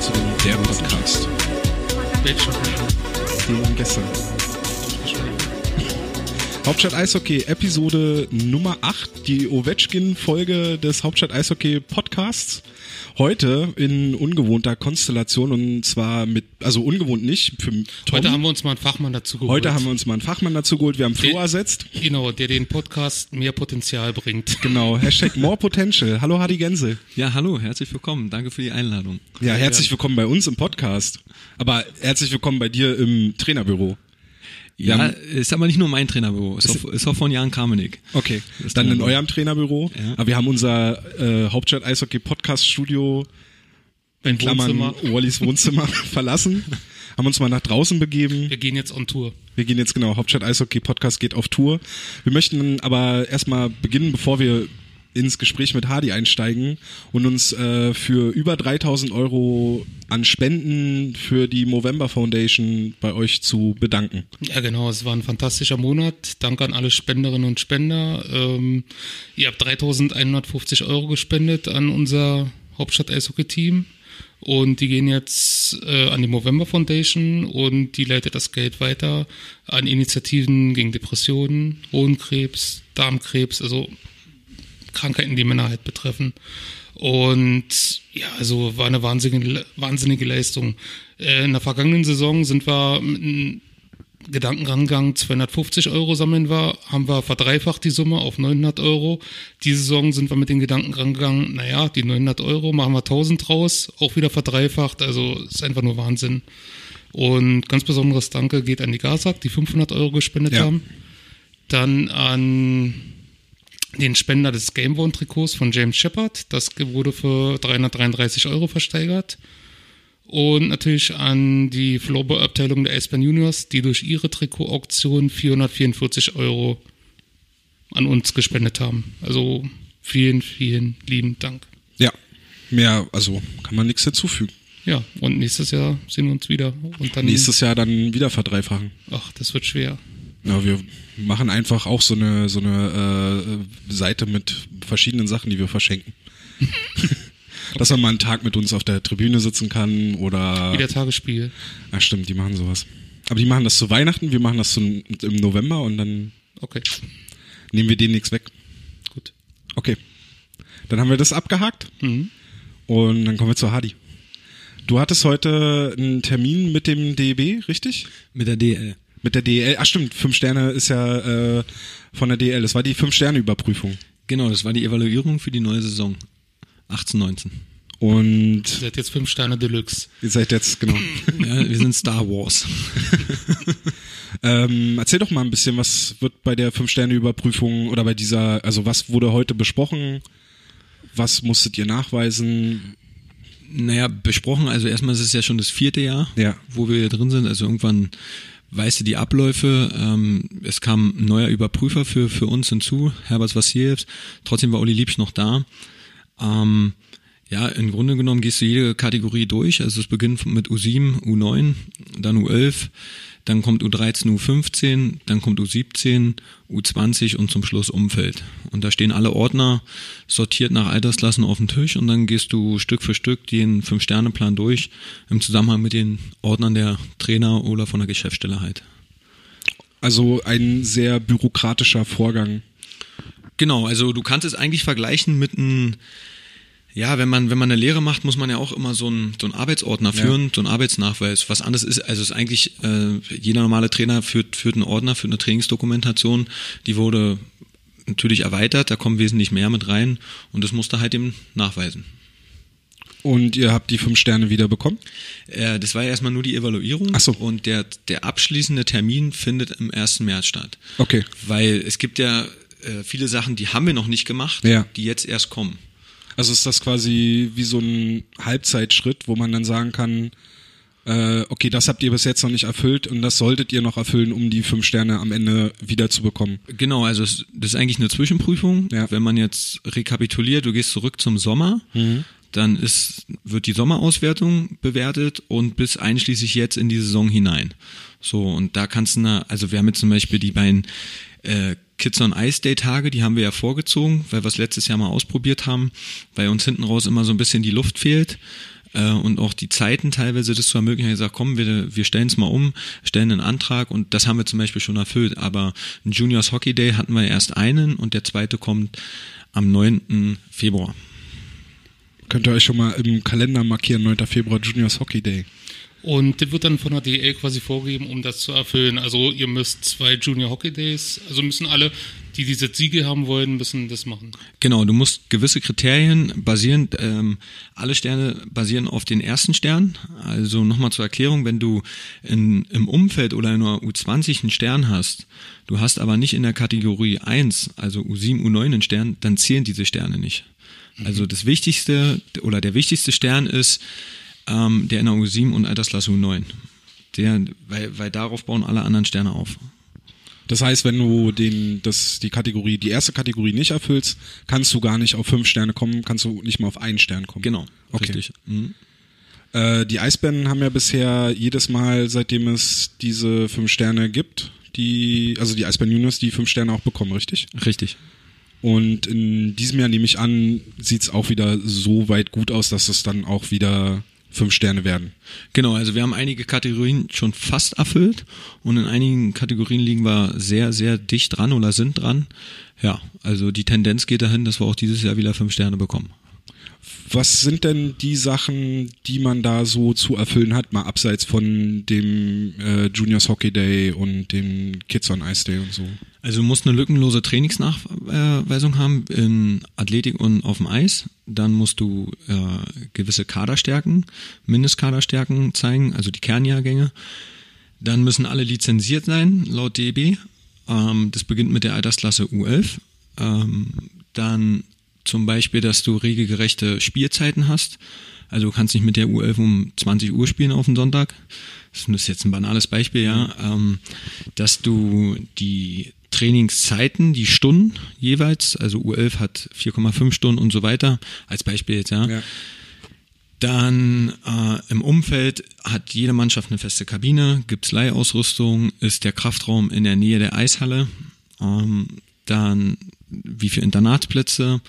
zu dem Der Podcast. Gestern. Hauptstadt Eishockey, Episode Nummer 8, die Ovechkin-Folge des Hauptstadt Eishockey Podcasts. Heute in ungewohnter Konstellation und zwar mit, also ungewohnt nicht. Für Tom. Heute haben wir uns mal einen Fachmann dazu geholt. Heute haben wir uns mal einen Fachmann dazu geholt. Wir haben Flo ersetzt. Genau, der den Podcast mehr Potenzial bringt. Genau, Hashtag More Potential. Hallo Hardy Gänse. Ja, hallo, herzlich willkommen. Danke für die Einladung. Ja, herzlich willkommen bei uns im Podcast. Aber herzlich willkommen bei dir im Trainerbüro. Ja, haben- ist aber nicht nur mein Trainerbüro, ist, auch, ist auch von Jan Kamenik. Okay, Das dann in eurem Trainerbüro. Ja. Aber wir haben unser äh, Hauptstadt Eishockey Podcast Studio Ein Klammern Wohnzimmer. Wallys Wohnzimmer verlassen, haben uns mal nach draußen begeben. Wir gehen jetzt on Tour. Wir gehen jetzt genau, Hauptstadt Eishockey Podcast geht auf Tour. Wir möchten aber erstmal beginnen, bevor wir ins Gespräch mit Hardy einsteigen und uns äh, für über 3000 Euro an Spenden für die Movember Foundation bei euch zu bedanken. Ja, genau, es war ein fantastischer Monat. Danke an alle Spenderinnen und Spender. Ähm, ihr habt 3150 Euro gespendet an unser Hauptstadt Eishockey Team. Und die gehen jetzt äh, an die Movember Foundation und die leitet das Geld weiter an Initiativen gegen Depressionen, Hohenkrebs, Darmkrebs, also Krankheiten, die Männer halt betreffen. Und ja, also war eine wahnsinnige, wahnsinnige Leistung. Äh, in der vergangenen Saison sind wir mit einem Gedankenrangang 250 Euro sammeln wir, haben wir verdreifacht die Summe auf 900 Euro. Diese Saison sind wir mit den Gedanken rangegangen, naja, die 900 Euro machen wir 1000 draus, auch wieder verdreifacht, also ist einfach nur Wahnsinn. Und ganz besonderes Danke geht an die Gazak, die 500 Euro gespendet Ja. haben. Dann an den Spender des Gamebone-Trikots von James Shepard. Das wurde für 333 Euro versteigert. Und natürlich an die Floorball-Abteilung der Eisbären Juniors, die durch ihre Trikot-Auktion 444 Euro an uns gespendet haben. Also vielen, vielen lieben Dank. Ja, mehr, also kann man nichts hinzufügen. Ja, und nächstes Jahr sehen wir uns wieder. Und dann, Nächstes Jahr dann wieder verdreifachen. ach, das wird schwer. Ja, wir machen einfach auch so eine so eine äh, Seite mit verschiedenen Sachen, die wir verschenken. Dass man mal einen Tag mit uns auf der Tribüne sitzen kann oder Wie der Tagesspiegel. Ach stimmt, die machen sowas. Aber die machen das zu Weihnachten, wir machen das zum, im November und dann Okay, nehmen wir denen nichts weg. gut. Okay. Dann haben wir das abgehakt Mhm. und dann kommen wir zu Hadi. Du hattest heute einen Termin mit dem DEB, richtig? Mit der DL. Mit der DEL. Ach stimmt, fünf Sterne ist ja äh, von der DL. Das war die fünf Sterne Überprüfung. Genau, das war die Evaluierung für die neue Saison. 18, 19. Und Ihr seid jetzt fünf Sterne Deluxe. ihr seid jetzt genau. Ja, wir sind Star Wars. ähm, erzähl doch mal ein bisschen, was wird bei der fünf Sterne Überprüfung oder bei dieser, also was wurde heute besprochen? Was musstet ihr nachweisen? Naja, besprochen, also erstmal ist es ja schon das vierte Jahr, Ja. wo wir hier drin sind. Also irgendwann weißt du die Abläufe. Ähm, es kam ein neuer Überprüfer für, für uns hinzu, Herbert Vassiljevs. Trotzdem war Uli Liebsch noch da. Ähm, ja, im Grunde genommen gehst du jede Kategorie durch. Also es beginnt mit U7, U9, dann U11, dann kommt U13, U15, dann kommt U17, U20 und zum Schluss Umfeld. Und da stehen alle Ordner sortiert nach Altersklassen auf dem Tisch und dann gehst du Stück für Stück den Fünf-Sterne-Plan durch im Zusammenhang mit den Ordnern der Trainer oder von der Geschäftsstelle halt. Also ein sehr bürokratischer Vorgang. Genau, also du kannst es eigentlich vergleichen mit einem, ja, wenn man, wenn man eine Lehre macht, muss man ja auch immer so einen, so einen Arbeitsordner Ja. führen, so einen Arbeitsnachweis. Was anderes ist, also es ist eigentlich, äh, jeder normale Trainer führt, führt einen Ordner, führt eine Trainingsdokumentation, die wurde natürlich erweitert, da kommen wesentlich mehr mit rein und das musste halt eben nachweisen. Und ihr habt die fünf Sterne wieder bekommen? Äh, das war ja erstmal nur die Evaluierung Ach so. und der, der abschließende Termin findet im 1. März statt. Okay. Weil es gibt ja äh, viele Sachen, die haben wir noch nicht gemacht, Ja. die jetzt erst kommen. Also ist das quasi wie so ein Halbzeitschritt, wo man dann sagen kann, äh, okay, das habt ihr bis jetzt noch nicht erfüllt und das solltet ihr noch erfüllen, um die fünf Sterne am Ende wieder zu bekommen. Genau, also das ist eigentlich eine Zwischenprüfung. Ja. Wenn man jetzt rekapituliert, du gehst zurück zum Sommer, dann ist, wird die Sommerauswertung bewertet und bis einschließlich jetzt in die Saison hinein. So, und da kannst du, na, also wir haben jetzt zum Beispiel die beiden äh, Kids on Ice Day Tage, die haben wir ja vorgezogen, weil wir es letztes Jahr mal ausprobiert haben, weil uns hinten raus immer so ein bisschen die Luft fehlt. äh, und auch die Zeiten teilweise das zu ermöglichen, gesagt, komm, wir, wir stellen es mal um, stellen einen Antrag und das haben wir zum Beispiel schon erfüllt. Aber ein Juniors Hockey Day hatten wir erst einen und der zweite kommt am 9. Februar. Könnt ihr euch schon mal im Kalender markieren, 9. Februar Juniors Hockey Day. Und das wird dann von der DL quasi vorgegeben, um das zu erfüllen. Also ihr müsst zwei Junior Hockey Days, also müssen alle, die diese Siege haben wollen, müssen das machen. Genau, du musst gewisse Kriterien basieren, ähm, alle Sterne basieren auf den ersten Stern. Also nochmal zur Erklärung, wenn du in, im Umfeld oder in einer U20 einen Stern hast, du hast aber nicht in der Kategorie 1, also U7, U9 einen Stern, dann zählen diese Sterne nicht. Also das Wichtigste oder der wichtigste Stern ist ähm, der in der U7 und Altersklasse U9. Der, weil, weil darauf bauen alle anderen Sterne auf. Das heißt, wenn du den, das, die Kategorie, die erste Kategorie nicht erfüllst, kannst du gar nicht auf fünf Sterne kommen, kannst du nicht mal auf einen Stern kommen. Genau, Okay. richtig. Mhm. Äh, die Eisbären haben ja bisher jedes Mal, seitdem es diese fünf Sterne gibt, die, also die Eisbären Juniors, die fünf Sterne auch bekommen, richtig? Richtig. Und in diesem Jahr nehme ich an, sieht's auch wieder so weit gut aus, dass es dann auch wieder fünf Sterne werden. Genau, also wir haben einige Kategorien schon fast erfüllt und in einigen Kategorien liegen wir sehr, sehr dicht dran oder sind dran. Ja, also die Tendenz geht dahin, dass wir auch dieses Jahr wieder fünf Sterne bekommen. Was sind denn die Sachen, die man da so zu erfüllen hat, mal abseits von dem äh, Juniors Hockey Day und dem Kids on Ice Day und so? Also du musst eine lückenlose Trainingsnachweisung haben in Athletik und auf dem Eis. Dann musst du äh, gewisse Kaderstärken, Mindestkaderstärken zeigen, also die Kernjahrgänge. Dann müssen alle lizenziert sein, laut DEB. Ähm, das beginnt mit der Altersklasse U11. Ähm, dann zum Beispiel, dass du regelgerechte Spielzeiten hast. Also du kannst nicht mit der U11 um 20 Uhr spielen auf den Sonntag. Das ist jetzt ein banales Beispiel, ja. Ähm, dass du die Trainingszeiten, die Stunden jeweils, also U11 hat 4,5 Stunden und so weiter, als Beispiel jetzt, ja. Ja. Dann äh, im Umfeld hat jede Mannschaft eine feste Kabine, gibt's Leihausrüstung, ist der Kraftraum in der Nähe der Eishalle, ähm, dann wie viele Internatsplätze,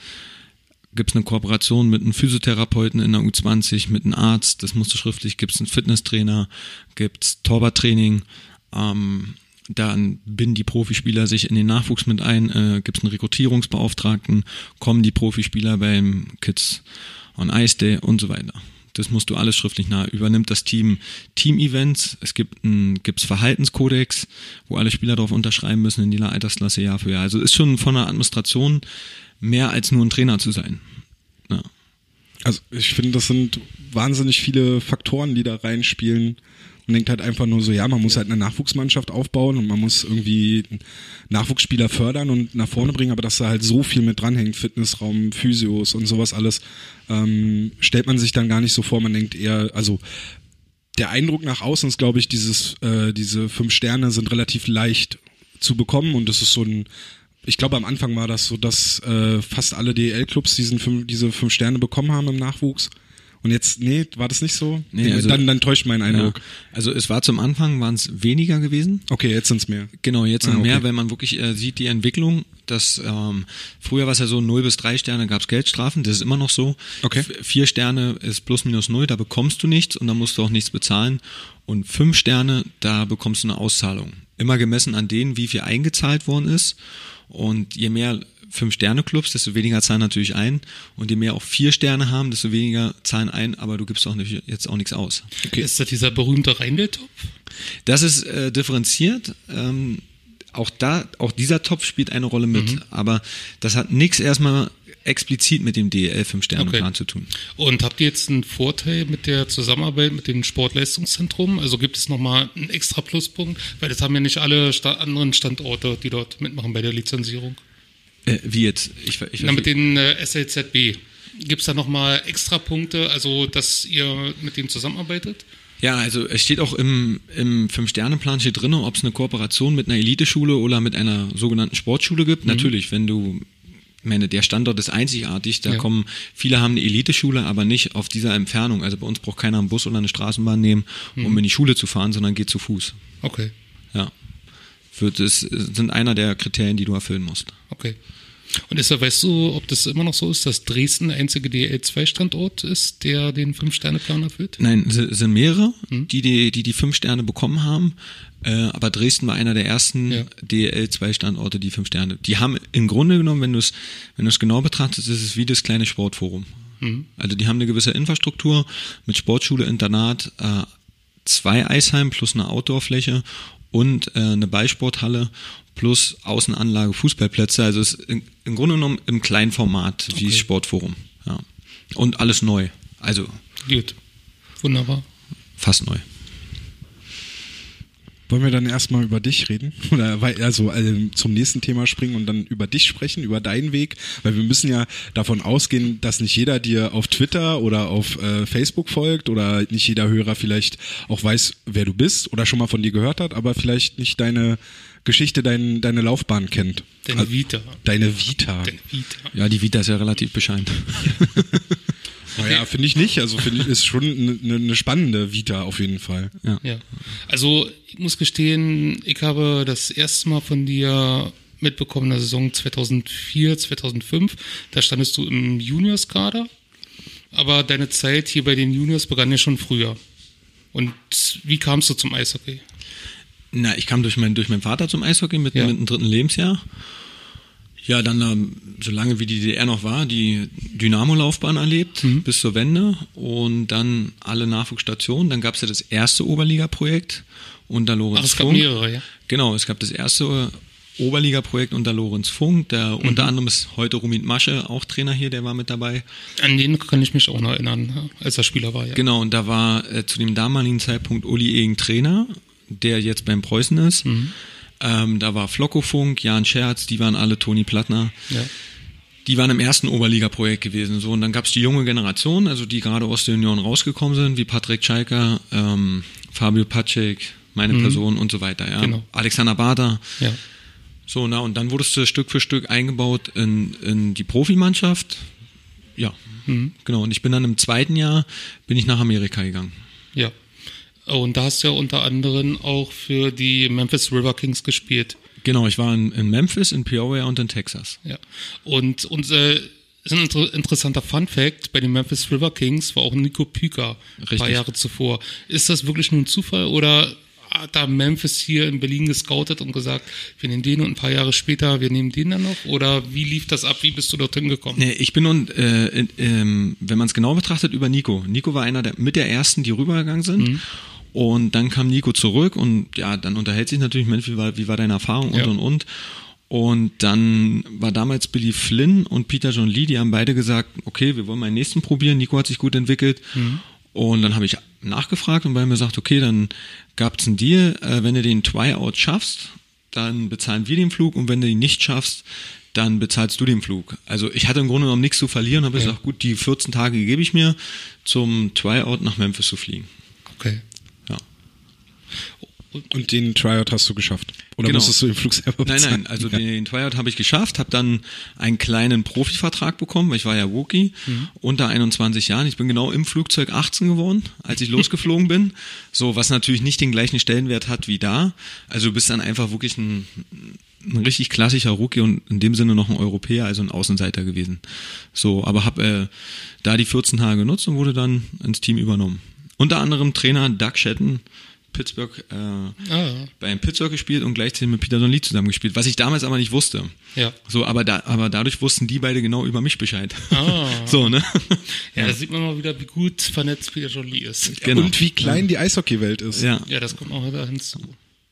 gibt's eine Kooperation mit einem Physiotherapeuten in der U20, mit einem Arzt, das musste schriftlich, gibt's einen Fitnesstrainer, gibt's Torwarttraining, ähm, dann binden die Profispieler sich in den Nachwuchs mit ein, äh, gibt's einen Rekrutierungsbeauftragten, kommen die Profispieler beim Kids on Ice Day und so weiter. Das musst du alles schriftlich nahe. Übernimmt das Team Team-Events. Es gibt ein, gibt's Verhaltenskodex, wo alle Spieler darauf unterschreiben müssen in jeder Altersklasse Jahr für Jahr. Also ist schon von der Administration mehr als nur ein Trainer zu sein. Ja. Also ich finde, das sind wahnsinnig viele Faktoren, die da reinspielen. Man denkt halt einfach nur so, ja, man muss halt eine Nachwuchsmannschaft aufbauen und man muss irgendwie Nachwuchsspieler fördern und nach vorne bringen, aber dass da halt so viel mit dranhängt, Fitnessraum, Physios und sowas alles, ähm, stellt man sich dann gar nicht so vor. Man denkt eher, also der Eindruck nach außen ist, glaube ich, dieses, äh, diese fünf Sterne sind relativ leicht zu bekommen und das ist so ein, ich glaube am Anfang war das so, dass äh, fast alle DEL-Clubs diesen fünf, diese fünf Sterne bekommen haben im Nachwuchs. Und jetzt, nee, war das nicht so? Nee, also- dann, dann täuscht mein Ja. Eindruck. Also es war zum Anfang, waren es weniger gewesen. Okay, jetzt sind's mehr. Genau, jetzt sind Ah, okay. mehr, weil man wirklich äh, sieht die Entwicklung, dass ähm, früher war es ja so 0 bis 3 Sterne gab's Geldstrafen, das ist immer noch so. Okay. F- Vier Sterne ist plus minus null, da bekommst du nichts und da musst du auch nichts bezahlen. Und fünf Sterne, da bekommst du eine Auszahlung. Immer gemessen an denen, wie viel eingezahlt worden ist. Und je mehr Fünf-Sterne-Clubs, desto weniger zahlen natürlich ein. Und je mehr auch vier Sterne haben, desto weniger zahlen ein, aber du gibst auch nicht, jetzt auch nichts aus. Okay. Ist das dieser berühmte Rheindeltopf? Das ist äh, differenziert. Ähm, auch da, auch dieser Topf spielt eine Rolle mit. Mhm. Aber das hat nichts erstmal explizit mit dem DEL 5 Sterne Plan Okay. zu tun. Und habt ihr jetzt einen Vorteil mit der Zusammenarbeit mit dem Sportleistungszentrum? Also gibt es nochmal einen extra Pluspunkt? Weil das haben ja nicht alle Sta anderen Standorte, die dort mitmachen bei der Lizenzierung. Äh, wie jetzt? Ich, ich Na, mit den äh, SLZB. Gibt es da nochmal extra Punkte, also dass ihr mit denen zusammenarbeitet? Ja, also es steht auch im, im Fünf-Sterne-Plan steht drin, ob es eine Kooperation mit einer Eliteschule oder mit einer sogenannten Sportschule gibt. Mhm. Natürlich, wenn du, meine, der Standort ist einzigartig, da Ja. kommen, viele haben eine Eliteschule, aber nicht auf dieser Entfernung. Also bei uns braucht keiner einen Bus oder eine Straßenbahn nehmen, Mhm. um in die Schule zu fahren, sondern geht zu Fuß. Okay, Ja. Das sind einer der Kriterien, die du erfüllen musst. okay. Und deshalb weißt du, ob das immer noch so ist, dass Dresden der einzige DL2-Standort ist, der den Fünf-Sterne-Plan erfüllt? Nein, es sind mehrere, Hm? die, die, die die fünf Sterne bekommen haben. Äh, aber Dresden war einer der ersten Ja. DL2-Standorte, die fünf Sterne. Die haben im Grunde genommen, wenn du es wenn du es genau betrachtest, ist es wie das kleine Sportforum. Hm. Also die haben eine gewisse Infrastruktur mit Sportschule, Internat, äh, zwei Eisheim plus eine Outdoorfläche und äh, eine Ballsporthalle plus Außenanlage, Fußballplätze. Also es ist in, im Grunde genommen im kleinen Format wie das Okay. Sportforum. Ja. Und alles neu. Also Gut. Wunderbar. fast neu. Wollen wir dann erstmal über dich reden? Oder also äh, zum nächsten Thema springen und dann über dich sprechen, über deinen Weg? Weil wir müssen ja davon ausgehen, dass nicht jeder dir auf Twitter oder auf äh, Facebook folgt oder nicht jeder Hörer vielleicht auch weiß, wer du bist oder schon mal von dir gehört hat, aber vielleicht nicht deine Geschichte, dein, deine Laufbahn kennt. Deine Also, Vita. Deine Vita. Deine Vita. Ja, die Vita ist ja relativ bescheiden. Naja, finde ich nicht. Also finde ich, ist schon eine, eine spannende Vita auf jeden Fall. Ja. Ja. Also, ich muss gestehen, ich habe das erste Mal von dir mitbekommen in der Saison 2004, 2005. Da standest du im Juniorskader. Aber deine Zeit hier bei den Juniors begann ja schon früher. Und wie kamst du zum Eishockey? Na, ich kam durch, mein, durch meinen Vater zum Eishockey mit, Ja. mit dem dritten Lebensjahr. Ja, dann, ähm, so lange wie die DDR noch war, die Dynamo-Laufbahn erlebt, bis zur Wende und dann alle Nachwuchsstationen. Dann gab es ja das erste Oberliga-Projekt unter Lorenz Ach, es gab Funk. mehrere, ja. Genau, es gab das erste Oberliga-Projekt unter Lorenz Funk. Der, Mhm. Unter anderem ist heute Rumit Masche auch Trainer hier, der war mit dabei. An den kann ich mich auch noch erinnern, als er Spieler war, ja. Genau, und da war äh, zu dem damaligen Zeitpunkt Uli Egen Trainer, der jetzt beim Preußen ist. Mhm. Ähm, da war Flockofunk, Jan Scherz, die waren alle Toni Plattner. ja. Die waren im ersten Oberliga-Projekt gewesen. So, und dann gab's die junge Generation, also die gerade aus der Union rausgekommen sind, wie Patrick Schalker, ähm, Fabio Pacek, meine Person und so weiter. Ja. Mhm. Genau. Alexander Bader. ja. So, na, und dann wurdest du Stück für Stück eingebaut in, in die Profimannschaft. Ja, Mhm. genau. Und ich bin dann im zweiten Jahr, bin ich nach Amerika gegangen. Ja. Und da hast du ja unter anderem auch für die Memphis River Kings gespielt. Genau, ich war in, in Memphis, in Peoria und in Texas. Ja. Und, und äh, ist ein inter interessanter Fun Fact, bei den Memphis River Kings war auch Nico Püker ein paar. Jahre zuvor. Ist das wirklich nur ein Zufall oder hat da Memphis hier in Berlin gescoutet und gesagt, wir nehmen den und ein paar Jahre später, wir nehmen den dann noch? Oder wie lief das ab? Wie bist du dorthin gekommen? Nee, ich bin und äh, ähm, wenn man es genau betrachtet, über Nico. Nico war einer der mit der ersten, die rübergegangen sind. Und dann kam Nico zurück und ja, dann unterhält sich natürlich, Mensch, wie war, wie war deine Erfahrung und Ja. und und. Und dann war damals Billy Flynn und Peter John Lee, die haben beide gesagt, okay, wir wollen mal den nächsten probieren. Nico hat sich gut entwickelt. Und dann habe ich nachgefragt und bei mir gesagt, okay, dann gab's einen Deal, äh, wenn du den Tryout schaffst, dann bezahlen wir den Flug und wenn du ihn nicht schaffst, dann bezahlst du den Flug. Also ich hatte im Grunde genommen nichts zu verlieren, habe gesagt, gut, die 14 Tage gebe ich mir, zum Tryout nach Memphis zu fliegen. Okay. Und den Tryout hast du geschafft. Oder Genau. musstest du den Flug selber Nein, bezahlen? nein, also ja. den Tryout habe ich geschafft, habe dann einen kleinen Profivertrag bekommen, weil ich war ja Rookie, unter 21 Jahren. Ich bin genau im Flugzeug 18 geworden, als ich losgeflogen bin. So, was natürlich nicht den gleichen Stellenwert hat wie da. Also du bist dann einfach wirklich ein, ein richtig klassischer Rookie und in dem Sinne noch ein Europäer, also ein Außenseiter gewesen. So, aber habe äh, da die 14 Tage genutzt und wurde dann ins Team übernommen. Unter anderem Trainer Doug Shetton, Pittsburgh, äh, Ah, bei Pittsburgh gespielt und gleichzeitig mit Peter Lee zusammen gespielt, was ich damals aber nicht wusste. ja. So, aber da, aber dadurch wussten die beide genau über mich Bescheid. Ah. so, ne? Ja, da sieht man mal wieder, wie gut vernetzt Peter Jolie ist. Genau. Und wie klein die Eishockeywelt ist. Ja. Ja, das kommt auch wieder hinzu.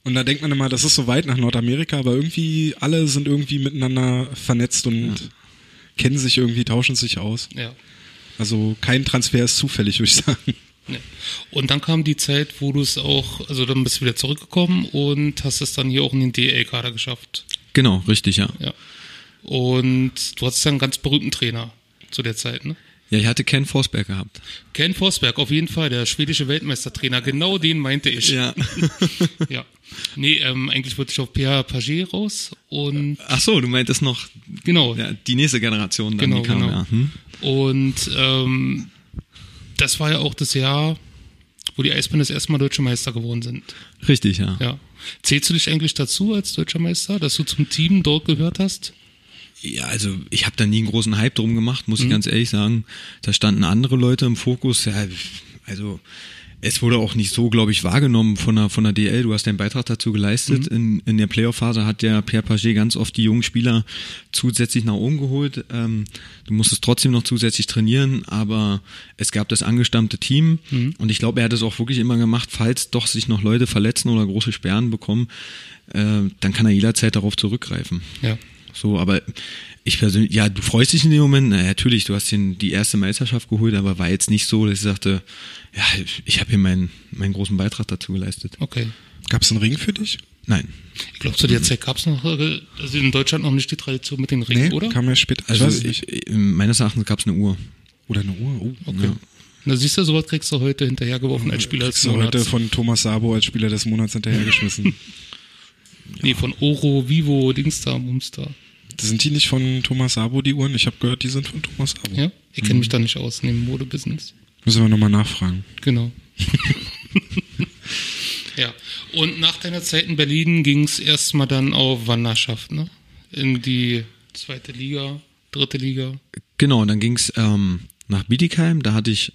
Und da denkt man immer, das ist so weit nach Nordamerika, aber irgendwie alle sind irgendwie miteinander vernetzt und kennen sich irgendwie, tauschen sich aus. Ja. Also kein Transfer ist zufällig, würde ich sagen. Ne. Und dann kam die Zeit, wo du es auch, also dann bist du wieder zurückgekommen und hast es dann hier auch in den DL-Kader geschafft. Genau, richtig, ja. Ja. Und du hattest ja einen ganz berühmten Trainer zu der Zeit, ne? Ja, ich hatte Ken Forsberg gehabt. Ken Forsberg, auf jeden Fall, der schwedische Weltmeistertrainer. Genau den meinte ich. Ja. ja. Nee, ähm, eigentlich wollte ich auf Pierre Paget raus und Ach so, du meintest noch genau. ja, die nächste Generation dann, Genau, die kam, genau. ja. Hm? Und ähm, das war ja auch das Jahr, wo die Eisbären das erste Mal deutsche Meister geworden sind. Richtig, ja. Ja. Zählst du dich eigentlich dazu als deutscher Meister, dass du zum Team dort gehört hast? Ja, also ich habe da nie einen großen Hype drum gemacht, muss Mhm. ich ganz ehrlich sagen. Da standen andere Leute im Fokus. Ja, also es wurde auch nicht so, glaube ich, wahrgenommen von der, von der DL. Du hast deinen Beitrag dazu geleistet. In, in der Playoff-Phase hat der Pierre Paget ganz oft die jungen Spieler zusätzlich nach oben geholt. Ähm, du musstest trotzdem noch zusätzlich trainieren, aber es gab das angestammte Team. Und ich glaube, er hat es auch wirklich immer gemacht, falls doch sich noch Leute verletzen oder große Sperren bekommen, äh, dann kann er jederzeit darauf zurückgreifen. Ja. So, aber ich persönlich, ja, du freust dich in dem Moment, na, natürlich, du hast den, die erste Meisterschaft geholt, aber war jetzt nicht so, dass ich sagte, ja, ich habe hier meinen, meinen großen Beitrag dazu geleistet. Okay. Gab es einen Ring für dich? Nein. Ich glaube, zu der Zeit gab es noch, äh, also in Deutschland noch nicht die Tradition mit den Ringen, oder? kam ja später. Also ich nicht. ich, meines Erachtens gab es eine Uhr. Oder eine Uhr. Oh, Okay. Na, siehst du, sowas kriegst du heute hinterhergeworfen als Spieler des Kriegst du heute Monats. von Thomas Sabo als Spieler des Monats hinterhergeschmissen. Nee, von Oro, Vivo, Dingsda, Mumstar. Sind die nicht von Thomas Sabo, die Uhren? Ich habe gehört, die sind von Thomas Sabo. Ja? Ich kenne mich da nicht aus in dem Modebusiness. Müssen wir nochmal nachfragen. Genau. ja. Und nach deiner Zeit in Berlin ging es erstmal dann auf Wanderschaft, ne? In die zweite Liga, dritte Liga. Genau, und dann ging's ähm, nach Bietigheim, da hatte ich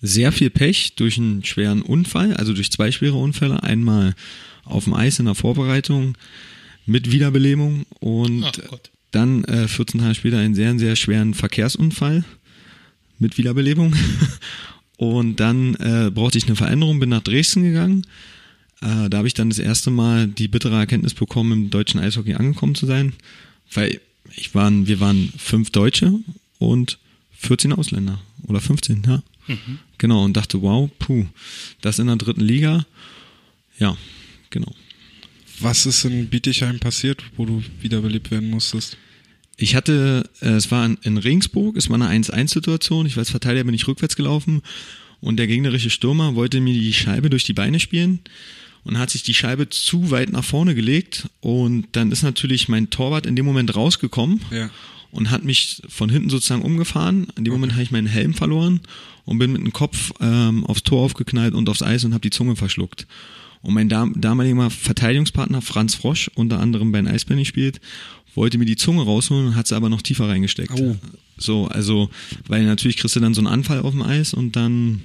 sehr viel Pech durch einen schweren Unfall, also durch zwei schwere Unfälle. Einmal auf dem Eis in der Vorbereitung mit Wiederbelebung und Ach dann äh, 14 Tage später einen sehr, sehr schweren Verkehrsunfall mit Wiederbelebung. Und dann äh, brauchte ich eine Veränderung, bin nach Dresden gegangen. Äh, da habe ich dann das erste Mal die bittere Erkenntnis bekommen, im deutschen Eishockey angekommen zu sein. Weil ich waren, wir waren fünf Deutsche und 14 Ausländer. Oder 15, ja. Genau, und dachte, wow, puh, das in der dritten Liga. Ja, genau. Was ist in Bietigheim passiert, wo du wiederbelebt werden musstest? Ich hatte, äh, es war in, Regensburg, es war eine 1-1-Situation. Ich war als Verteidiger, bin ich rückwärts gelaufen und der gegnerische Stürmer wollte mir die Scheibe durch die Beine spielen und hat sich die Scheibe zu weit nach vorne gelegt und dann ist natürlich mein Torwart in dem Moment rausgekommen Ja. und hat mich von hinten sozusagen umgefahren. In dem Moment habe ich meinen Helm verloren und bin mit dem Kopf ähm, aufs Tor aufgeknallt und aufs Eis und habe die Zunge verschluckt. Und mein dam damaliger Verteidigungspartner Franz Frosch, unter anderem bei den Eisbären gespielt, wollte mir die Zunge rausholen und hat sie aber noch tiefer reingesteckt. Au. So, also, weil natürlich kriegst du dann so einen Anfall auf dem Eis und dann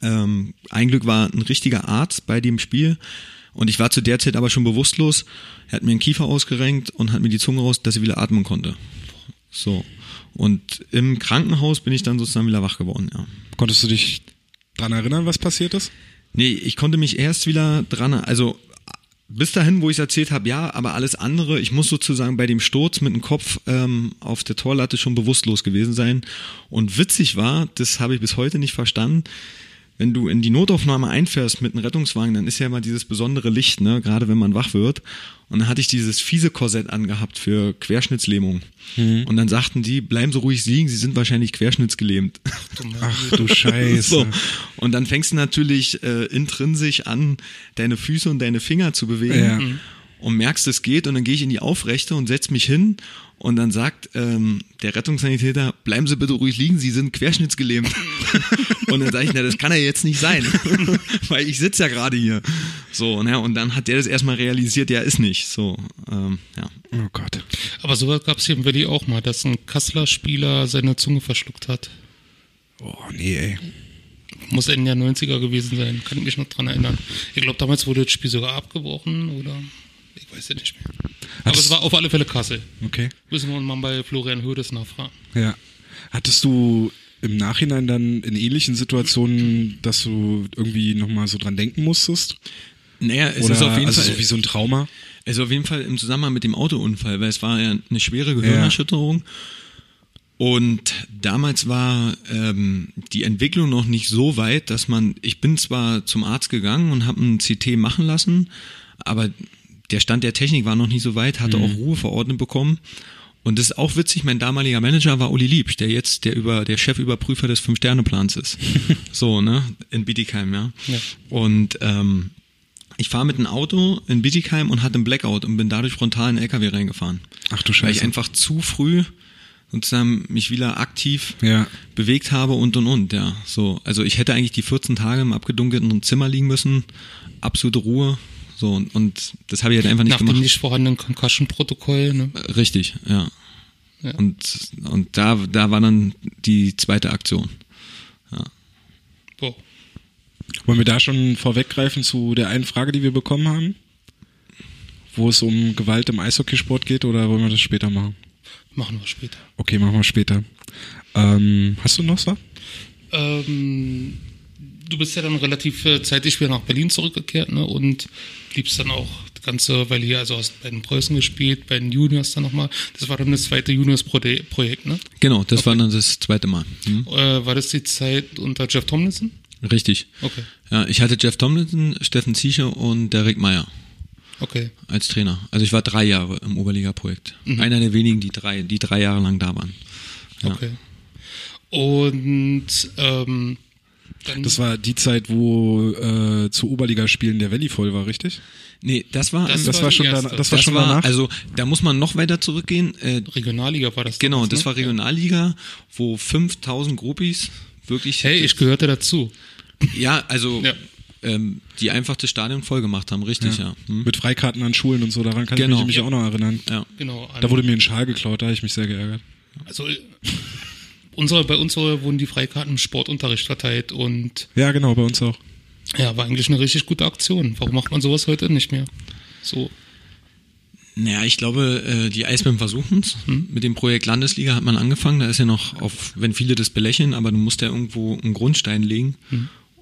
ähm, ein Glück war ein richtiger Arzt bei dem Spiel und ich war zu der Zeit aber schon bewusstlos. Er hat mir den Kiefer ausgerenkt und hat mir die Zunge raus, dass ich wieder atmen konnte. So. Und im Krankenhaus bin ich dann sozusagen wieder wach geworden, ja. Konntest du dich dran erinnern, was passiert ist? Nee, ich konnte mich erst wieder dran, also bis dahin, wo ich es erzählt habe, ja, aber alles andere, ich muss sozusagen bei dem Sturz mit dem Kopf ähm, auf der Torlatte schon bewusstlos gewesen sein. Und witzig war, das habe ich bis heute nicht verstanden, wenn du in die Notaufnahme einfährst mit einem Rettungswagen, dann ist ja immer dieses besondere Licht, ne, gerade wenn man wach wird. Und dann hatte ich dieses fiese Korsett angehabt für Querschnittslähmung. Und dann sagten die, bleiben Sie ruhig liegen, Sie sind wahrscheinlich querschnittsgelähmt. Ach du Scheiße. So. Und dann fängst du natürlich äh, intrinsisch an, deine Füße und deine Finger zu bewegen Ja. Mhm. und merkst, es geht und dann gehe ich in die Aufrechte und setz mich hin und dann sagt ähm, der Rettungssanitäter, bleiben Sie bitte ruhig liegen, Sie sind querschnittsgelähmt. und dann sage ich, na, das kann ja jetzt nicht sein, weil ich sitze ja gerade hier. So, ne, und dann hat der das erstmal realisiert, ja, ist nicht. So, ähm, ja. Oh Gott. Aber sowas gab es hier in Berlin auch mal, dass ein Kasseler Spieler seine Zunge verschluckt hat. Oh nee, ey. Muss Ende der 90er gewesen sein, kann ich mich noch dran erinnern. Ich glaube, damals wurde das Spiel sogar abgebrochen oder ich weiß ja nicht mehr. Aber es war auf alle Fälle Kassel. Okay. Müssen wir uns mal bei Florian Hödes nachfragen. Ja. Hattest du im Nachhinein dann in ähnlichen Situationen, dass du irgendwie nochmal so dran denken musstest? Naja, es Oder ist auf jeden also Fall so wie so ein Trauma? Also auf jeden Fall im Zusammenhang mit dem Autounfall, weil es war ja eine schwere Gehirnerschütterung. Und damals war ähm, die Entwicklung noch nicht so weit, dass man, ich bin zwar zum Arzt gegangen und habe einen CT machen lassen, aber der Stand der Technik war noch nicht so weit, hatte auch Ruhe verordnet bekommen. Und das ist auch witzig, mein damaliger Manager war Uli Liebsch, der jetzt der über der Chefüberprüfer des Fünf-Sterne-Plans ist. so, ne? In Bietigheim, ja. Ja. Und ähm, ich fahre mit einem Auto in Bietigheim und hatte einen Blackout und bin dadurch frontal in den LKW reingefahren. Ach du Weil ich Scheiße. einfach zu früh sozusagen mich wieder aktiv Ja. bewegt habe und und und, ja. So, also ich hätte eigentlich die 14 Tage im abgedunkelten Zimmer liegen müssen, absolute Ruhe, So, und, und das habe ich halt einfach nicht Nach dem gemacht. nicht vorhandenen Concussion-Protokoll. Ne? Richtig, ja. Ja. Und, und da, da war dann die zweite Aktion. Boah. Wollen wir da schon vorweggreifen zu der einen Frage, die wir bekommen haben? Wo es um Gewalt im Eishockeysport geht oder wollen wir das später machen? Machen wir später. Okay, machen wir später. Ähm, hast du noch was? Ähm, du bist ja dann relativ zeitig wieder nach Berlin zurückgekehrt ne? und bliebst dann auch die ganze Weile hier, also hast bei den Preußen gespielt, bei den Juniors dann nochmal. Das war dann das zweite Juniors-Projekt, ne? Genau, das war dann das zweite Mal. Hm? Äh, war das die Zeit unter Jeff Tomlinson? Richtig. Okay, Ja, ich hatte Jeff Tomlinson, Steffen Ziecher und Derek Meyer okay. als Trainer. Also ich war drei Jahre im Oberliga-Projekt. Einer der wenigen, die drei, die drei Jahre lang da waren. Ja. Okay. Und ähm, dann Das war die Zeit, wo äh, zu Oberligaspielen der Valley voll war, richtig? Nee, das war, Das Das war war schon erste. danach. Das war das schon war, danach. also da muss man noch weiter zurückgehen. Äh, Regionalliga war das. genau, damals, das ne? war Regionalliga, wo 5000 Gruppis wirklich, Hey, ich gehörte dazu. ja, also Ja. Ähm, die einfach das Stadion voll gemacht haben, richtig, ja. Hm? Mit Freikarten an Schulen und so, daran kann Genau. ich mich, mich auch noch erinnern. ja. Genau. Da wurde mir ein Schal geklaut, da habe ich mich sehr geärgert. also unsere, bei uns wurden die Freikarten im Sportunterricht verteilt und Ja, genau, bei uns auch. ja, war eigentlich eine richtig gute Aktion. Warum macht man sowas heute nicht mehr? So. Naja, ich glaube, äh, die Eisbären versuchen es. Mit dem Projekt Landesliga hat man angefangen. Da ist ja noch, auf, wenn viele das belächeln, aber du musst ja irgendwo einen Grundstein legen.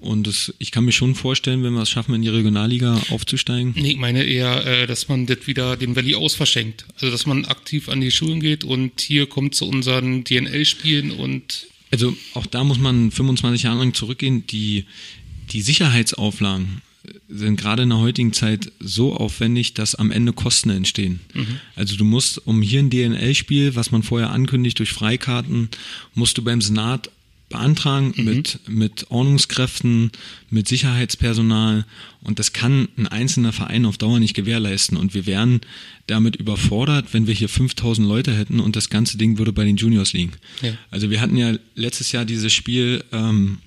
Und das, ich kann mir schon vorstellen, wenn wir es schaffen, in die Regionalliga aufzusteigen. Nee, ich meine eher, äh, dass man das wieder den Valley ausverschenkt. Also, dass man aktiv an die Schulen geht und hier kommt zu unseren DNL-Spielen und Also auch da muss man 25 Jahre lang zurückgehen. Die, die Sicherheitsauflagen sind gerade in der heutigen Zeit so aufwendig, dass am Ende Kosten entstehen. Also du musst, um hier ein DNL-Spiel, was man vorher ankündigt durch Freikarten, musst du beim Senat beantragen mit, mit Ordnungskräften, mit Sicherheitspersonal und das kann ein einzelner Verein auf Dauer nicht gewährleisten und wir wären damit überfordert, wenn wir hier 5000 Leute hätten und das ganze Ding würde bei den Juniors liegen. Ja. Also wir hatten ja letztes Jahr dieses Spiel ähm,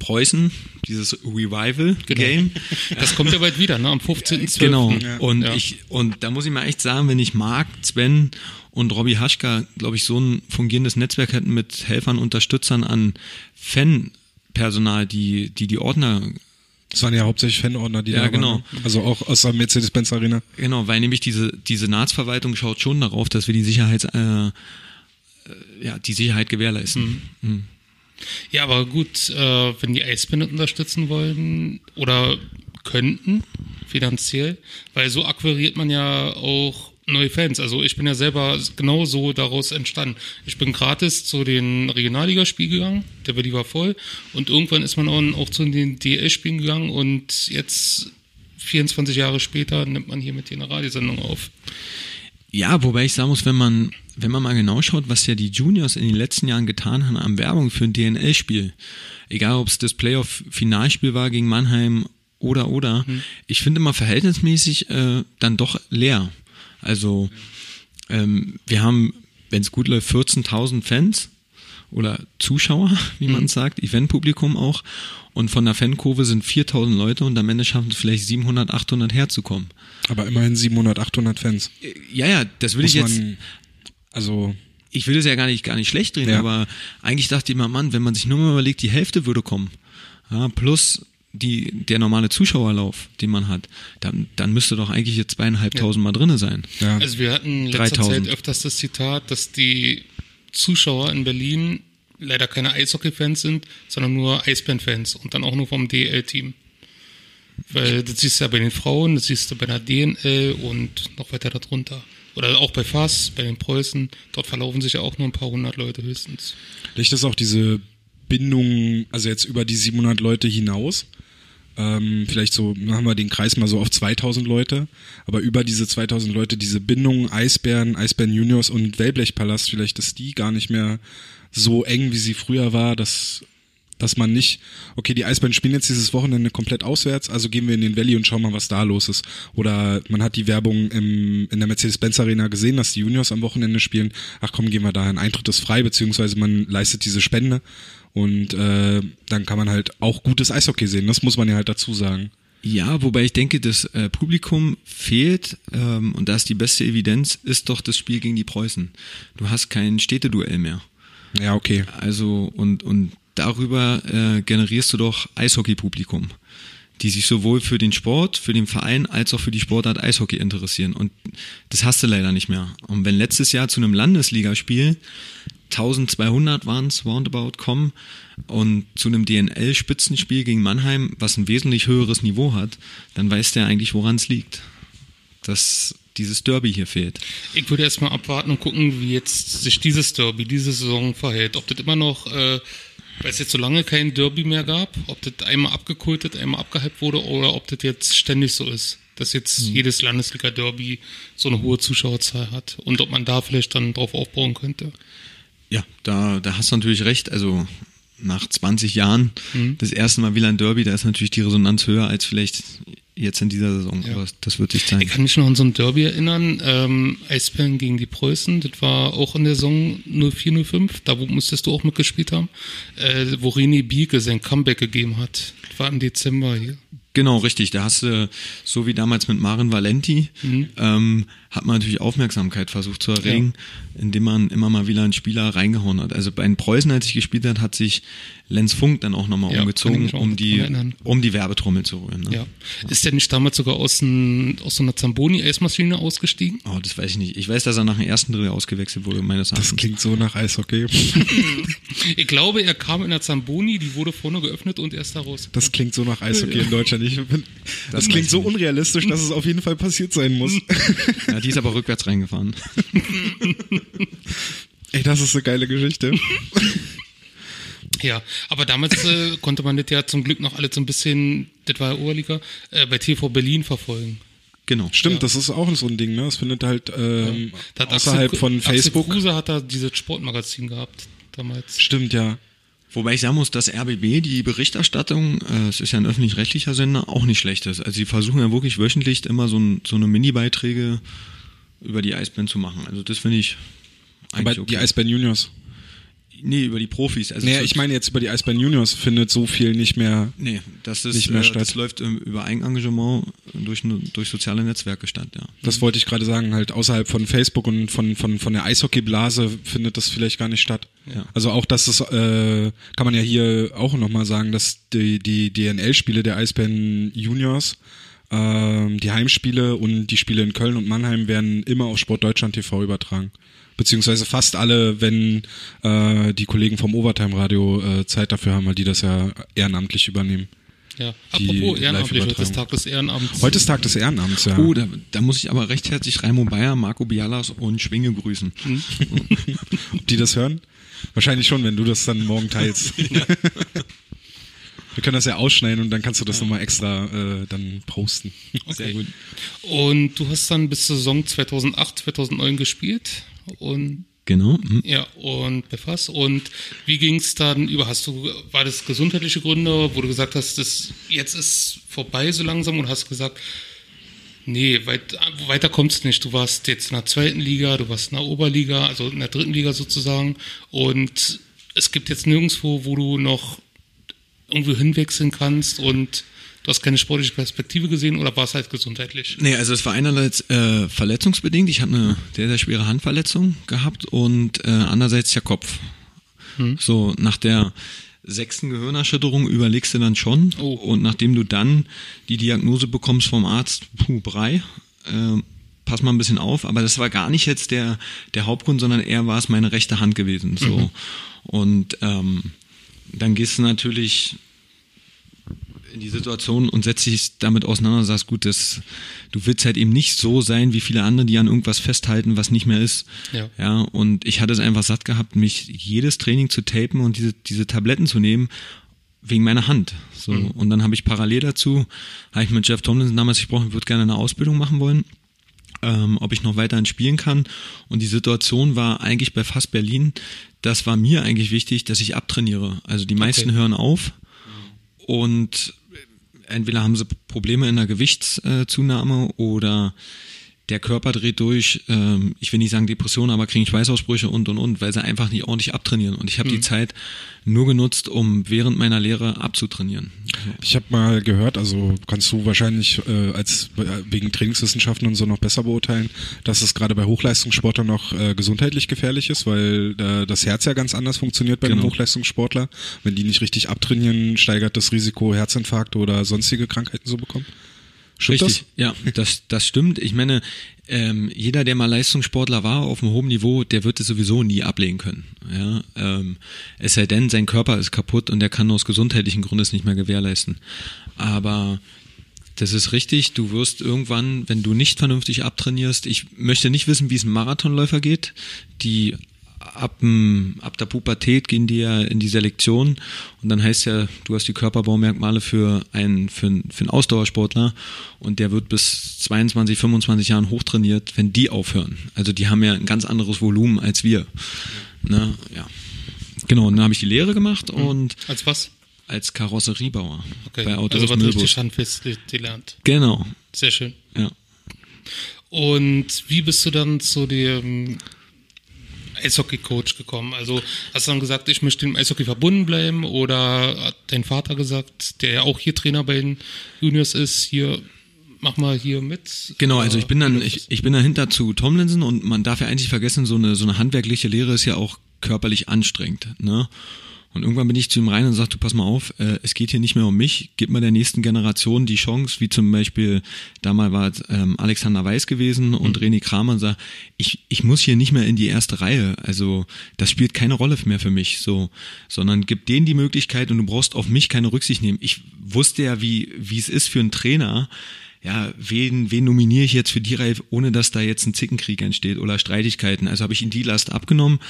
Preußen, dieses Revival-Game. das kommt ja bald wieder, ne? Am 15.12. Genau. Ja. Und Ja. ich und da muss ich mal echt sagen, wenn ich Marc, Sven und Robbie Haschka, glaube ich, so ein fungierendes Netzwerk hätten mit Helfern, Unterstützern an Fanpersonal, die die die Ordner Das waren ja hauptsächlich Fanordner, die Ja, da waren. genau. ne? Also auch aus der Mercedes-Benz Arena. Genau, weil nämlich diese, die Senatsverwaltung schaut schon darauf, dass wir die Sicherheits, äh, äh, ja, die Sicherheit gewährleisten. Mhm. Ja, aber gut, äh, wenn die Eisbänder unterstützen wollen oder könnten, finanziell, weil so akquiriert man ja auch neue Fans. Also ich bin ja selber genau so daraus entstanden. Ich bin gratis zu den Regionalligaspielen gegangen, der Willi war voll und irgendwann ist man auch, zu den DL-Spielen gegangen und jetzt 24 Jahre später nimmt man hier mit dir eine Radiosendung auf. Ja, wobei ich sagen muss, wenn man, wenn man mal genau schaut, was ja die Juniors in den letzten Jahren getan haben an Werbung für ein DNL-Spiel, egal ob es das Playoff-Finalspiel war gegen Mannheim oder oder, ich finde immer verhältnismäßig äh, dann doch leer. Also ähm, wir haben, wenn es gut läuft, 14.000 Fans oder Zuschauer, wie man sagt, Eventpublikum auch. Und von der Fankurve sind 4.000 Leute und am Ende schaffen es vielleicht 700, 800 herzukommen. Aber immerhin 700, 800 Fans. Ja, ja, das will Muss ich jetzt. man, also, ich will es ja gar nicht, gar nicht schlecht reden, Ja. aber eigentlich dachte ich immer, Mann, wenn man sich nur mal überlegt, die Hälfte würde kommen, ja, plus die, der normale Zuschauerlauf, den man hat, dann, dann müsste doch eigentlich jetzt zweieinhalbtausend Mal drinne sein. ja. Also wir hatten in letzter 3000. Zeit öfters das Zitat, dass die Zuschauer in Berlin leider keine Eishockey-Fans sind, sondern nur Eisbären-Fans und dann auch nur vom DL-Team. Weil das siehst du ja bei den Frauen, das siehst du bei der DNL und noch weiter darunter. Oder auch bei FAS, bei den Preußen. Dort verlaufen sich ja auch nur ein paar hundert Leute höchstens. Vielleicht ist auch diese Bindung, also jetzt über die 700 Leute hinaus. Ähm, vielleicht so, machen wir den Kreis mal so auf 2000 Leute, aber über diese 2000 Leute, diese Bindung Eisbären, Eisbären Juniors und Wellblechpalast, vielleicht ist die gar nicht mehr so eng, wie sie früher war, dass, dass man nicht, okay, die Eisbären spielen jetzt dieses Wochenende komplett auswärts, also gehen wir in den Valley und schauen mal, was da los ist. Oder man hat die Werbung im, in der Mercedes-Benz Arena gesehen, dass die Juniors am Wochenende spielen. Ach komm, gehen wir da hin. Eintritt ist frei, beziehungsweise man leistet diese Spende und äh, dann kann man halt auch gutes Eishockey sehen. Das muss man ja halt dazu sagen. Ja, wobei ich denke, das äh, Publikum fehlt ähm, und da ist die beste Evidenz, ist doch das Spiel gegen die Preußen. Du hast kein Städteduell mehr. Ja, okay. Also und und darüber äh, generierst du doch Eishockey-Publikum, die sich sowohl für den Sport, für den Verein als auch für die Sportart Eishockey interessieren. Und das hast du leider nicht mehr. Und wenn letztes Jahr zu einem Landesligaspiel 1200 waren es roundabout kommen und zu einem DNL-Spitzenspiel gegen Mannheim, was ein wesentlich höheres Niveau hat, dann weiß der eigentlich, woran es liegt. Dass dieses Derby hier fehlt. Ich würde erstmal abwarten und gucken, wie jetzt sich dieses Derby, diese Saison verhält. Ob das immer noch, äh, weil es jetzt so lange kein Derby mehr gab, ob das einmal abgekultet, einmal abgehypt wurde oder ob das jetzt ständig so ist. Dass jetzt mhm. jedes Landesliga-Derby so eine hohe Zuschauerzahl hat und ob man da vielleicht dann drauf aufbauen könnte. Ja, da, da hast du natürlich recht. Also nach 20 Jahren mhm. das erste Mal wieder ein Derby, da ist natürlich die Resonanz höher als vielleicht jetzt in dieser Saison. Ja. Aber das wird sich zeigen. Ich kann mich noch an so ein Derby erinnern. Ähm, Eisbären gegen die Preußen, das war auch in der Saison 04-05. Da musstest du auch mitgespielt haben. Äh, wo René Bieke sein Comeback gegeben hat. Das war im Dezember hier. Genau, richtig. Da hast du, so wie damals mit Marin Valenti, mhm. ähm, hat man natürlich Aufmerksamkeit versucht zu erregen, ja. indem man immer mal wieder einen Spieler reingehauen hat. Also bei den Preußen, als ich gespielt hat, hat sich Lenz Funk dann auch nochmal ja, umgezogen, um die, um die Werbetrommel zu rühren. Ne? Ja. Ist der nicht damals sogar aus, ein, aus so einer Zamboni-Eismaschine ausgestiegen? Oh, das weiß ich nicht. Ich weiß, dass er nach dem ersten Drittel ausgewechselt wurde, meines Erachtens. Das klingt so nach Eishockey. ich glaube, er kam in der Zamboni, die wurde vorne geöffnet und erst daraus. Das klingt so nach Eishockey in Deutschland. Ich bin, das, das klingt so unrealistisch, dass es auf jeden Fall passiert sein muss. Ja, die ist aber rückwärts reingefahren. Ey, das ist eine geile Geschichte. Ja, aber damals äh, konnte man das ja zum Glück noch alle so ein bisschen, das war ja Oberliga, äh, bei TV Berlin verfolgen. Genau. Stimmt, ja. das ist auch so ein Ding, ne? Das findet halt ähm, ja. außerhalb Axel, von Facebook. Axel Kruse hat da dieses Sportmagazin gehabt damals. Stimmt, ja. Wobei ich sagen muss, dass RBB die Berichterstattung, äh, es ist ja ein öffentlich-rechtlicher Sender, auch nicht schlecht ist. Also sie versuchen ja wirklich wöchentlich immer so, ein, so eine Mini-Beiträge über die Eisbären zu machen. Also das finde ich eigentlich Aber okay. die Eisbären Juniors. Nee, über die Profis. Also nee, ich meine jetzt über die Eisbären Juniors findet so viel nicht mehr. Nee, das ist nicht mehr äh, statt. Das läuft ähm, über Eigenengagement durch, durch soziale Netzwerke statt, ja. Das wollte ich gerade sagen, halt außerhalb von Facebook und von, von, von der Eishockeyblase findet das vielleicht gar nicht statt. Ja. Also auch das ist, äh, kann man ja hier auch nochmal sagen, dass die, die DNL-Spiele der Eisbären Juniors ähm, die Heimspiele und die Spiele in Köln und Mannheim werden immer auf Sport Deutschland TV übertragen beziehungsweise fast alle, wenn äh, die Kollegen vom Overtime Radio äh, Zeit dafür haben, weil die das ja ehrenamtlich übernehmen. Ja, apropos ehrenamtlich, heute ist Tag des Ehrenamts. Heute ist Tag des Ehrenamts, ja. Oh, da, da muss ich aber recht herzlich Raimo Bayer, Marco Bialas und Schwinge grüßen. Hm. die das hören? Wahrscheinlich schon, wenn du das dann morgen teilst. Ja. Wir können das ja ausschneiden und dann kannst du das ja. nochmal extra äh, dann posten. Okay. Sehr gut. Und du hast dann bis zur Saison 2008, 2009 gespielt und Genau. Mhm. Ja, und befasst. Und wie ging es dann über? Hast du, war das gesundheitliche Gründe, wo du gesagt hast, das jetzt ist vorbei so langsam und hast gesagt, nee, weit, weiter kommst du nicht. Du warst jetzt in der zweiten Liga, du warst in der Oberliga, also in der dritten Liga sozusagen. Und es gibt jetzt nirgendwo, wo du noch irgendwo hinwechseln kannst und Du hast keine sportliche Perspektive gesehen oder war es halt gesundheitlich? Nee, also es war einerseits äh, verletzungsbedingt. Ich habe eine sehr, sehr schwere Handverletzung gehabt und äh, andererseits der Kopf. Hm. So, nach der sechsten Gehirnerschütterung überlegst du dann schon. Oh. Und nachdem du dann die Diagnose bekommst vom Arzt, puh, Brei, äh, pass mal ein bisschen auf. Aber das war gar nicht jetzt der, der Hauptgrund, sondern eher war es meine rechte Hand gewesen. So. Mhm. Und ähm, dann gehst du natürlich in die Situation und setzt dich damit auseinander und sagst, gut, das, du willst halt eben nicht so sein wie viele andere, die an irgendwas festhalten, was nicht mehr ist. Ja. ja und ich hatte es einfach satt gehabt, mich jedes Training zu tapen und diese, diese Tabletten zu nehmen, wegen meiner Hand. So. Mhm. Und dann habe ich parallel dazu, habe ich mit Jeff Tomlinson damals gesprochen, ich würde gerne eine Ausbildung machen wollen. Ähm, ob ich noch weiterhin spielen kann. Und die Situation war eigentlich bei Fast Berlin, das war mir eigentlich wichtig, dass ich abtrainiere. Also die meisten okay. hören auf und entweder haben sie Probleme in der Gewichtszunahme oder der Körper dreht durch, ähm, ich will nicht sagen Depressionen, aber kriegen Schweißausbrüche und und und, weil sie einfach nicht ordentlich abtrainieren. Und ich habe mhm. die Zeit nur genutzt, um während meiner Lehre abzutrainieren. Ich habe mal gehört, also kannst du wahrscheinlich äh, als äh, wegen Trainingswissenschaften und so noch besser beurteilen, dass es gerade bei Hochleistungssportlern noch äh, gesundheitlich gefährlich ist, weil äh, das Herz ja ganz anders funktioniert bei genau. einem Hochleistungssportler. Wenn die nicht richtig abtrainieren, steigert das Risiko, Herzinfarkte oder sonstige Krankheiten zu bekommen. Stimmt Richtig, das? ja, das, das stimmt. Ich meine, ähm, jeder, der mal Leistungssportler war auf einem hohen Niveau, der wird es sowieso nie ablegen können. Ja, ähm, es sei denn, sein Körper ist kaputt und er kann aus gesundheitlichen Gründen es nicht mehr gewährleisten. Aber das ist richtig, du wirst irgendwann, wenn du nicht vernünftig abtrainierst, ich möchte nicht wissen, wie es einem Marathonläufer geht, die ab, ab der Pubertät gehen die ja in die Selektion und dann heißt ja, du hast die Körperbaumerkmale für einen, für, einen, für einen Ausdauersportler und der wird bis 22, 25 Jahren hochtrainiert, wenn die aufhören. Also die haben ja ein ganz anderes Volumen als wir. Ne? Ja. Genau, und dann habe ich die Lehre gemacht mhm. und. Als was? Als Karosseriebauer. Okay. Bei Autos also was richtig handfest gelernt. Genau. Sehr schön. Ja. Und wie bist du dann zu dem Eishockey-Coach gekommen? Also hast du dann gesagt, ich möchte dem Eishockey verbunden bleiben oder hat dein Vater gesagt, der ja auch hier Trainer bei den Juniors ist, hier mach mal hier mit. Genau, also ich bin dann, ich, ich bin dahinter zu Tomlinson und man darf ja eigentlich vergessen, so eine, so eine handwerkliche Lehre ist ja auch körperlich anstrengend, ne? Und irgendwann bin ich zu ihm rein und sagte, du pass mal auf, äh, es geht hier nicht mehr um mich, gib mal der nächsten Generation die Chance, wie zum Beispiel, damals war ähm, Alexander Weiß gewesen und mhm. René Kramer und sagt, ich, ich muss hier nicht mehr in die erste Reihe, also das spielt keine Rolle mehr für mich, so, sondern gib denen die Möglichkeit und du brauchst auf mich keine Rücksicht nehmen. Ich wusste ja, wie, wie es ist für einen Trainer, ja, wen, wen nominiere ich jetzt für die Reihe, ohne dass da jetzt ein Zickenkrieg entsteht oder Streitigkeiten. Also habe ich ihm die Last abgenommen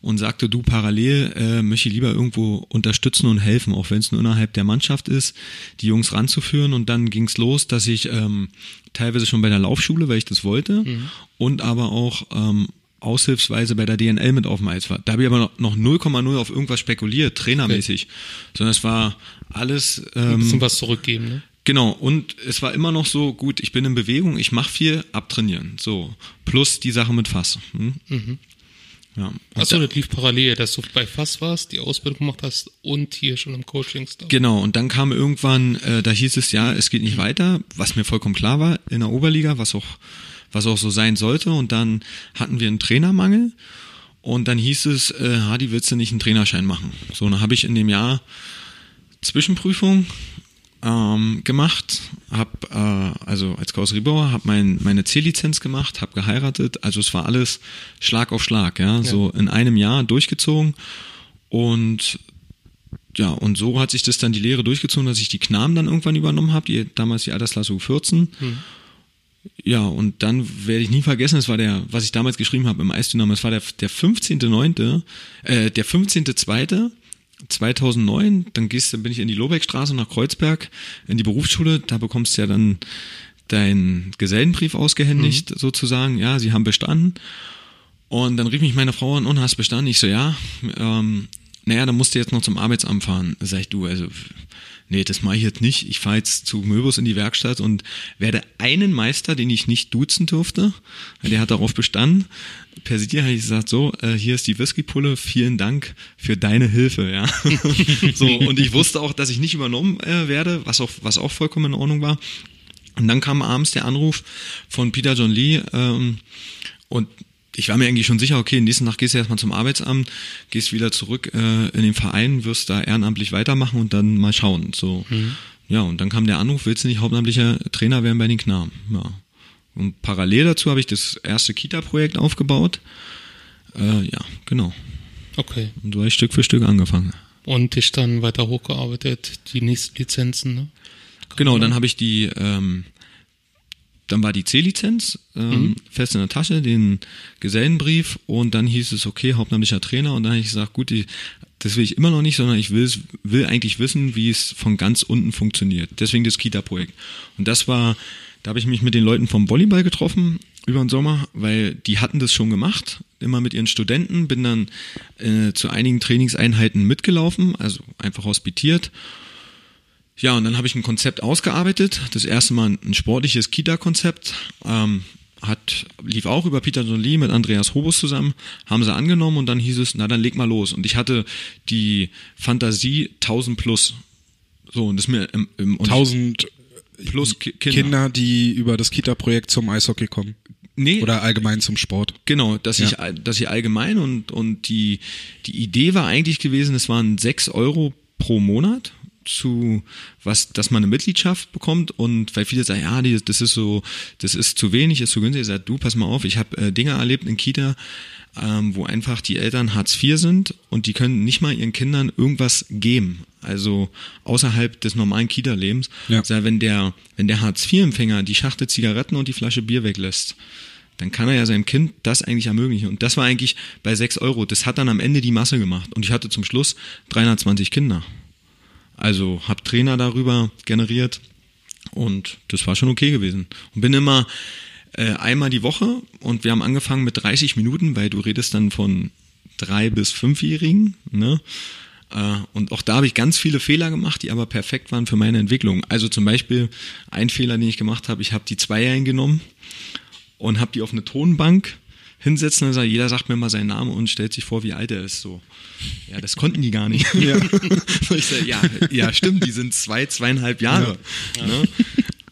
und sagte, du parallel äh, möchte ich lieber irgendwo unterstützen und helfen, auch wenn es nur innerhalb der Mannschaft ist, die Jungs ranzuführen. Und dann ging's los, dass ich ähm, teilweise schon bei der Laufschule, weil ich das wollte, mhm. und aber auch ähm, aushilfsweise bei der DNL mit auf dem Eis war. Da habe ich aber noch 0,0 auf irgendwas spekuliert, trainermäßig. Okay. Sondern es war alles. Ähm, Ein bisschen was zurückgeben, ne? Genau, und es war immer noch so, gut, ich bin in Bewegung, ich mache viel, abtrainieren. So. Plus die Sache mit Fass. Hm? Mhm. Ja. Achso, das lief parallel, dass du bei Fass warst, die Ausbildung gemacht hast und hier schon im Coaching -Star. Genau, und dann kam irgendwann, äh, da hieß es ja, es geht nicht weiter, was mir vollkommen klar war in der Oberliga, was auch, was auch so sein sollte. Und dann hatten wir einen Trainermangel und dann hieß es, äh, Hardy, willst du nicht einen Trainerschein machen? So, dann habe ich in dem Jahr Zwischenprüfung ähm, gemacht, habe äh, also als Karosseriebauer, habe mein, meine C-Lizenz gemacht, habe geheiratet, also es war alles Schlag auf Schlag, ja, ja, so in einem Jahr durchgezogen und ja, und so hat sich das dann die Lehre durchgezogen, dass ich die Knaben dann irgendwann übernommen habe, die damals die Altersklasse U14. Hm. Ja, und dann werde ich nie vergessen, es war der, was ich damals geschrieben habe im Eisdynamo, es war der, der 15.9., äh, der 15.2., 2009, dann gehst, dann bin ich in die Lobeckstraße nach Kreuzberg in die Berufsschule. Da bekommst du ja dann deinen Gesellenbrief ausgehändigt, mhm. sozusagen. Ja, sie haben bestanden. Und dann rief mich meine Frau an und hast bestanden. Ich so, ja, ähm, naja, dann musst du jetzt noch zum Arbeitsamt fahren. Sag ich, du, also nee, das mache ich jetzt nicht. Ich fahre jetzt zu Möbus in die Werkstatt und werde einen Meister, den ich nicht duzen durfte, der hat darauf bestanden. Per Sidia habe ich gesagt, so, äh, hier ist die Whiskypulle, vielen Dank für deine Hilfe, ja. so, und ich wusste auch, dass ich nicht übernommen äh, werde, was auch, was auch vollkommen in Ordnung war. Und dann kam abends der Anruf von Peter John Lee ähm, und ich war mir eigentlich schon sicher, okay, nächsten Tag gehst du erstmal zum Arbeitsamt, gehst wieder zurück äh, in den Verein, wirst da ehrenamtlich weitermachen und dann mal schauen. So. Mhm. Ja, und dann kam der Anruf, willst du nicht hauptamtlicher Trainer werden bei den Knaben? Ja. Und parallel dazu habe ich das erste Kita-Projekt aufgebaut. Äh, ja, genau. Okay. Und so habe ich Stück für Stück angefangen. Und dich dann weiter hochgearbeitet, die nächsten Lizenzen, ne? Genau, dann habe ich die ähm, dann war die C-Lizenz ähm, mhm. fest in der Tasche, den Gesellenbrief und dann hieß es, okay, hauptamtlicher Trainer und dann habe ich gesagt, gut, die, das will ich immer noch nicht, sondern ich will, will eigentlich wissen, wie es von ganz unten funktioniert. Deswegen das Kita-Projekt. Und das war, da habe ich mich mit den Leuten vom Volleyball getroffen über den Sommer, weil die hatten das schon gemacht, immer mit ihren Studenten, bin dann äh, zu einigen Trainingseinheiten mitgelaufen, also einfach hospitiert ja, und dann habe ich ein Konzept ausgearbeitet. Das erste Mal ein sportliches Kita-Konzept. Ähm, hat, lief auch über Peter Jolie mit Andreas Hobus zusammen, haben sie angenommen und dann hieß es, na dann leg mal los. Und ich hatte die Fantasie 1000 plus. So, und das ist mir im, im, und 1000 plus Ki- Kinder. Kinder. die über das Kita-Projekt zum Eishockey kommen. Nee, Oder allgemein zum Sport. Genau, dass Ja. ich, dass ich allgemein und, und die, die Idee war eigentlich gewesen, es waren sechs Euro pro Monat zu was, dass man eine Mitgliedschaft bekommt und weil viele sagen, ja, die, das ist so, das ist zu wenig, ist zu günstig. Ich sage, du, pass mal auf, ich habe äh, Dinge erlebt in Kita, ähm, wo einfach die Eltern Hartz IV sind und die können nicht mal ihren Kindern irgendwas geben. Also außerhalb des normalen Kita-Lebens. Ja. Sag, wenn der, wenn der Hartz-IV-Empfänger die Schachtel Zigaretten und die Flasche Bier weglässt, dann kann er ja seinem Kind das eigentlich ermöglichen. Und das war eigentlich bei 6 Euro. Das hat dann am Ende die Masse gemacht. Und ich hatte zum Schluss 320 Kinder. Also habe Trainer darüber generiert und das war schon okay gewesen. Und bin immer äh, einmal die Woche und wir haben angefangen mit 30 Minuten, weil du redest dann von drei bis fünfjährigen. Ne? Äh, Und auch da habe ich ganz viele Fehler gemacht, die aber perfekt waren für meine Entwicklung. Also zum Beispiel ein Fehler, den ich gemacht habe, ich habe die Zweijährigen genommen und habe die auf eine Tonbank hinsetzen und gesagt, jeder sagt mir mal seinen Namen und stellt sich vor, wie alt er ist. So, ja, das konnten die gar nicht. Ja, sag, ja, ja, stimmt, die sind zwei, zweieinhalb Jahre. Ne?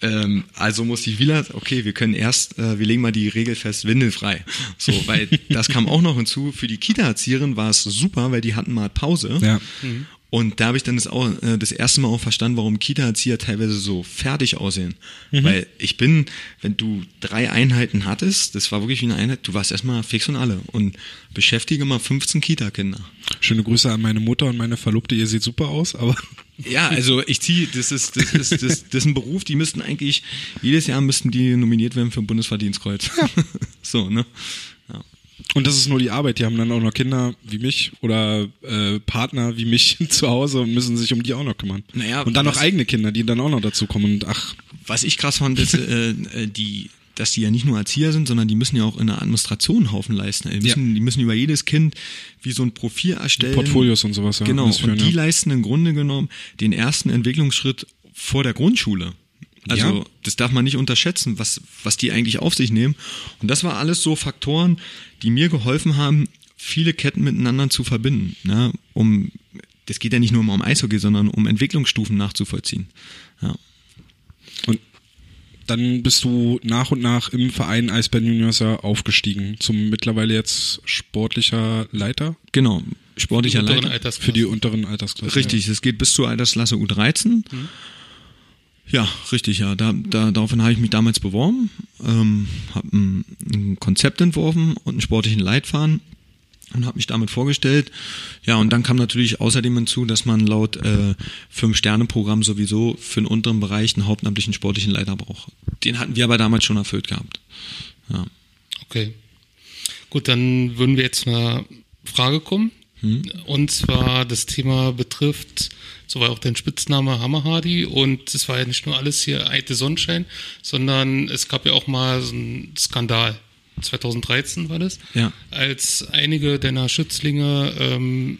Ähm, also muss ich wieder, okay, wir können erst, äh, wir legen mal die Regel fest, windelfrei. So, weil das kam auch noch hinzu. Für die Kita-Erzieherin war es super, weil die hatten mal Pause. Ja. Und da habe ich dann das, auch, äh, das erste Mal auch verstanden, warum Kita-Erzieher teilweise so fertig aussehen. Weil ich bin, wenn du drei Einheiten hattest, das war wirklich wie eine Einheit, du warst erstmal fix und alle und beschäftige mal 15 Kita-Kinder. Schöne Grüße an meine Mutter und meine Verlobte. Ihr seht super aus, aber Ja, also ich ziehe, das ist, das ist, das, das ist ein Beruf, die müssten eigentlich, jedes Jahr müssten die nominiert werden für ein Bundesverdienstkreuz. so, ne? Ja. Und das ist nur die Arbeit. Die haben dann auch noch Kinder wie mich oder äh, Partner wie mich zu Hause und müssen sich um die auch noch kümmern. Naja, und dann noch eigene Kinder, die dann auch noch dazu kommen. Und ach, Was ich krass fand, ist, äh, äh, die, dass die ja nicht nur Erzieher sind, sondern die müssen ja auch in der Administration einen Haufen leisten. Die müssen, die müssen über jedes Kind wie so ein Profil erstellen. Portfolios und sowas. Ja, Genau, führen, und die ja. leisten im Grunde genommen den ersten Entwicklungsschritt vor der Grundschule. Also Ja. das darf man nicht unterschätzen, was, was die eigentlich auf sich nehmen. Und das war alles so Faktoren, die mir geholfen haben, viele Ketten miteinander zu verbinden. Ne? Um, das geht ja nicht nur um Eishockey, sondern um Entwicklungsstufen nachzuvollziehen. Ja. Und dann bist du nach und nach im Verein Eisbären Juniors aufgestiegen zum mittlerweile jetzt sportlicher Leiter Genau, sportlicher Leiter. Für die unteren Altersklassen. Richtig, es geht bis zur Altersklasse U13. Ja, richtig, ja. Da, da, daraufhin habe ich mich damals beworben, ähm, habe ein, ein Konzept entworfen und einen sportlichen Leitfaden und habe mich damit vorgestellt. Ja, und dann kam natürlich außerdem hinzu, dass man laut äh, Fünf-Sterne-Programm sowieso für den unteren Bereich einen hauptamtlichen sportlichen Leiter braucht. Den hatten wir aber damals schon erfüllt gehabt. Ja. Okay. Gut, dann würden wir jetzt zu einer Frage kommen. Und zwar das Thema betrifft, so war auch dein Spitzname Hammerhardy und es war ja nicht nur alles hier alte Sonnenschein, sondern es gab ja auch mal so einen Skandal. 2013 war das, Ja. als einige deiner Schützlinge ähm,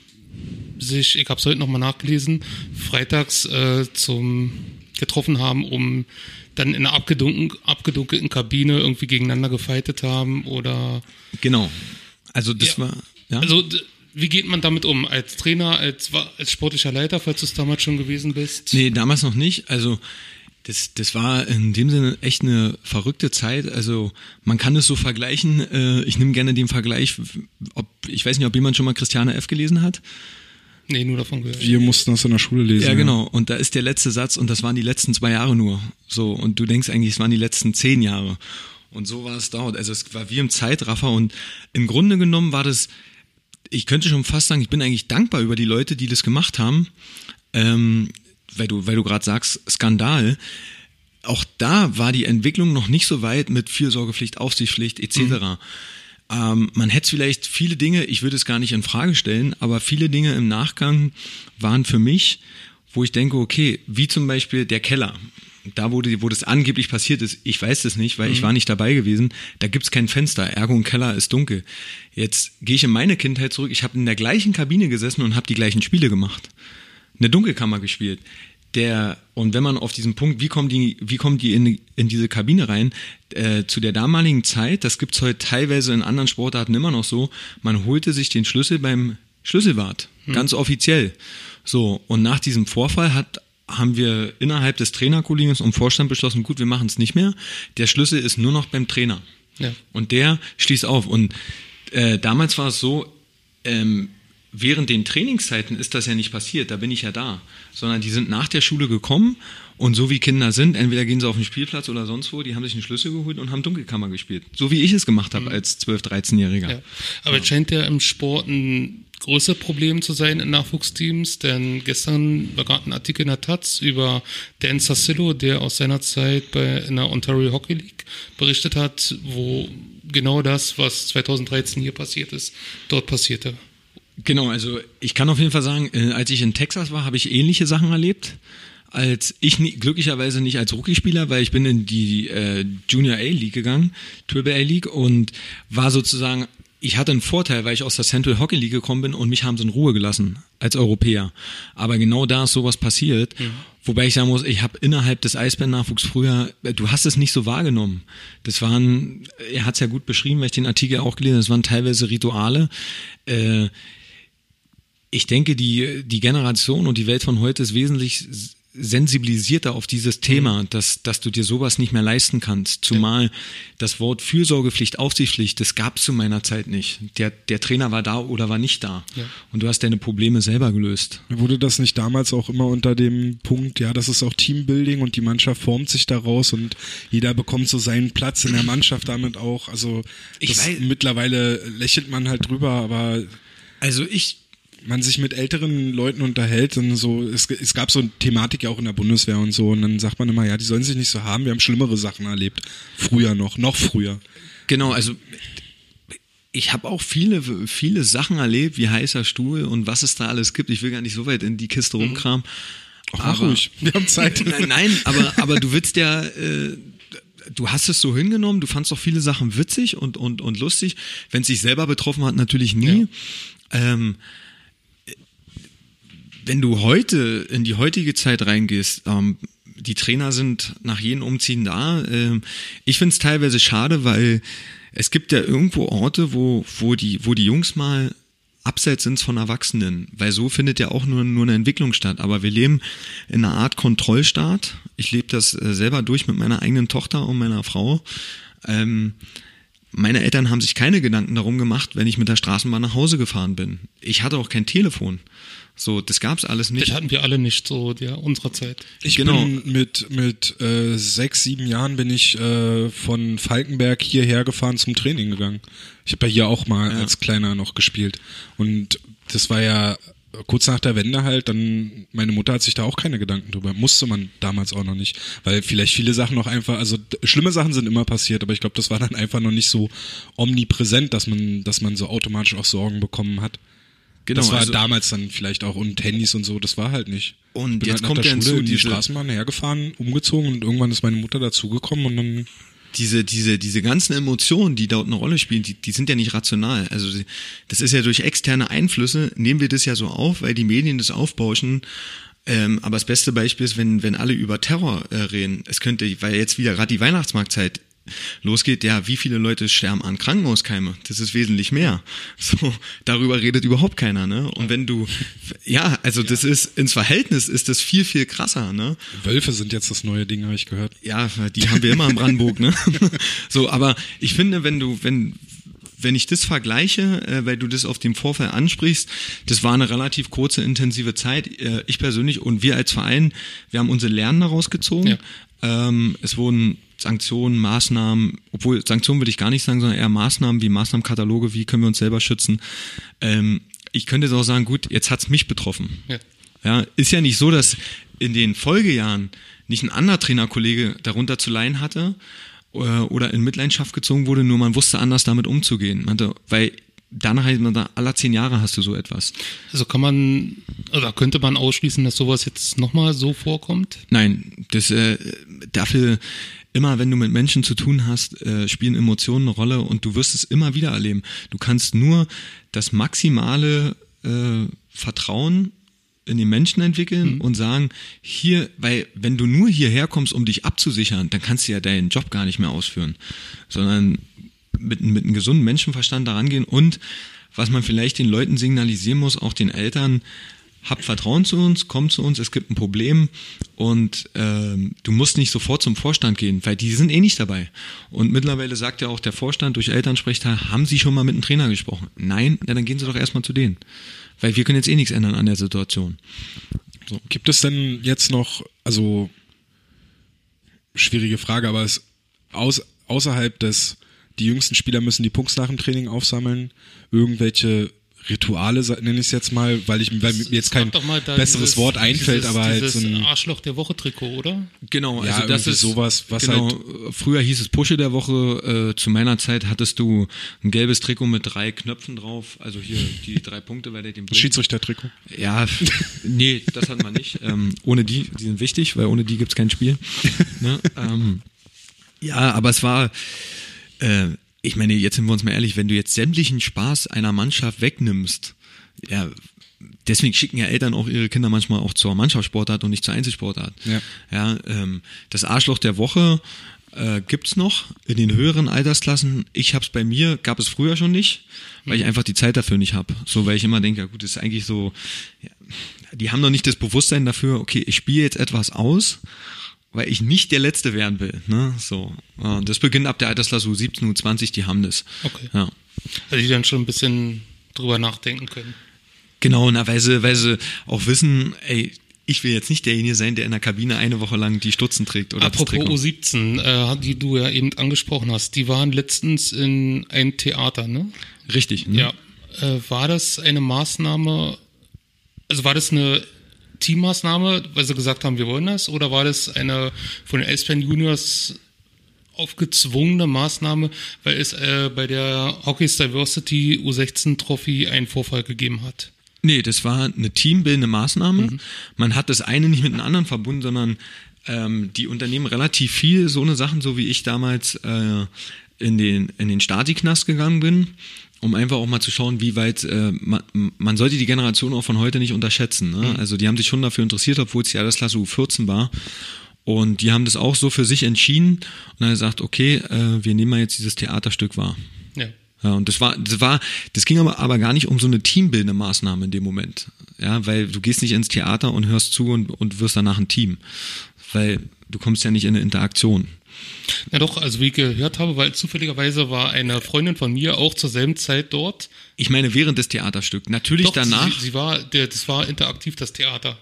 sich, ich habe es heute nochmal nachgelesen, freitags äh, zum getroffen haben, um dann in einer abgedunken, abgedunkelten Kabine irgendwie gegeneinander gefeitet haben oder Genau. Also das Ja. war. Ja? also wie geht man damit um? Als Trainer, als, als sportlicher Leiter, falls du es damals schon gewesen bist? Nee, damals noch nicht. Also das, das war in dem Sinne echt eine verrückte Zeit. Also man kann es so vergleichen. Äh, ich nehme gerne den Vergleich. Ob, ich weiß nicht, ob jemand schon mal Christiane F. gelesen hat. Nee, nur davon gehört. Wir mussten das in der Schule lesen. Ja, genau. Und da ist der letzte Satz und das waren die letzten zwei Jahre nur. So und du denkst eigentlich, es waren die letzten zehn Jahre. Und so war es dort. Also es war wie im Zeitraffer und im Grunde genommen war das. Ich könnte schon fast sagen, ich bin eigentlich dankbar über die Leute, die das gemacht haben. Ähm, weil du, weil du gerade sagst, Skandal. Auch da war die Entwicklung noch nicht so weit mit Fürsorgepflicht, Aufsichtspflicht etc. Ähm, man hätte vielleicht viele Dinge, ich würde es gar nicht in Frage stellen, aber viele Dinge im Nachgang waren für mich, wo ich denke, okay, wie zum Beispiel der Keller. Da, wo, die, wo das angeblich passiert ist, ich weiß das nicht, weil ich war nicht dabei gewesen, da gibt's kein Fenster, ergo ein Keller ist dunkel. Jetzt gehe ich in meine Kindheit zurück, ich habe in der gleichen Kabine gesessen und habe die gleichen Spiele gemacht. Eine Dunkelkammer gespielt. der, und wenn man auf diesen Punkt, wie kommen die, wie kommen die in, in diese Kabine rein, äh, zu der damaligen Zeit, das gibt's heute teilweise in anderen Sportarten immer noch so, man holte sich den Schlüssel beim Schlüsselwart, hm. ganz offiziell. So, und nach diesem Vorfall hat haben wir innerhalb des Trainerkollegiums und Vorstand beschlossen, gut, wir machen es nicht mehr. Der Schlüssel ist nur noch beim Trainer. Ja. Und der schließt auf. Und äh, damals war es so, ähm, während den Trainingszeiten ist das ja nicht passiert, da bin ich ja da, sondern die sind nach der Schule gekommen und so wie Kinder sind, entweder gehen sie auf den Spielplatz oder sonst wo, die haben sich einen Schlüssel geholt und haben Dunkelkammer gespielt. So wie ich es gemacht habe mhm. als 12-, 13-Jähriger. Ja. Aber es scheint ja im Sport ein größeres Problem zu sein in Nachwuchsteams, denn gestern war gerade ein Artikel in der Taz über Dan Sassillo, der aus seiner Zeit bei in der Ontario Hockey League berichtet hat, wo genau das, was 2013 hier passiert ist, dort passierte. Genau, also ich kann auf jeden Fall sagen, äh, als ich in Texas war, habe ich ähnliche Sachen erlebt. Als ich nie, glücklicherweise nicht als Rookie-Spieler, weil ich bin in die äh, Junior A-League gegangen, Triple A-League und war sozusagen ich hatte einen Vorteil, weil ich aus der Central Hockey League gekommen bin und mich haben sie in Ruhe gelassen als Europäer. Aber genau da ist sowas passiert. Mhm. Wobei ich sagen muss, ich habe innerhalb des Eisbären-Nachwuchs früher, äh, du hast es nicht so wahrgenommen. Das waren, er hat es ja gut beschrieben, weil ich den Artikel auch gelesen habe, das waren teilweise Rituale. Äh, ich denke, die, die Generation und die Welt von heute ist wesentlich sensibilisierter auf dieses Thema, mhm. dass, dass du dir sowas nicht mehr leisten kannst. Zumal ja. das Wort Fürsorgepflicht, Aufsichtspflicht, das gab es zu meiner Zeit nicht. Der, der Trainer war da oder war nicht da. Ja. Und du hast deine Probleme selber gelöst. Wurde das nicht damals auch immer unter dem Punkt, ja, das ist auch Teambuilding und die Mannschaft formt sich daraus und jeder bekommt so seinen Platz in der Mannschaft damit auch. Also ich weiß, mittlerweile lächelt man halt drüber, aber also ich man sich mit älteren Leuten unterhält und so, es, es gab so eine Thematik ja auch in der Bundeswehr und so und dann sagt man immer, ja, die sollen sich nicht so haben, wir haben schlimmere Sachen erlebt. Früher noch, noch früher. Genau, also ich habe auch viele, viele Sachen erlebt, wie heißer Stuhl und was es da alles gibt. Ich will gar nicht so weit in die Kiste mhm. rumkramen. Ach, aber, ruhig, wir haben Zeit. nein, nein, aber, aber du willst ja, äh, du hast es so hingenommen, du fandst auch viele Sachen witzig und, und, und lustig. Wenn es sich selber betroffen hat, natürlich nie. Ja. Ähm, wenn du heute in die heutige Zeit reingehst, ähm, die Trainer sind nach jedem Umziehen da. Ähm, ich finde es teilweise schade, weil es gibt ja irgendwo Orte, wo, wo, die, wo die Jungs mal abseits sind von Erwachsenen, weil so findet ja auch nur, nur eine Entwicklung statt. Aber wir leben in einer Art Kontrollstaat. Ich lebe das äh, selber durch mit meiner eigenen Tochter und meiner Frau. Ähm, meine Eltern haben sich keine Gedanken darum gemacht, wenn ich mit der Straßenbahn nach Hause gefahren bin. Ich hatte auch kein Telefon. So, das gab's alles nicht. Das hatten wir alle nicht so der unserer Zeit. Ich genau. bin mit mit äh, sechs, sieben Jahren bin ich äh, von Falkenberg hierher gefahren zum Training gegangen. Ich habe ja hier auch mal ja. als kleiner noch gespielt und das war ja kurz nach der Wende halt, dann, meine Mutter hat sich da auch keine Gedanken drüber. Musste man damals auch noch nicht. Weil vielleicht viele Sachen noch einfach, also schlimme Sachen sind immer passiert, aber ich glaube, das war dann einfach noch nicht so omnipräsent, dass man, dass man so automatisch auch Sorgen bekommen hat. Genau, das war also, damals dann vielleicht auch und Handys und so, das war halt nicht. Und bin jetzt halt kommt der Schule in die Straßenbahn hergefahren, umgezogen und irgendwann ist meine Mutter dazugekommen und dann diese, diese, diese ganzen Emotionen, die dort eine Rolle spielen, die, die sind ja nicht rational. Also das ist ja durch externe Einflüsse, nehmen wir das ja so auf, weil die Medien das aufbauschen. Ähm, aber das beste Beispiel ist, wenn, wenn alle über Terror äh, reden. Es könnte, weil jetzt wieder gerade die Weihnachtsmarktzeit losgeht, ja, wie viele Leute sterben an Krankenhauskeime? Das ist wesentlich mehr. So, darüber redet überhaupt keiner, ne? Und wenn du, ja, also das ist, ins Verhältnis ist das viel, viel krasser, ne? Wölfe sind jetzt das neue Ding, habe ich gehört. Ja, die haben wir immer in Brandenburg, ne? So, aber ich finde, wenn du, wenn, wenn ich das vergleiche, äh, weil du das auf dem Vorfall ansprichst, das war eine relativ kurze, intensive Zeit. Äh, ich persönlich und wir als Verein, wir haben unsere Lernen daraus gezogen. Ja. Ähm, es wurden Sanktionen, Maßnahmen, obwohl Sanktionen würde ich gar nicht sagen, sondern eher Maßnahmen wie Maßnahmenkataloge, wie können wir uns selber schützen. Ähm, ich könnte jetzt auch sagen, gut, jetzt hat's mich betroffen. Ja. ja. Ist ja nicht so, dass in den Folgejahren nicht ein anderer Trainerkollege darunter zu leiden hatte äh, oder in Mitleidenschaft gezogen wurde, nur man wusste anders damit umzugehen. Weil danach aller zehn Jahre hast du so etwas. Also kann man oder könnte man ausschließen, dass sowas jetzt nochmal so vorkommt? Nein, das äh, dafür immer wenn du mit Menschen zu tun hast, äh, spielen Emotionen eine Rolle und du wirst es immer wieder erleben. Du kannst nur das maximale äh, Vertrauen in den Menschen entwickeln und sagen, hier, weil wenn du nur hierher kommst, um dich abzusichern, dann kannst du ja deinen Job gar nicht mehr ausführen, sondern mit, mit einem gesunden Menschenverstand daran gehen und was man vielleicht den Leuten signalisieren muss, auch den Eltern, habt Vertrauen zu uns, kommt zu uns, es gibt ein Problem und ähm, du musst nicht sofort zum Vorstand gehen, weil die sind eh nicht dabei. Und mittlerweile sagt ja auch der Vorstand durch Elternsprechtag, haben Sie schon mal mit einem Trainer gesprochen? Nein, ja, dann gehen Sie doch erstmal zu denen. Weil wir können jetzt eh nichts ändern an der Situation. So. Gibt es denn jetzt noch, also schwierige Frage, aber es aus, außerhalb des, die jüngsten Spieler müssen die Punkte nach dem Training aufsammeln, irgendwelche Rituale, nenne ich es jetzt mal, weil ich weil mir jetzt kein besseres dieses, Wort einfällt, dieses, aber halt dieses so ein Arschloch der Woche Trikot, oder? Genau, Ja, also das ist sowas, was genau, halt- früher hieß es Pusche der Woche, äh, zu meiner Zeit hattest du ein gelbes Trikot mit drei Knöpfen drauf, also hier die drei Punkte bei der dem Bild. Schiedsrichter-Trikot. Ja, nee, das hatten wir nicht. Ähm, ohne die, die sind wichtig, weil ohne die gibt's kein Spiel. ne? ähm, ja, aber es war, äh, ich meine, jetzt sind wir uns mal ehrlich, wenn du jetzt sämtlichen Spaß einer Mannschaft wegnimmst, ja, deswegen schicken ja Eltern auch ihre Kinder manchmal auch zur Mannschaftssportart und nicht zur Einzelsportart. Ja. Ja, ähm, das Arschloch der Woche äh, gibt's noch in den höheren Altersklassen. Ich hab's bei mir, gab es früher schon nicht, weil ich einfach die Zeit dafür nicht hab. So, weil ich immer denke, ja gut, das ist eigentlich so, ja, die haben noch nicht das Bewusstsein dafür, okay, ich spiele jetzt etwas aus, weil ich nicht der Letzte werden will. Ne? So, das beginnt ab der Altersklasse U17, U20, die haben das. Okay. Ja. Also die dann schon ein bisschen drüber nachdenken können. Genau, na, weil sie, weil sie auch wissen, ey, ich will jetzt nicht derjenige sein, der in der Kabine eine Woche lang die Stutzen trägt oder Apropos Trikot. U17, äh, die du ja eben angesprochen hast, die waren letztens in ein Theater, ne? Richtig. Ne? Ja. Äh, war das eine Maßnahme, also war das eine Teammaßnahme, weil sie gesagt haben, wir wollen das, oder war das eine von den Elspen Juniors aufgezwungene Maßnahme, weil es äh, bei der Hockey's Diversity U16 Trophy einen Vorfall gegeben hat? Nee, das war eine teambildende Maßnahme. Man hat das eine nicht mit dem anderen verbunden, sondern ähm, die unternehmen relativ viel so eine Sachen, so wie ich damals äh, in den, in den Stasi-Knast gegangen bin, um einfach auch mal zu schauen, wie weit, äh, man, man sollte die Generation auch von heute nicht unterschätzen. Ne? Also die haben sich schon dafür interessiert, obwohl es die Altersklasse U14 war. Und die haben das auch so für sich entschieden und dann gesagt, okay, äh, wir nehmen mal jetzt dieses Theaterstück wahr. Ja. Ja, und das war, das war, das ging aber, aber gar nicht um so eine teambildende Maßnahme in dem Moment. Ja, weil du gehst nicht ins Theater und hörst zu und, und wirst danach ein Team. Weil du kommst ja nicht in eine Interaktion. Ja doch, also wie ich gehört habe, weil zufälligerweise war eine Freundin von mir auch zur selben Zeit dort. Ich meine, während des Theaterstücks. Natürlich Doch, danach. Sie, sie war, der, das war interaktiv, das Theater.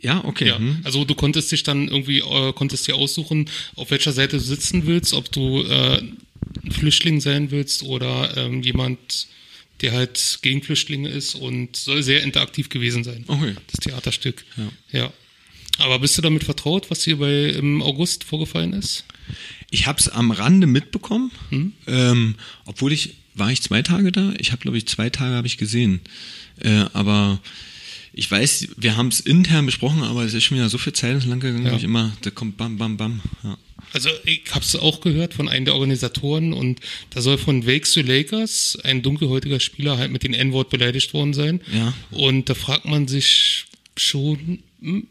ja, okay. Ja, Hm. also du konntest dich dann irgendwie, äh, konntest dir aussuchen, auf welcher Seite du sitzen willst, ob du äh, ein Flüchtling sein willst oder ähm, jemand, der halt gegen Flüchtlinge ist und soll sehr interaktiv gewesen sein. Okay. Das Theaterstück. Ja. ja. Aber bist du damit vertraut, was hier bei im August vorgefallen ist? Ich habe es am Rande mitbekommen, Hm? ähm, obwohl ich, war ich zwei Tage da? Ich habe, glaube ich, zwei Tage habe ich gesehen. Äh, aber ich weiß, wir haben es intern besprochen, aber es ist schon wieder so viel Zeit Land gegangen, Ja. ich immer, da kommt bam, bam, bam. Ja. Also ich habe es auch gehört von einem der Organisatoren und da soll von Wakes to Lakers ein dunkelhäutiger Spieler halt mit dem N-Wort beleidigt worden sein. Ja. Und da fragt man sich schon, hm,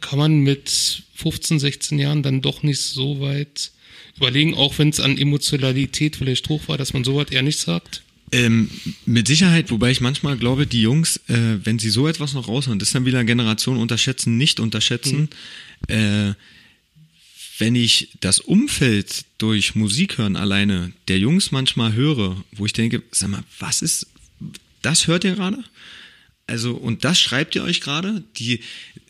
kann man mit 15, 16 Jahren dann doch nicht so weit überlegen, auch wenn es an Emotionalität vielleicht hoch war, dass man so weit eher nicht sagt? Ähm, mit Sicherheit, wobei ich manchmal glaube, die Jungs, äh, wenn sie so etwas noch raushauen, das ist dann wieder Generation unterschätzen, nicht unterschätzen. Äh, wenn ich das Umfeld durch Musik hören alleine der Jungs manchmal höre, wo ich denke, sag mal, was ist, das hört ihr gerade? Also, und das schreibt ihr euch gerade? Die,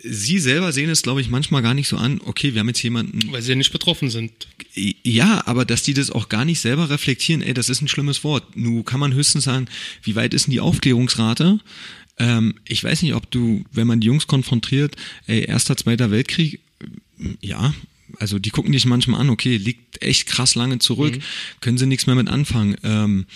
sie selber sehen es, glaube ich, manchmal gar nicht so an, okay, wir haben jetzt jemanden, Weil sie ja nicht betroffen sind. ja, aber dass die das auch gar nicht selber reflektieren, ey, das ist ein schlimmes Wort. Nu kann man höchstens sagen, wie weit ist denn die Aufklärungsrate? Ähm, ich weiß nicht, ob du, wenn man die Jungs konfrontiert, ey, erster, zweiter Weltkrieg, ja, also die gucken dich manchmal an, okay, liegt echt krass lange zurück, können sie nichts mehr mit anfangen. Ähm,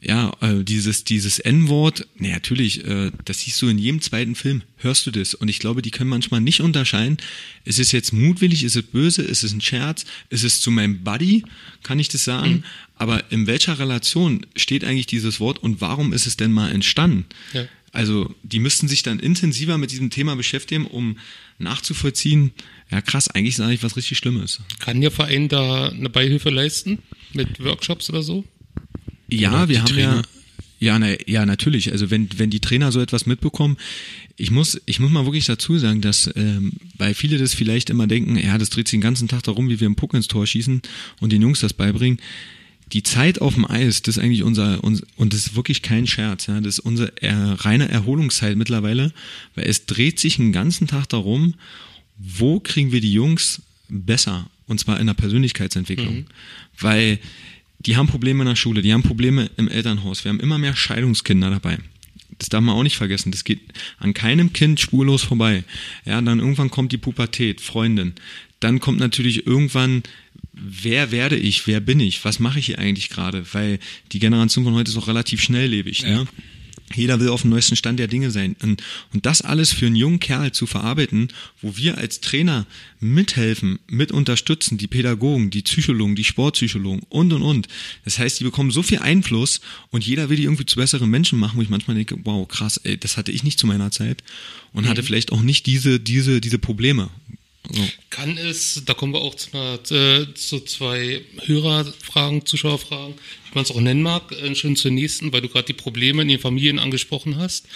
ja, äh, dieses, dieses N-Wort, nee, natürlich, äh, das siehst du in jedem zweiten Film, hörst du das. Und ich glaube, die können manchmal nicht unterscheiden, ist es jetzt mutwillig, ist es böse, ist es ein Scherz, ist es zu meinem Buddy, kann ich das sagen? Aber in welcher Relation steht eigentlich dieses Wort und warum ist es denn mal entstanden? Ja. Also die müssten sich dann intensiver mit diesem Thema beschäftigen, um nachzuvollziehen, ja krass, eigentlich ist eigentlich was richtig Schlimmes. Kann der Verein da eine Beihilfe leisten mit Workshops oder so? Ja, Oder wir die haben Trainer? ja, ja, na, ja, natürlich. Also wenn, wenn die Trainer so etwas mitbekommen, ich muss, ich muss mal wirklich dazu sagen, dass, ähm, weil viele das vielleicht immer denken, ja, das dreht sich den ganzen Tag darum, wie wir einen Puck ins Tor schießen und den Jungs das beibringen. Die Zeit auf dem Eis, das ist eigentlich unser, uns, und das ist wirklich kein Scherz, ja, das ist unsere äh, reine Erholungszeit mittlerweile, weil es dreht sich den ganzen Tag darum, wo kriegen wir die Jungs besser? Und zwar in der Persönlichkeitsentwicklung. Weil die haben Probleme in der Schule, die haben Probleme im Elternhaus. Wir haben immer mehr Scheidungskinder dabei. Das darf man auch nicht vergessen. Das geht an keinem Kind spurlos vorbei. Ja, dann irgendwann kommt die Pubertät, Freundin. Dann kommt natürlich irgendwann, wer werde ich, wer bin ich, was mache ich hier eigentlich gerade? Weil die Generation von heute ist auch relativ schnelllebig. Ja. Ne? Jeder will auf dem neuesten Stand der Dinge sein. Und, und das alles für einen jungen Kerl zu verarbeiten, wo wir als Trainer mithelfen, mit unterstützen, die Pädagogen, die Psychologen, die Sportpsychologen und, und, und. Das heißt, die bekommen so viel Einfluss und jeder will die irgendwie zu besseren Menschen machen, wo ich manchmal denke, wow, krass, ey, das hatte ich nicht zu meiner Zeit und hatte vielleicht auch nicht diese, diese, diese Probleme. Kann es, da kommen wir auch zu, einer, äh, zu zwei Hörerfragen, Zuschauerfragen, wie man es auch nennen mag, äh, schon zur nächsten, weil du gerade die Probleme in den Familien angesprochen hast.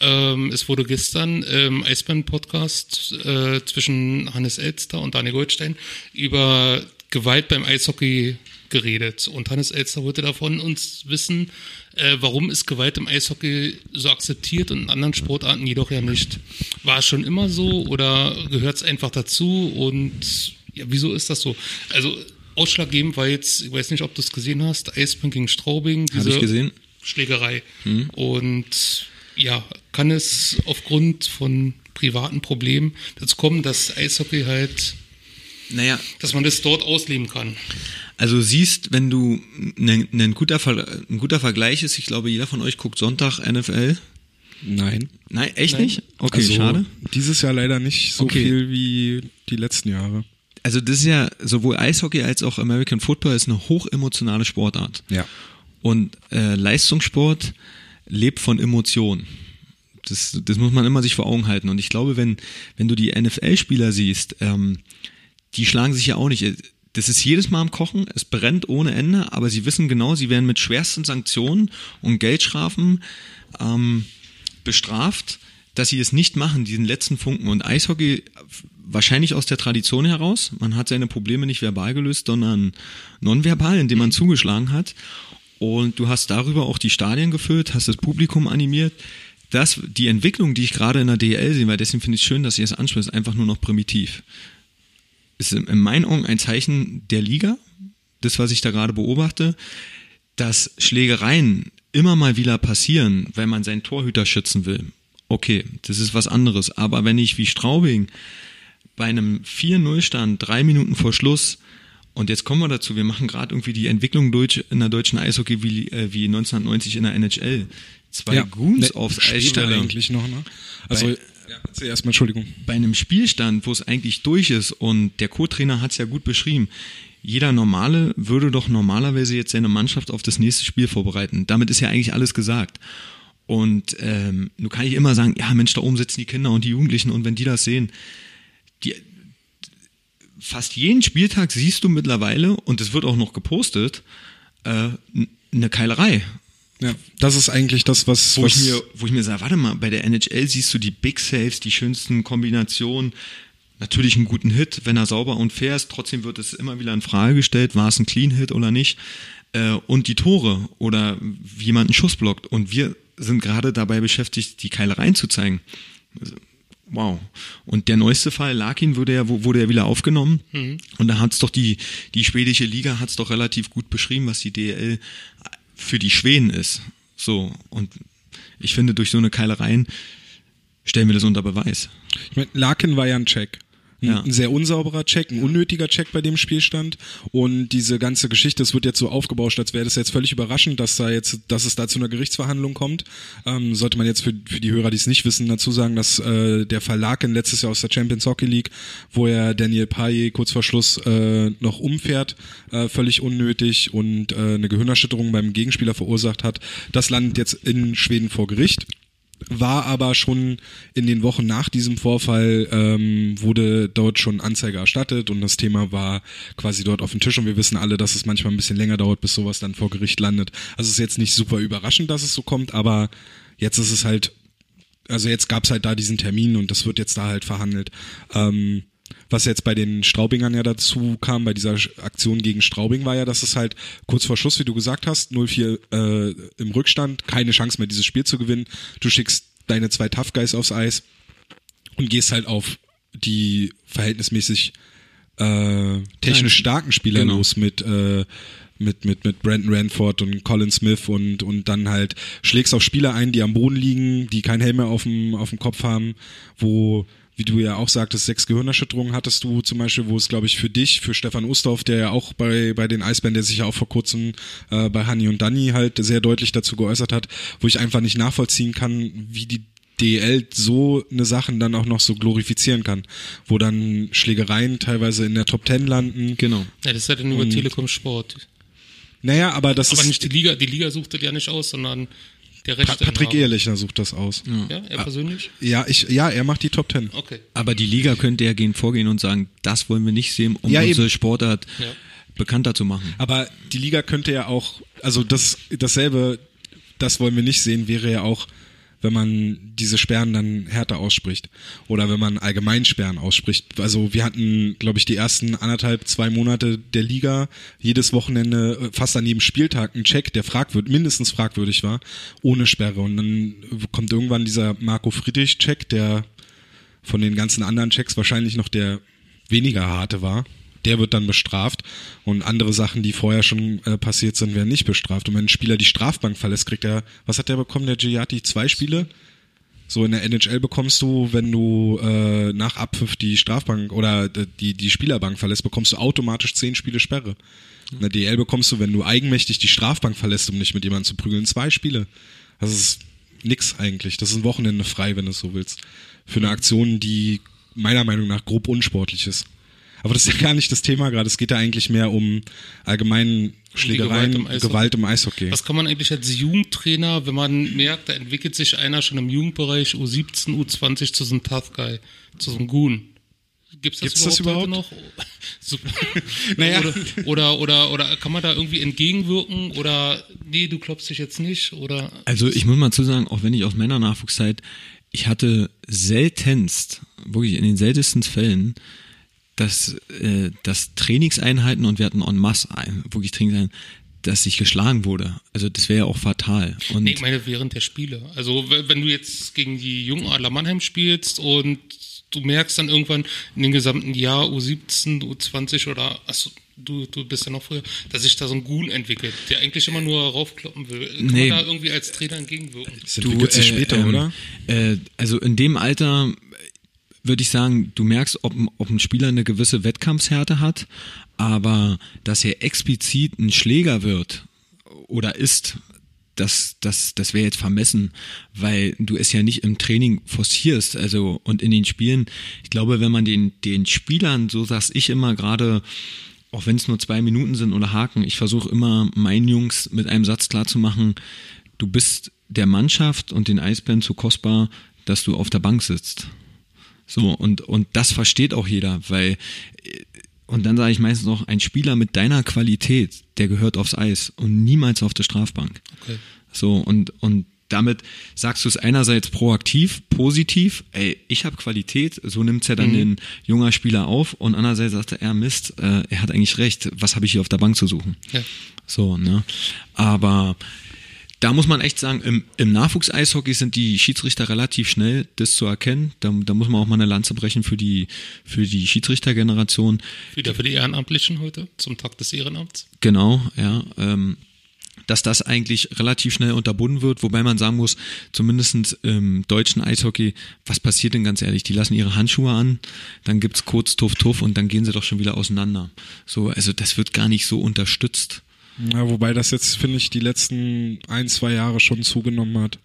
Ähm, es wurde gestern im Eisbären-Podcast äh, zwischen Hannes Elster und Daniel Goldstein über Gewalt beim Eishockey geredet. Und Hannes Elster wollte davon uns wissen, äh, warum ist Gewalt im Eishockey so akzeptiert und in anderen Sportarten jedoch ja nicht. War es schon immer so oder gehört es einfach dazu? Und ja, wieso ist das so? Also ausschlaggebend war jetzt, ich weiß nicht, ob du es gesehen hast, Eisbären gegen Straubing, diese ich gesehen? Schlägerei. Und ja, kann es aufgrund von privaten Problemen dazu kommen, dass Eishockey halt, Naja, dass man das dort ausleben kann? Also siehst, wenn du ein, ein, guter, Ver- ein guter Vergleich ist, ich glaube, jeder von euch guckt Sonntag NFL. Nein. Nein, echt Nein. nicht? Okay, also, schade. Dieses Jahr leider nicht so Okay. viel wie die letzten Jahre. Also das ist ja sowohl Eishockey als auch American Football ist eine hochemotionale Sportart. Ja. Und äh, Leistungssport lebt von Emotionen. Das, das muss man immer sich vor Augen halten. Und ich glaube, wenn, wenn du die NFL-Spieler siehst, ähm, die schlagen sich ja auch nicht. Das ist jedes Mal am Kochen, es brennt ohne Ende, aber sie wissen genau, sie werden mit schwersten Sanktionen und Geldstrafen ähm, bestraft, dass sie es nicht machen, diesen letzten Funken. Und Eishockey wahrscheinlich aus der Tradition heraus. Man hat seine Probleme nicht verbal gelöst, sondern nonverbal, indem man zugeschlagen hat. Und du hast darüber auch die Stadien gefüllt, hast das Publikum animiert. Das, die Entwicklung, die ich gerade in der DL sehe, weil deswegen finde ich es schön, dass ihr es anspricht, einfach nur noch primitiv. Ist in in meinen Augen ein Zeichen der Liga, das, was ich da gerade beobachte, dass Schlägereien immer mal wieder passieren, weil man seinen Torhüter schützen will. Okay, das ist was anderes. Aber wenn ich wie Straubing bei einem 4-0-Stand drei Minuten vor Schluss und jetzt kommen wir dazu, wir machen gerade irgendwie die Entwicklung durch in der deutschen Eishockey wie, äh, wie 1990 in der NHL. Zwei Goons Ne, aufs Eis später stelle. eigentlich noch, ne? Also, Bei- ja, erzähl erstmal, Entschuldigung. bei einem Spielstand, wo es eigentlich durch ist und der Co-Trainer hat es ja gut beschrieben, jeder Normale würde doch normalerweise jetzt seine Mannschaft auf das nächste Spiel vorbereiten. Damit ist ja eigentlich alles gesagt. Und ähm, nun kann ich immer sagen, ja Mensch, da oben sitzen die Kinder und die Jugendlichen und wenn die das sehen, die, fast jeden Spieltag siehst du mittlerweile, und es wird auch noch gepostet, äh, eine Keilerei. Ja, das ist eigentlich das, was, Wo was ich, mir, wo ich mir sage, warte mal, bei der NHL siehst du die Big Saves, die schönsten Kombinationen, natürlich einen guten Hit, wenn er sauber und fair ist, trotzdem wird es immer wieder in Frage gestellt, war es ein Clean Hit oder nicht, äh, und die Tore oder wie jemand einen Schuss blockt und wir sind gerade dabei beschäftigt, die Keilereien zu zeigen. Also, Wow. Und der neueste Fall, Larkin, wurde ja, wurde ja wieder aufgenommen. Und da hat's doch die, die schwedische Liga hat's doch relativ gut beschrieben, was die DL für die Schweden ist. So. Und ich finde, durch so eine Keilereien stellen wir das unter Beweis. Ich mein, Larkin war ja ein Check. Ein, Ja. ein sehr unsauberer Check, ein unnötiger Check bei dem Spielstand. Und diese ganze Geschichte, es wird jetzt so aufgebauscht, als wäre das jetzt völlig überraschend, dass da jetzt, dass es da zu einer Gerichtsverhandlung kommt. Ähm, sollte man jetzt für, für die Hörer, die es nicht wissen, dazu sagen, dass äh, der Fall Larkin letztes Jahr aus der Champions Hockey League, wo er Daniel Paye kurz vor Schluss äh, noch umfährt, äh, völlig unnötig und äh, eine Gehirnerschütterung beim Gegenspieler verursacht hat. Das landet jetzt in Schweden vor Gericht. War aber schon in den Wochen nach diesem Vorfall ähm, wurde dort schon Anzeige erstattet und das Thema war quasi dort auf dem Tisch und wir wissen alle, dass es manchmal ein bisschen länger dauert, bis sowas dann vor Gericht landet. Also es ist jetzt nicht super überraschend, dass es so kommt, aber jetzt ist es halt, also jetzt gab es halt da diesen Termin und das wird jetzt da halt verhandelt. Ähm, was jetzt bei den Straubingern ja dazu kam, bei dieser Aktion gegen Straubing, war ja, dass es halt kurz vor Schluss, wie du gesagt hast, 0-4 äh, im Rückstand, keine Chance mehr, dieses Spiel zu gewinnen. Du schickst deine zwei Tough Guys aufs Eis und gehst halt auf die verhältnismäßig äh, technisch starken Spieler Genau. los mit äh, mit mit mit Brandon Ranford und Colin Smith und und dann halt schlägst auf Spieler ein, die am Boden liegen, die keinen Helm mehr auf dem auf dem Kopf haben, wo wie du ja auch sagtest, sechs Gehirnerschütterungen hattest du zum Beispiel, wo es, glaube ich, für dich, für Stefan Ustorf, der ja auch bei, bei den Eisbären, der sich ja auch vor kurzem äh, bei Hanni und Danny halt sehr deutlich dazu geäußert hat, wo ich einfach nicht nachvollziehen kann, wie die DL so eine Sachen dann auch noch so glorifizieren kann, wo dann Schlägereien teilweise in der Top Ten landen. Genau. Ja, das ist ja dann über Und- Telekom Sport. Naja, aber das Aber ist nicht die Liga, die Liga sucht das ja nicht aus, sondern der Rechte. Patrick Ehrlichner sucht das aus. Ja, er persönlich? Ja, ich, ja, er macht die Top Ten. Okay. Aber die Liga könnte ja gegen vorgehen und sagen, das wollen wir nicht sehen, um Ja, unsere eben. Sportart Ja. bekannter zu machen. Aber die Liga könnte ja auch, also das, dasselbe, das wollen wir nicht sehen, wäre ja auch, wenn man diese Sperren dann härter ausspricht. Oder wenn man allgemein Sperren ausspricht. Also wir hatten, glaube ich, die ersten anderthalb, zwei Monate der Liga, jedes Wochenende, äh, fast an jedem Spieltag einen Check, der fragwürdig, mindestens fragwürdig war, ohne Sperre. Und dann kommt irgendwann dieser Marco Friedrich-Check, der von den ganzen anderen Checks wahrscheinlich noch der weniger harte war. Der wird dann bestraft und andere Sachen, die vorher schon äh, passiert sind, werden nicht bestraft. Und wenn ein Spieler die Strafbank verlässt, kriegt er, was hat der bekommen, der Giatti? Zwei Spiele? So in der NHL bekommst du, wenn du äh, nach Abpfiff die Strafbank oder äh, die, die Spielerbank verlässt, bekommst du automatisch zehn Spiele Sperre. In der DL bekommst du, wenn du eigenmächtig die Strafbank verlässt, um nicht mit jemandem zu prügeln, zwei Spiele. Das ist nix eigentlich. Das ist ein Wochenende frei, wenn du es so willst. Für eine Aktion, die meiner Meinung nach grob unsportlich ist. Aber das ist ja gar nicht das Thema gerade. Es geht ja eigentlich mehr um allgemein Schlägereien, Gewalt im Eishockey. Gewalt im Eishockey. Was kann man eigentlich als Jugendtrainer, wenn man merkt, da entwickelt sich einer schon im Jugendbereich U17, U20 zu so einem Tough Guy, zu so einem Goon? Gibt's das, Gibt's das überhaupt, noch? Super. Naja. Oder, oder, oder, oder kann man da irgendwie entgegenwirken? Oder nee, du klopfst dich jetzt nicht? Oder Also ich muss mal zu sagen, auch wenn ich aus meiner Nachwuchszeit, ich hatte seltenst, wirklich in den seltensten Fällen, dass, äh, dass Trainingseinheiten und wir hatten en masse ein, wirklich Trainingseinheiten, dass ich geschlagen wurde. Also das wäre ja auch fatal. Und Nee, ich meine während der Spiele. Also wenn du jetzt gegen die Jungadler Mannheim spielst und du merkst dann irgendwann in dem gesamten Jahr U17, U20 oder achso, du, du bist ja noch früher, dass sich da so ein Goon entwickelt, der eigentlich immer nur raufkloppen will. Kann Nee. man da irgendwie als Trainer entgegenwirken? Das entwickelt sich später, ähm, oder? Äh, also in dem Alter würde ich sagen, du merkst, ob, ein- ob ein Spieler eine gewisse Wettkampfshärte hat, aber dass er explizit ein Schläger wird oder ist, das, das, das wäre jetzt vermessen, weil du es ja nicht im Training forcierst. Also und in den Spielen, ich glaube, wenn man den, den Spielern, so sag's ich immer gerade, auch wenn es nur zwei Minuten sind oder Haken, ich versuche immer meinen Jungs mit einem Satz klarzumachen, du bist der Mannschaft und den Eisbären zu kostbar, dass du auf der Bank sitzt. So, und, und das versteht auch jeder, weil, äh, und dann sage ich meistens noch, ein Spieler mit deiner Qualität, der gehört aufs Eis und niemals auf der Strafbank. Okay. So, und, und damit sagst du es einerseits proaktiv, positiv, ey, ich habe Qualität, so nimmt's ja dann den junger Spieler auf und andererseits sagt er, er Mist, äh, er hat eigentlich recht, was habe ich hier auf der Bank zu suchen? Ja. So, ne? Aber da muss man echt sagen, im, im Nachwuchseishockey sind die Schiedsrichter relativ schnell, das zu erkennen. Da, da muss man auch mal eine Lanze brechen für die, für die Schiedsrichtergeneration. Wieder für die Ehrenamtlichen heute, zum Tag des Ehrenamts. Genau, ja. Ähm, dass das eigentlich relativ schnell unterbunden wird, wobei man sagen muss, zumindest im deutschen Eishockey, was passiert denn ganz ehrlich? Die lassen ihre Handschuhe an, dann gibt's kurz Tuff Tuff und dann gehen sie doch schon wieder auseinander. So, also das wird gar nicht so unterstützt. Ja, wobei das jetzt, finde ich, die letzten ein, zwei Jahre schon zugenommen hat.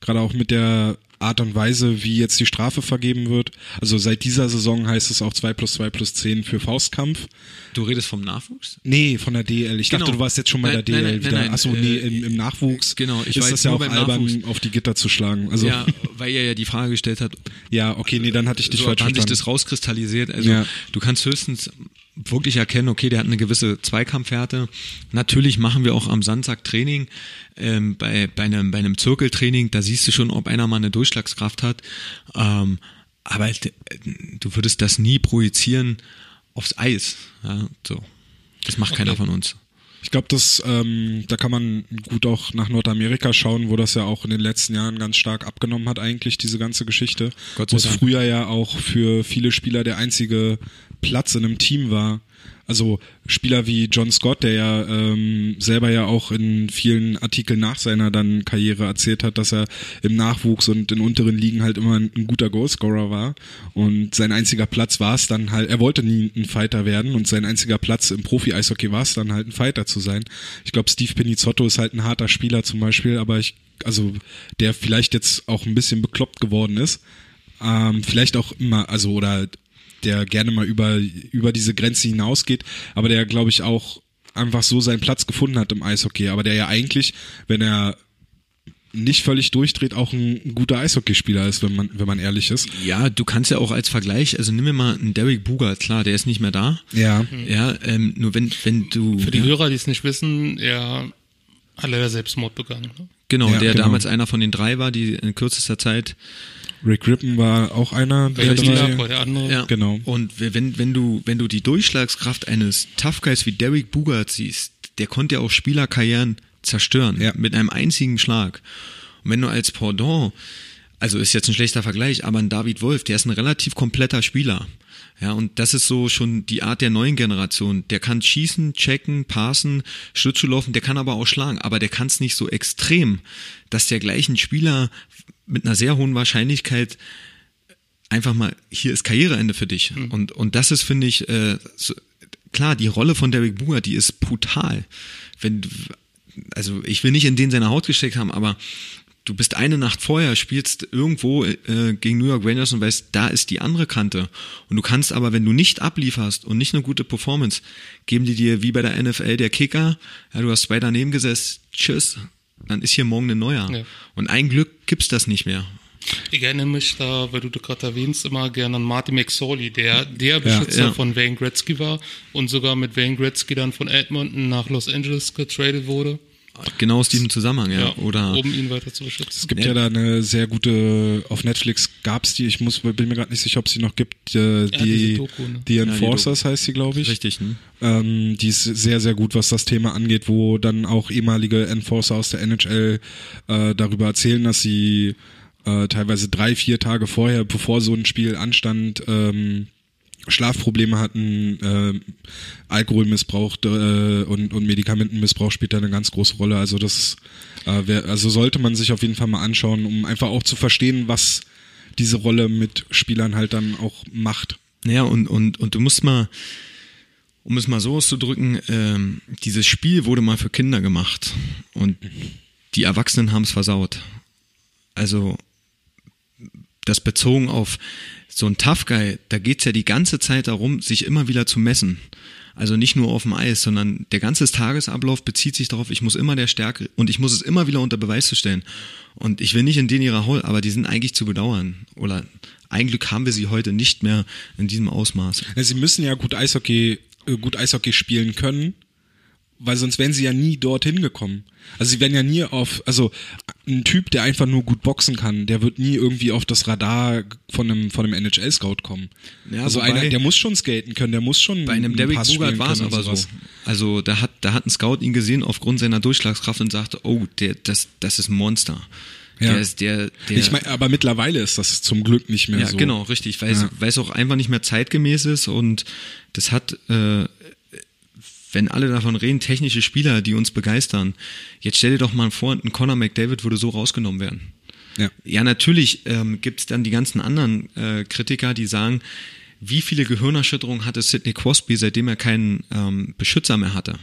Gerade auch mit der Art und Weise, wie jetzt die Strafe vergeben wird. Also seit dieser Saison heißt es auch 2 plus 2 plus 10 für Faustkampf. Du redest vom Nachwuchs? Nee, von der DL. Ich Genau. dachte, du warst jetzt schon bei Nein, der DL nein, nein, wieder. nein, nein, Achso, nee, äh, im, im Nachwuchs genau, ich ist das ja auch albern, Nachwuchs. auf die Gitter zu schlagen. Also Ja, weil er ja die Frage gestellt hat, ja, okay, nee, dann hatte ich dich so falsch wann sich verstanden. das rauskristallisiert. Also Ja. du kannst höchstens wirklich erkennen, okay, der hat eine gewisse Zweikampfhärte. Natürlich machen wir auch am Samstag Training, ähm, bei, bei, einem, bei einem Zirkeltraining, da siehst du schon, ob einer mal eine Durchschlagskraft hat. Ähm, aber d- du würdest das nie projizieren aufs Eis. Ja, so. Das macht keiner von uns. Ich glaube, das, ähm, da kann man gut auch nach Nordamerika schauen, wo das ja auch in den letzten Jahren ganz stark abgenommen hat, eigentlich, diese ganze Geschichte. Gott Wo sei es Dank. früher ja auch für viele Spieler der einzige Platz in einem Team war. Also Spieler wie John Scott, der ja ähm, selber ja auch in vielen Artikeln nach seiner dann Karriere erzählt hat, dass er im Nachwuchs und in unteren Ligen halt immer ein, ein guter Goalscorer war. Und sein einziger Platz war es dann halt, er wollte nie ein Fighter werden und sein einziger Platz im Profi-Eishockey war es dann halt ein Fighter zu sein. Ich glaube, Steve Pinizzotto ist halt ein harter Spieler zum Beispiel, aber ich, also der vielleicht jetzt auch ein bisschen bekloppt geworden ist. Ähm, vielleicht auch immer, also oder der gerne mal über, über diese Grenze hinausgeht, aber der, glaube ich, auch einfach so seinen Platz gefunden hat im Eishockey, aber der ja eigentlich, wenn er nicht völlig durchdreht, auch ein guter Eishockeyspieler ist, wenn man, wenn man ehrlich ist. Ja, du kannst ja auch als Vergleich, also nimm mir mal einen Derek Bugart, klar, der ist nicht mehr da. Ja. Ja, ähm, nur wenn, wenn du. Für die ja, Hörer, die es nicht wissen, er hat leider Selbstmord begangen. Ne? Genau, Ja, der genau. damals einer von den drei war, die in kürzester Zeit. Rick Rippen war auch einer der drei. war der andere? Ja, Genau. Und wenn, wenn du, wenn du die Durchschlagskraft eines Tough Guys wie Derek Bugart siehst, der konnte ja auch Spielerkarrieren zerstören. Ja. Mit einem einzigen Schlag. Und wenn du als Pendant, also ist jetzt ein schlechter Vergleich, aber ein David Wolf, der ist ein relativ kompletter Spieler. Ja, und das ist so schon die Art der neuen Generation. Der kann schießen, checken, passen, Schlittschuh laufen, der kann aber auch schlagen, aber der kann es nicht so extrem, dass der gleichen Spieler mit einer sehr hohen Wahrscheinlichkeit einfach mal, hier ist Karriereende für dich. Und, und das ist, finde ich, äh, so, klar, die Rolle von Derek Booger, die ist brutal. Wenn, du- also ich will nicht in den seine Haut gesteckt haben, aber du bist eine Nacht vorher, spielst irgendwo äh, gegen New York Rangers und weißt, da ist die andere Kante. Und du kannst aber, wenn du nicht ablieferst und nicht eine gute Performance, geben die dir wie bei der NFL der Kicker, ja, du hast zwei daneben gesessen, tschüss, dann ist hier morgen ein neuer. Ja. Und ein Glück gibt's das nicht mehr. Ich erinnere mich da, weil du das gerade erwähnst, immer gerne an Marty McSorley, der der Beschützer ja. von Wayne Gretzky war und sogar mit Wayne Gretzky dann von Edmonton nach Los Angeles getradet wurde, Genau aus diesem Zusammenhang, ja. Oder um ihn weiter zu beschützen. Es gibt ja da eine sehr gute, auf Netflix gab's die, ich muss, bin mir gerade nicht sicher, ob sie noch gibt, äh, diese die, Doku, ne? die die Enforcers heißt sie, glaube ich. richtig, ne? Ähm, die ist sehr, sehr gut, was das Thema angeht, wo dann auch ehemalige Enforcer aus der NHL äh, darüber erzählen, dass sie äh, teilweise drei, vier Tage vorher, bevor so ein Spiel anstand, ähm, Schlafprobleme hatten, äh, Alkoholmissbrauch äh, und, und Medikamentenmissbrauch spielt da eine ganz große Rolle. Also das äh, wär, also sollte man sich auf jeden Fall mal anschauen, um einfach auch zu verstehen, was diese Rolle mit Spielern halt dann auch macht. Naja, und, und, und du musst mal, um es mal so auszudrücken, ähm, dieses Spiel wurde mal für Kinder gemacht und die Erwachsenen haben es versaut. Also das bezogen auf so ein Tough Guy, da geht's ja die ganze Zeit darum, sich immer wieder zu messen. Also nicht nur auf dem Eis, sondern der ganze Tagesablauf bezieht sich darauf, ich muss immer der Stärke und ich muss es immer wieder unter Beweis zu stellen. Und ich will nicht in den ihrer Haul, aber die sind eigentlich zu bedauern. Oder ein Glück haben wir sie heute nicht mehr in diesem Ausmaß. Sie müssen ja gut Eishockey, äh, gut Eishockey spielen können, weil sonst wären sie ja nie dorthin gekommen. Also sie wären ja nie auf, also ein Typ, der einfach nur gut boxen kann, der wird nie irgendwie auf das Radar von einem, von einem NHL-Scout kommen. Ja, also einer, der muss schon skaten können, der muss schon Bei einem Derek spielen war es aber so. Also da hat, da hat ein Scout ihn gesehen aufgrund seiner Durchschlagskraft und sagte, oh, der, das, das ist ein Monster. Ja. Der ist der, der Ich meine, aber mittlerweile ist das zum Glück nicht mehr ja, so. genau, richtig, weil, Ja. es, weil es auch einfach nicht mehr zeitgemäß ist und das hat, äh, wenn alle davon reden, technische Spieler, die uns begeistern. Jetzt stell dir doch mal vor, ein Conor McDavid würde so rausgenommen werden. Ja. Ja, natürlich ähm, gibt es dann die ganzen anderen äh, Kritiker, die sagen, wie viele Gehirnerschütterungen hatte Sidney Crosby, seitdem er keinen ähm, Beschützer mehr hatte.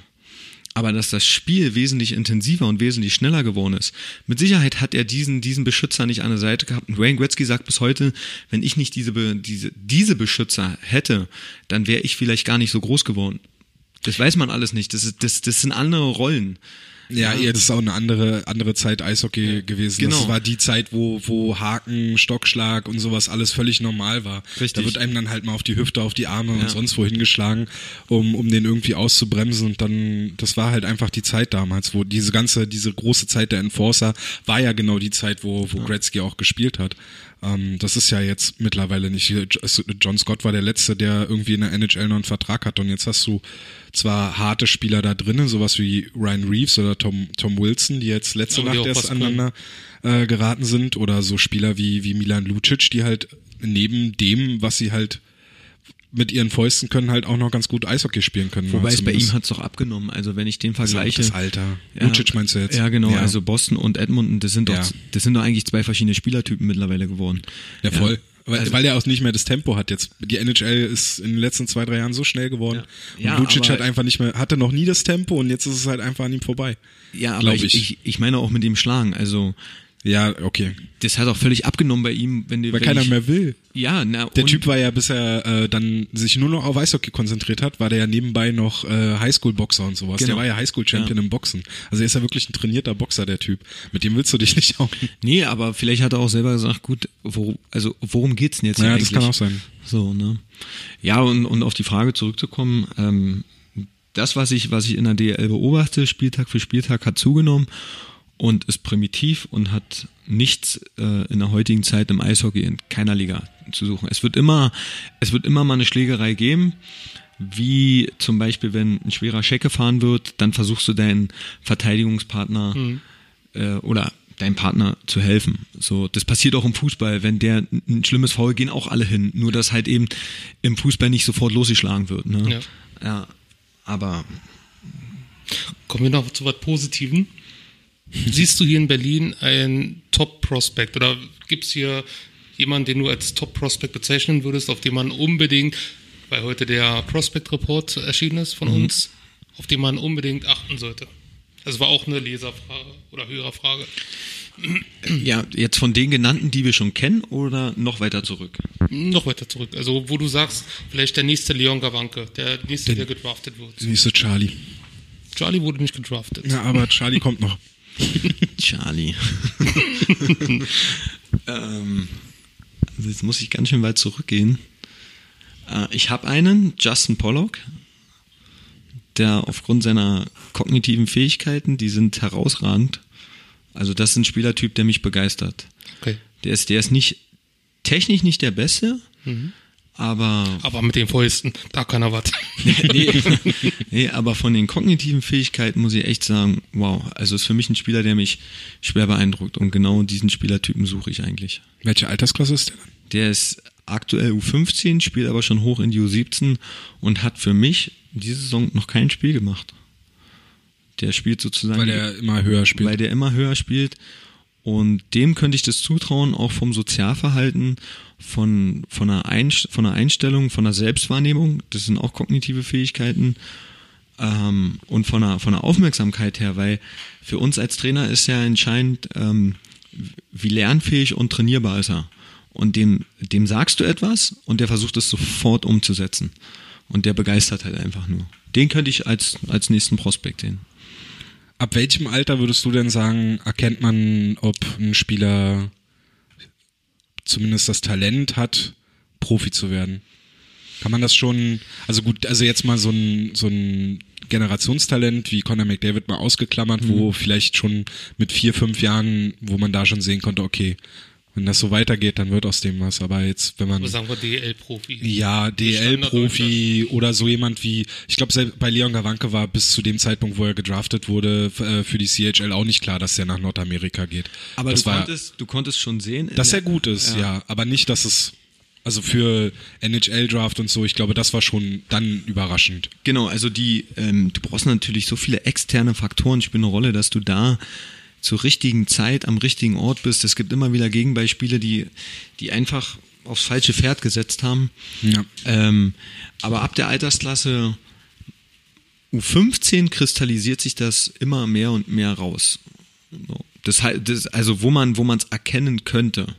aber dass das Spiel wesentlich intensiver und wesentlich schneller geworden ist. Mit Sicherheit hat er diesen, diesen Beschützer nicht an der Seite gehabt. Und Wayne Gretzky sagt bis heute, wenn ich nicht diese, diese, diese Beschützer hätte, dann wäre ich vielleicht gar nicht so groß geworden. Das weiß man alles nicht. Das, ist, das, das sind andere Rollen. Ja, ja, das ist auch eine andere, andere Zeit Eishockey ja. gewesen. Genau. Das war die Zeit, wo, wo Haken, Stockschlag und sowas alles völlig normal war. Richtig. Da wird einem dann halt mal auf die Hüfte, auf die Arme ja. und sonst wo hingeschlagen, um, um den irgendwie auszubremsen. Und dann, das war halt einfach die Zeit damals, wo diese ganze, diese große Zeit der Enforcer war ja genau die Zeit, wo, wo. Gretzky auch gespielt hat. Ähm, das ist ja jetzt mittlerweile nicht. John Scott war der Letzte, der irgendwie in der NHL noch einen Vertrag hat. Und jetzt hast du zwar harte Spieler da drinnen, sowas wie Ryan Reeves oder Tom, Tom Wilson, die jetzt letzte Nacht erst aneinander äh, geraten sind, oder so Spieler wie, wie Milan Lucic, die halt neben dem, was sie halt mit ihren Fäusten können halt auch noch ganz gut Eishockey spielen können. Wobei es bei ihm hat's doch abgenommen. Also wenn ich den vergleiche. Das Alter. Ja, Lucic meinst du jetzt? Ja, genau. Ja. Also Boston und Edmonton, das sind doch, ja. das sind doch eigentlich zwei verschiedene Spielertypen mittlerweile geworden. Ja, voll. Ja. Weil, also, weil er auch nicht mehr das Tempo hat jetzt. Die NHL ist in den letzten zwei, drei Jahren so schnell geworden. Ja. Und Lucic hat einfach nicht mehr, hatte noch nie das Tempo und jetzt ist es halt einfach an ihm vorbei. Ja, aber ich, ich, ich meine auch mit dem Schlagen. Also ja, okay. Das hat auch völlig abgenommen bei ihm, wenn Weil wenn keiner ich, mehr will. Ja, na, Der Typ war ja, bis er äh, dann sich nur noch auf Eishockey konzentriert hat, war der ja nebenbei noch äh, Highschool-Boxer und sowas. Genau. Der war ja Highschool-Champion ja. im Boxen. Also er ist ja wirklich ein trainierter Boxer, der Typ. Mit dem willst du dich nicht hauen. Nee, aber vielleicht hat er auch selber gesagt, gut, wo, also worum geht's denn jetzt ja, eigentlich? Ja, das kann auch sein. So, ne? Ja, und, und auf die Frage zurückzukommen, ähm, das, was ich, was ich in der DL beobachte, Spieltag für Spieltag, hat zugenommen und ist primitiv und hat nichts äh, in der heutigen Zeit im Eishockey in keiner Liga zu suchen. Es wird immer, es wird immer mal eine Schlägerei geben, wie zum Beispiel, wenn ein schwerer Scheck gefahren wird, dann versuchst du deinen Verteidigungspartner mhm. äh, oder deinem Partner zu helfen. So, das passiert auch im Fußball. Wenn der ein schlimmes Foul gehen auch alle hin. Nur dass halt eben im Fußball nicht sofort losgeschlagen wird. Ne? Ja. ja. Aber kommen wir noch zu was Positiven. Siehst du hier in Berlin ein Top-Prospect oder gibt es hier jemanden, den du als Top-Prospect bezeichnen würdest, auf den man unbedingt, weil heute der Prospect-Report erschienen ist von mhm. uns, auf den man unbedingt achten sollte? Das war auch eine Leserfrage oder Hörerfrage. Ja, jetzt von den genannten, die wir schon kennen oder noch weiter zurück? Noch weiter zurück. Also, wo du sagst, vielleicht der nächste Leon Gawanke, der nächste, der, der gedraftet wird. Der nächste Charlie. Charlie wurde nicht gedraftet. Ja, aber Charlie kommt noch. Charlie. ähm, also jetzt muss ich ganz schön weit zurückgehen. Äh, ich habe einen, Justin Pollock, der aufgrund seiner kognitiven Fähigkeiten, die sind herausragend. Also das ist ein Spielertyp, der mich begeistert. Okay. Der ist, der ist nicht technisch nicht der Beste, mhm. Aber, aber mit den Fäusten, da kann er was. nee, nee, aber von den kognitiven Fähigkeiten muss ich echt sagen, wow, also ist für mich ein Spieler, der mich schwer beeindruckt und genau diesen Spielertypen suche ich eigentlich. Welche Altersklasse ist der? Der ist aktuell U15, spielt aber schon hoch in die U17 und hat für mich diese Saison noch kein Spiel gemacht. Der spielt sozusagen. Weil der immer höher spielt. Weil der immer höher spielt und dem könnte ich das zutrauen, auch vom Sozialverhalten, von, von, einer, von einer Einstellung, von einer Selbstwahrnehmung, das sind auch kognitive Fähigkeiten, ähm, und von einer, von einer Aufmerksamkeit her, weil für uns als Trainer ist ja entscheidend, ähm, wie lernfähig und trainierbar ist er. Und dem, dem sagst du etwas und der versucht es sofort umzusetzen. Und der begeistert halt einfach nur. Den könnte ich als, als nächsten Prospekt sehen. Ab welchem Alter würdest du denn sagen, erkennt man, ob ein Spieler zumindest das Talent hat, Profi zu werden? Kann man das schon, also gut, also jetzt mal so ein, so ein Generationstalent wie Conor McDavid mal ausgeklammert, mhm. wo vielleicht schon mit vier, fünf Jahren, wo man da schon sehen konnte, okay, wenn das so weitergeht, dann wird aus dem was. Aber jetzt, wenn man. Was sagen wir DL-Profi? Ja, DL-Profi oder so jemand wie, ich glaube, bei Leon Gawanke war bis zu dem Zeitpunkt, wo er gedraftet wurde, äh, für die CHL auch nicht klar, dass er nach Nordamerika geht. Aber das du, war, konntest, du konntest schon sehen. Dass er gut ist, ja. ja. Aber nicht, dass es also für NHL-Draft und so, ich glaube, das war schon dann überraschend. Genau, also die, ähm, du brauchst natürlich so viele externe Faktoren spielen eine Rolle, dass du da zur richtigen Zeit am richtigen Ort bist. Es gibt immer wieder Gegenbeispiele, die, die einfach aufs falsche Pferd gesetzt haben. Ja. Ähm, aber ab der Altersklasse U15 kristallisiert sich das immer mehr und mehr raus. Das, das, also wo man wo man es erkennen könnte.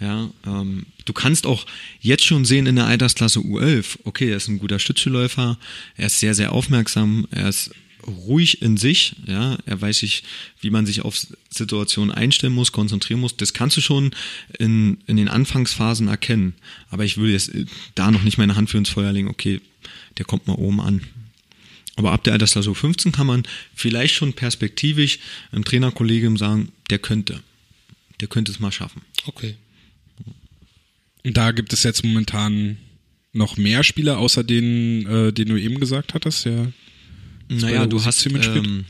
Ja, ähm, du kannst auch jetzt schon sehen in der Altersklasse U11, okay, er ist ein guter Stützläufer, er ist sehr, sehr aufmerksam, er ist ruhig in sich, ja, er weiß sich, wie man sich auf Situationen einstellen muss, konzentrieren muss. Das kannst du schon in, in den Anfangsphasen erkennen. Aber ich würde jetzt äh, da noch nicht meine Hand für ins Feuer legen, okay, der kommt mal oben an. Aber ab der Altersklasse U15 kann man vielleicht schon perspektivisch einem Trainerkollegium sagen, der könnte. Der könnte es mal schaffen. Okay. Und da gibt es jetzt momentan noch mehr Spieler, außer den, äh, den du eben gesagt hattest, ja. Naja, du U17 hast ähm,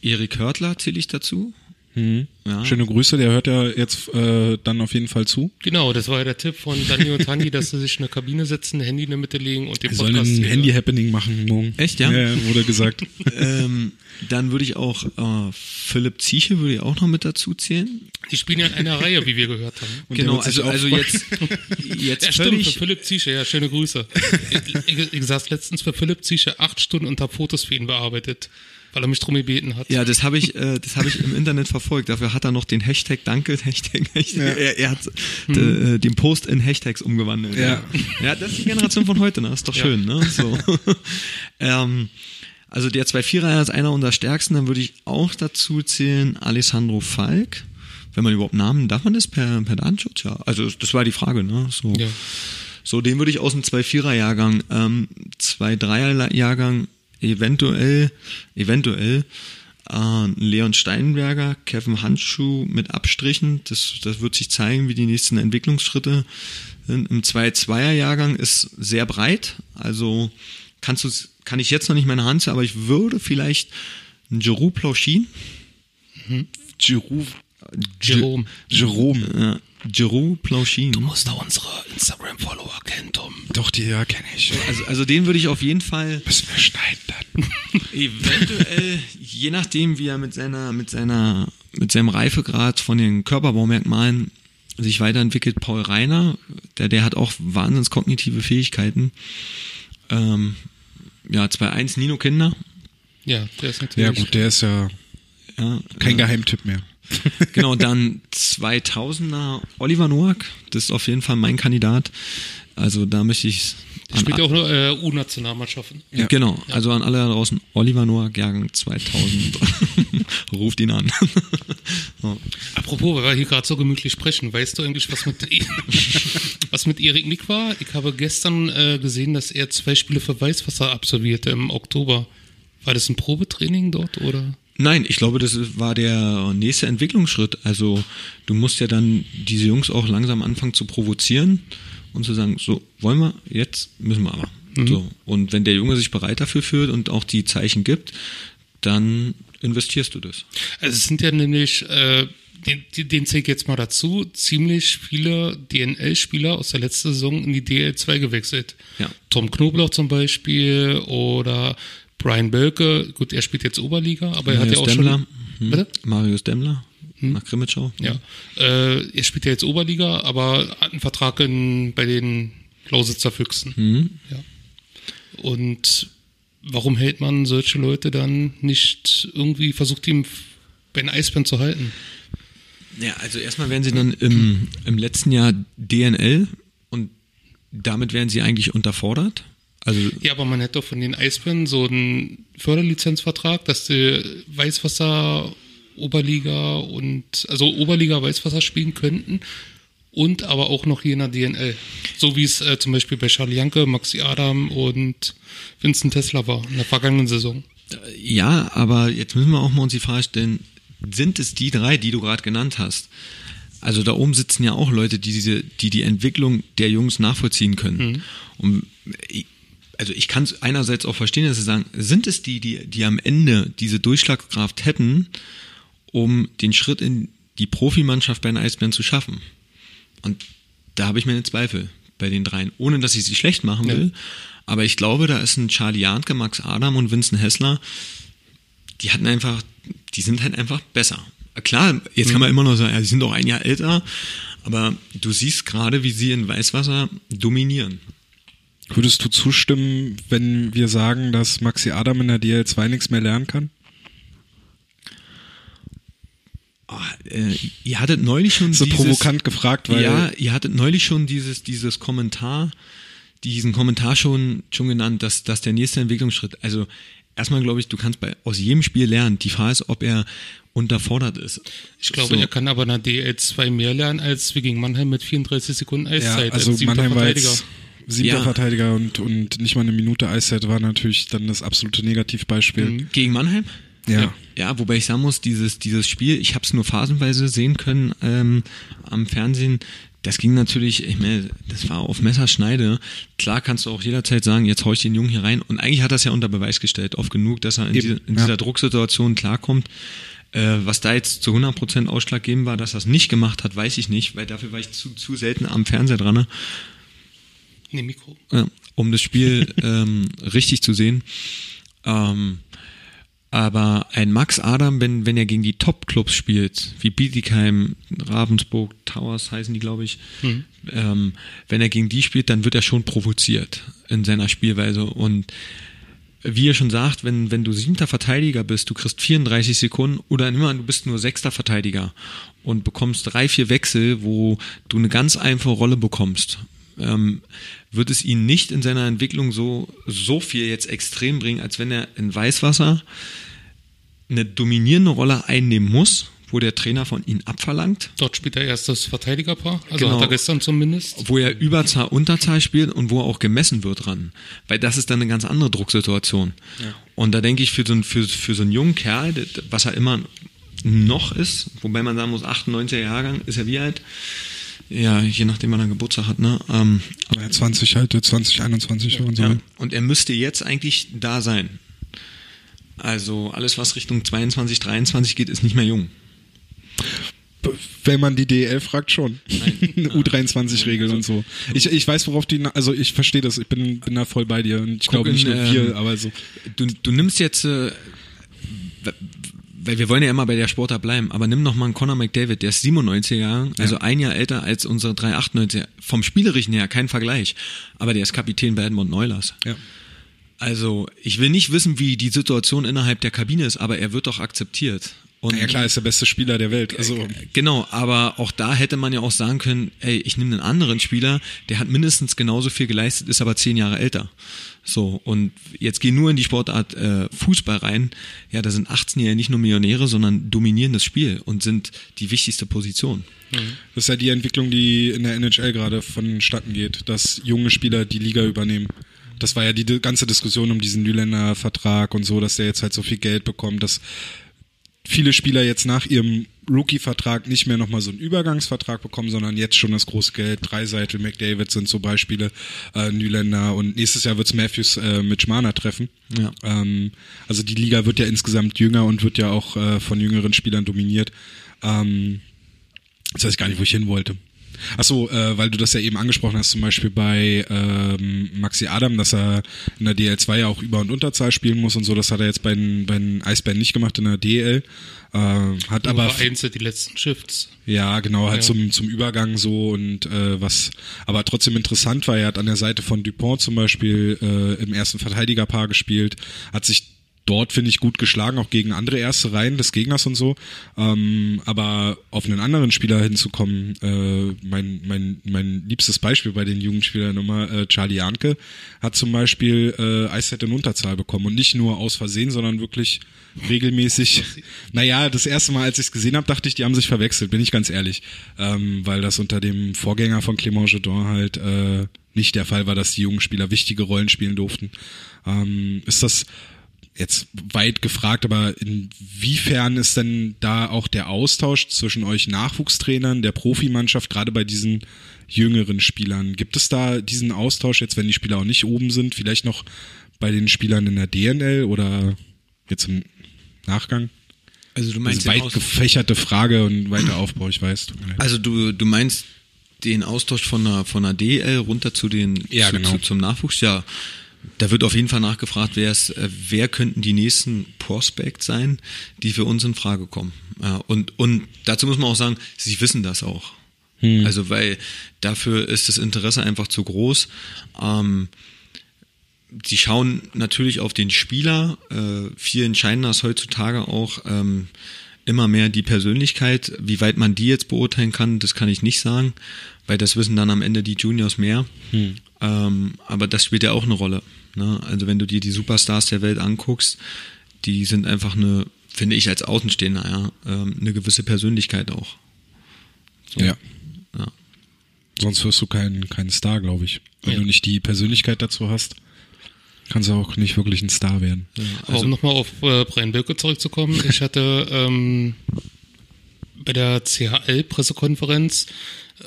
Erik Hörtler zähle ich dazu. Mhm. Ja. Schöne Grüße, der hört ja jetzt äh, dann auf jeden Fall zu. Genau, das war ja der Tipp von Dani und Tani, dass sie sich in eine Kabine setzen, ein Handy in der Mitte legen und den Wir sollen Podcast ein hier- Handy-Happening machen morgen. Echt, ja? Ja, wurde gesagt. ähm, dann würde ich auch äh, Philipp Zieche würde ich auch noch mit dazu zählen. Die spielen ja in einer Reihe, wie wir gehört haben. Und der genau, also, also jetzt, jetzt Ja, stimmt, für Philipp Ziesche, ja, schöne Grüße. ich, ich, ich saß letztens für Philipp Ziesche acht Stunden und habe Fotos für ihn bearbeitet, weil er mich drum gebeten hat. Ja, das habe ich, äh, das habe ich im Internet verfolgt. Dafür hat er noch den Hashtag Danke, Hashtag, Hashtag. Er, er hat äh, den Post in Hashtags umgewandelt. Ja. ja, das ist die Generation von heute, ne? Ist doch Ja. schön, ne? So. ähm, also der 2-4er ist einer unserer stärksten. Dann würde ich auch dazu zählen Alessandro Falk. Wenn man überhaupt Namen, darf man das per, per Datenschutz? Ja. Also das war die Frage, ne? So. Ja. So, den würde ich aus dem 2-4er-Jahrgang, ähm, 2-3er-Jahrgang eventuell, eventuell äh, Leon Steinberger, Kevin Handschuh mit Abstrichen. Das, das wird sich zeigen, wie die nächsten Entwicklungsschritte sind. Im 2-2er-Jahrgang ist sehr breit. Also kannst du, kann ich jetzt noch nicht meine Hand aber ich würde vielleicht einen Giroud Plauchin, Giroud, Jerome. Jerome. Äh, Giroud Plauchin. musst da unsere Instagram-Follower kennen, Tom. Doch, die ja kenne ich. Also, also den würde ich auf jeden Fall Müssen wir schneiden dann. Eventuell, je nachdem, wie er mit seiner, mit seiner, mit seinem Reifegrad von den Körperbaumerkmalen sich weiterentwickelt, Paul Reiner, der, der hat auch wahnsinns kognitive Fähigkeiten. Ähm, ja, 2-1 Nino Kinder. Ja, der ist natürlich. Ja gut, der ist ja Ja, kein äh, Geheimtipp mehr. Genau, dann 2000er Oliver Noack, das ist auf jeden Fall mein Kandidat. Also da möchte ich spielt ja auch nur äh, U-Nationalmannschaften. Ja. Genau, also an alle da draußen, Oliver Noack, Jahrgang 2000, ruft ihn an. so. Apropos, weil wir hier gerade so gemütlich sprechen, weißt du eigentlich, was mit, was mit Erik Nick war? Ich habe gestern äh, gesehen, dass er zwei Spiele für Weißwasser absolvierte im Oktober. War das ein Probetraining dort oder? Nein, ich glaube, das war der nächste Entwicklungsschritt. Also du musst ja dann diese Jungs auch langsam anfangen zu provozieren und zu sagen, so, wollen wir, jetzt müssen wir aber. So. Und wenn der Junge sich bereit dafür fühlt und auch die Zeichen gibt, dann investierst du das. Also es sind ja nämlich, äh, den, den den zähle ich jetzt mal dazu, ziemlich viele DNL-Spieler aus der letzten Saison in die DL2 gewechselt. Ja. Tom Knoblauch zum Beispiel oder Brian Bölke, gut, er spielt jetzt Oberliga, aber er hat ja auch Demmler, schon... hm, Bitte? Marius Demmler nach Grimmitschau. Ja. Äh, er spielt ja jetzt Oberliga, aber hat einen Vertrag in, bei den Lausitzer Füchsen. Mhm. Ja. Und warum hält man solche Leute dann nicht irgendwie, versucht ihm bei den Eisbären zu halten? Ja, also erstmal werden sie dann im, im letzten Jahr DNL und damit werden sie eigentlich unterfordert. Also Ja, aber man hätte doch von den Eisbären so einen Förderlizenzvertrag, dass die Weißwasser, Oberliga und, also Oberliga Weißwasser spielen könnten und aber auch noch hier in der DNL. So wie es äh, zum Beispiel bei Charlie Janke, Maxi Adam und Vincent Tesla war in der vergangenen Saison. Ja, aber jetzt müssen wir auch mal uns die Frage stellen, sind es die drei, die du gerade genannt hast? Also da oben sitzen ja auch Leute, die diese, die die Entwicklung der Jungs nachvollziehen können. Und ich, also ich kann es einerseits auch verstehen, dass sie sagen, sind es die, die, die am Ende diese Durchschlagskraft hätten, um den Schritt in die Profimannschaft bei den Eisbären zu schaffen? Und da habe ich meine Zweifel bei den dreien, ohne dass ich sie schlecht machen will. Aber ich glaube, da ist ein Charlie Janke, Max Adam und Vincent Hessler, die hatten einfach, die sind halt einfach besser. Klar, jetzt kann man immer noch sagen, ja, die sind auch ein Jahr älter, aber du siehst gerade, wie sie in Weißwasser dominieren. Würdest du zustimmen, wenn wir sagen, dass Maxi Adam in der DL2 nichts mehr lernen kann? Oh, äh, ihr hattet neulich schon so dieses, provokant gefragt, weil ja, ihr hattet neulich schon dieses dieses Kommentar, diesen Kommentar schon schon genannt, dass dass der nächste Entwicklungsschritt. Also erstmal glaube ich, du kannst bei aus jedem Spiel lernen. Die Frage ist, ob er unterfordert ist. Ich glaube, So. er kann aber in der DL2 mehr lernen als wir gegen Mannheim mit 34 Sekunden ja, Eiszeit. also als siebter Mannheim war jetzt siebter Ja. Verteidiger und, und nicht mal eine Minute Eiszeit war natürlich dann das absolute Negativbeispiel. Mhm. Gegen Mannheim? Ja. Ja, wobei ich sagen muss, dieses, dieses Spiel, ich habe es nur phasenweise sehen können ähm, am Fernsehen. Das ging natürlich, ich meine, das war auf Messerschneide. Klar kannst du auch jederzeit sagen, jetzt hau ich den Jungen hier rein. Und eigentlich hat das ja unter Beweis gestellt, oft genug, dass er in, Eben, diese, in ja. dieser Drucksituation klarkommt. Äh, was da jetzt zu 100% ausschlaggebend war, dass er es nicht gemacht hat, weiß ich nicht, weil dafür war ich zu, zu selten am Fernseher dran. Ne? Nee, Mikro. Ja, um das Spiel ähm, richtig zu sehen. Ähm, aber ein Max Adam, wenn, wenn er gegen die Top-Clubs spielt, wie Bietigheim, Ravensburg, Towers heißen die, glaube ich, ähm, wenn er gegen die spielt, dann wird er schon provoziert in seiner Spielweise. Und wie ihr schon sagt, wenn, wenn du siebter Verteidiger bist, du kriegst 34 Sekunden oder immer, du bist nur sechster Verteidiger und bekommst drei, vier Wechsel, wo du eine ganz einfache Rolle bekommst, ähm, wird es ihn nicht in seiner Entwicklung so, so viel jetzt extrem bringen, als wenn er in Weißwasser eine dominierende Rolle einnehmen muss, wo der Trainer von ihm abverlangt Dort spielt er erst das Verteidigerpaar. Also Genau. hat er gestern zumindest. wo er Überzahl, Unterzahl spielt und wo er auch gemessen wird dran. Weil das ist dann eine ganz andere Drucksituation. Und da denke ich, für so, einen, für, für so einen jungen Kerl, was er immer noch ist, wobei man sagen muss, 98er Jahrgang, ist er wie alt? Ja, je nachdem, wann er Geburtstag hat, ne? Ähm, Ja, 20 halt, 2021 und so. ja. Und er müsste jetzt eigentlich da sein. Also alles, was Richtung 22, 23 geht, ist nicht mehr jung. Wenn man die DL fragt, schon. U23-Regel und so. Ich, ich weiß, worauf die, also ich verstehe das, ich bin, bin da voll bei dir und ich glaube nicht nur ähm, wir, aber so. Du, du nimmst jetzt, äh, weil wir wollen ja immer bei der Sportart bleiben, aber nimm noch mal einen Conor McDavid, der ist 97er Jahrgang, also ein Jahr älter als unsere 398er. Vom Spielerischen her kein Vergleich, aber der ist Kapitän bei Edmund Neulers. Ja. Also ich will nicht wissen, wie die Situation innerhalb der Kabine ist, aber er wird doch akzeptiert. Und Ja klar, ist der beste Spieler der Welt. Also Genau, aber auch da hätte man ja auch sagen können, ey, ich nehme einen anderen Spieler, der hat mindestens genauso viel geleistet, ist aber zehn Jahre älter. So, und jetzt geh nur in die Sportart äh, Fußball rein. Ja, da sind 18-Jährige nicht nur Millionäre, sondern dominieren das Spiel und sind die wichtigste Position. das ist ja die Entwicklung, die in der NHL gerade vonstatten geht, dass junge Spieler die Liga übernehmen. Das war ja die di- ganze Diskussion um diesen Nyländer Vertrag und so, dass der jetzt halt so viel Geld bekommt, dass viele Spieler jetzt nach ihrem Rookie-Vertrag nicht mehr nochmal so einen Übergangsvertrag bekommen, sondern jetzt schon das große Geld. Dreiseitel, McDavid sind so Beispiele, äh, Nyländer und nächstes Jahr wird's Matthews äh, mit Schmaner treffen. Ja. Ähm, also die Liga wird ja insgesamt jünger und wird ja auch äh, von jüngeren Spielern dominiert. Ähm, jetzt weiß ich gar nicht, wo ich hin wollte. Ach so, äh, weil du das ja eben angesprochen hast, zum Beispiel bei ähm, Maxi Adam, dass er in der DL2 ja auch Über- und Unterzahl spielen muss und so. Das hat er jetzt bei den, bei den Eisbären nicht gemacht in der DL. Äh, hat aber Aber vereinzelt die letzten Shifts. ja, genau, halt Ja. zum, zum Übergang so und äh, was aber trotzdem interessant war, er hat an der Seite von Dupont zum Beispiel äh, im ersten Verteidigerpaar gespielt, hat sich dort, finde ich, gut geschlagen, auch gegen andere erste Reihen des Gegners und so. Ähm, aber auf einen anderen Spieler hinzukommen, äh, mein, mein, mein liebstes Beispiel bei den Jugendspielern immer, äh, Charlie Janke, hat zum Beispiel äh, Eiszeit in Unterzahl bekommen und nicht nur aus Versehen, sondern wirklich regelmäßig. Naja, das erste Mal, als ich es gesehen habe, dachte ich, die haben sich verwechselt, bin ich ganz ehrlich. Ähm, weil das unter dem Vorgänger von Clément Jedon halt äh, nicht der Fall war, dass die jungen Spieler wichtige Rollen spielen durften. Ähm, ist das jetzt weit gefragt, aber inwiefern ist denn da auch der Austausch zwischen euch Nachwuchstrainern, der Profimannschaft, gerade bei diesen jüngeren Spielern? Gibt es da diesen Austausch jetzt, wenn die Spieler auch nicht oben sind, vielleicht noch bei den Spielern in der DNL oder jetzt im Nachgang? Also du Das meinst ist den weit gefächerte Frage und weiter Aufbau, ich weiß. Also du, du meinst den Austausch von der, von der DL runter zu den Ja, zu, genau. zu, zum Nachwuchs? Ja, da wird auf jeden Fall nachgefragt, wer ist, äh, wer könnten die nächsten Prospects sein, die für uns in Frage kommen. Und, und dazu muss man auch sagen, sie wissen das auch. Hm. Also weil dafür ist das Interesse einfach zu groß. Ähm, sie schauen natürlich auf den Spieler. Äh, viel entscheidender ist heutzutage auch ähm, immer mehr die Persönlichkeit. Wie weit man die jetzt beurteilen kann, das kann ich nicht sagen, weil das wissen dann am Ende die Juniors mehr. Hm. Ähm, aber das spielt ja auch eine Rolle. Ne? Also wenn du dir die Superstars der Welt anguckst, die sind einfach eine, finde ich als Außenstehender, ja, ähm, eine gewisse Persönlichkeit auch. So. Ja. ja. Sonst wirst du kein, kein Star, glaube ich. Wenn ja. du nicht die Persönlichkeit dazu hast, kannst du auch nicht wirklich ein Star werden. Ja, also um nochmal auf äh, Brian Böcke zurückzukommen, ich hatte ähm, bei der CHL-Pressekonferenz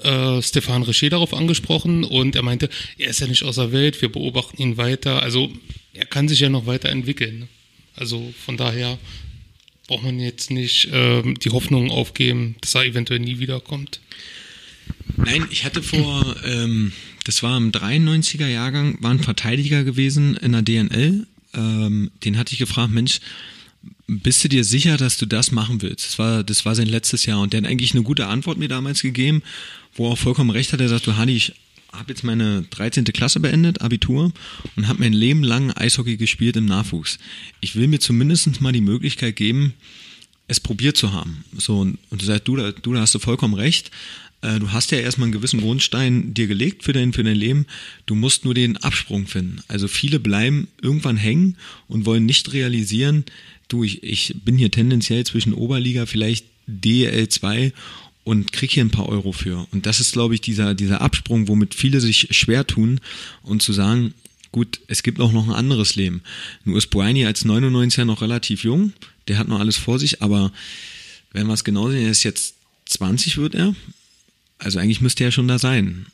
äh, Stefan Richer darauf angesprochen und er meinte, er ist ja nicht außer Welt, wir beobachten ihn weiter. Also er kann sich ja noch weiterentwickeln. Ne? Also von daher braucht man jetzt nicht äh, die Hoffnung aufgeben, dass er eventuell nie wiederkommt. Nein, ich hatte vor, ähm, das war im 93er Jahrgang, war ein Verteidiger gewesen in der DNL. Ähm, den hatte ich gefragt, Mensch, bist du dir sicher, dass du das machen willst? Das war, das war sein letztes Jahr und der hat eigentlich eine gute Antwort mir damals gegeben, wo er auch vollkommen recht hat. Er sagt, du Hani, ich habe jetzt meine 13. Klasse beendet, Abitur, und habe mein Leben lang Eishockey gespielt im Nachwuchs. Ich will mir zumindest mal die Möglichkeit geben, es probiert zu haben. So, und, du sagst, du, du, hast du vollkommen recht. Äh, du hast ja erstmal einen gewissen Grundstein dir gelegt für dein, für dein Leben. Du musst nur den Absprung finden. Also viele bleiben irgendwann hängen und wollen nicht realisieren, du, ich, ich bin hier tendenziell zwischen Oberliga, vielleicht DL2 und krieg hier ein paar Euro für. Und das ist, glaube ich, dieser, dieser Absprung, womit viele sich schwer tun und zu sagen, gut, es gibt auch noch ein anderes Leben. Nur ist Boani als 99er noch relativ jung, der hat noch alles vor sich, aber wenn wir es genau sehen, er ist jetzt 20 wird er. Also eigentlich müsste er schon da sein.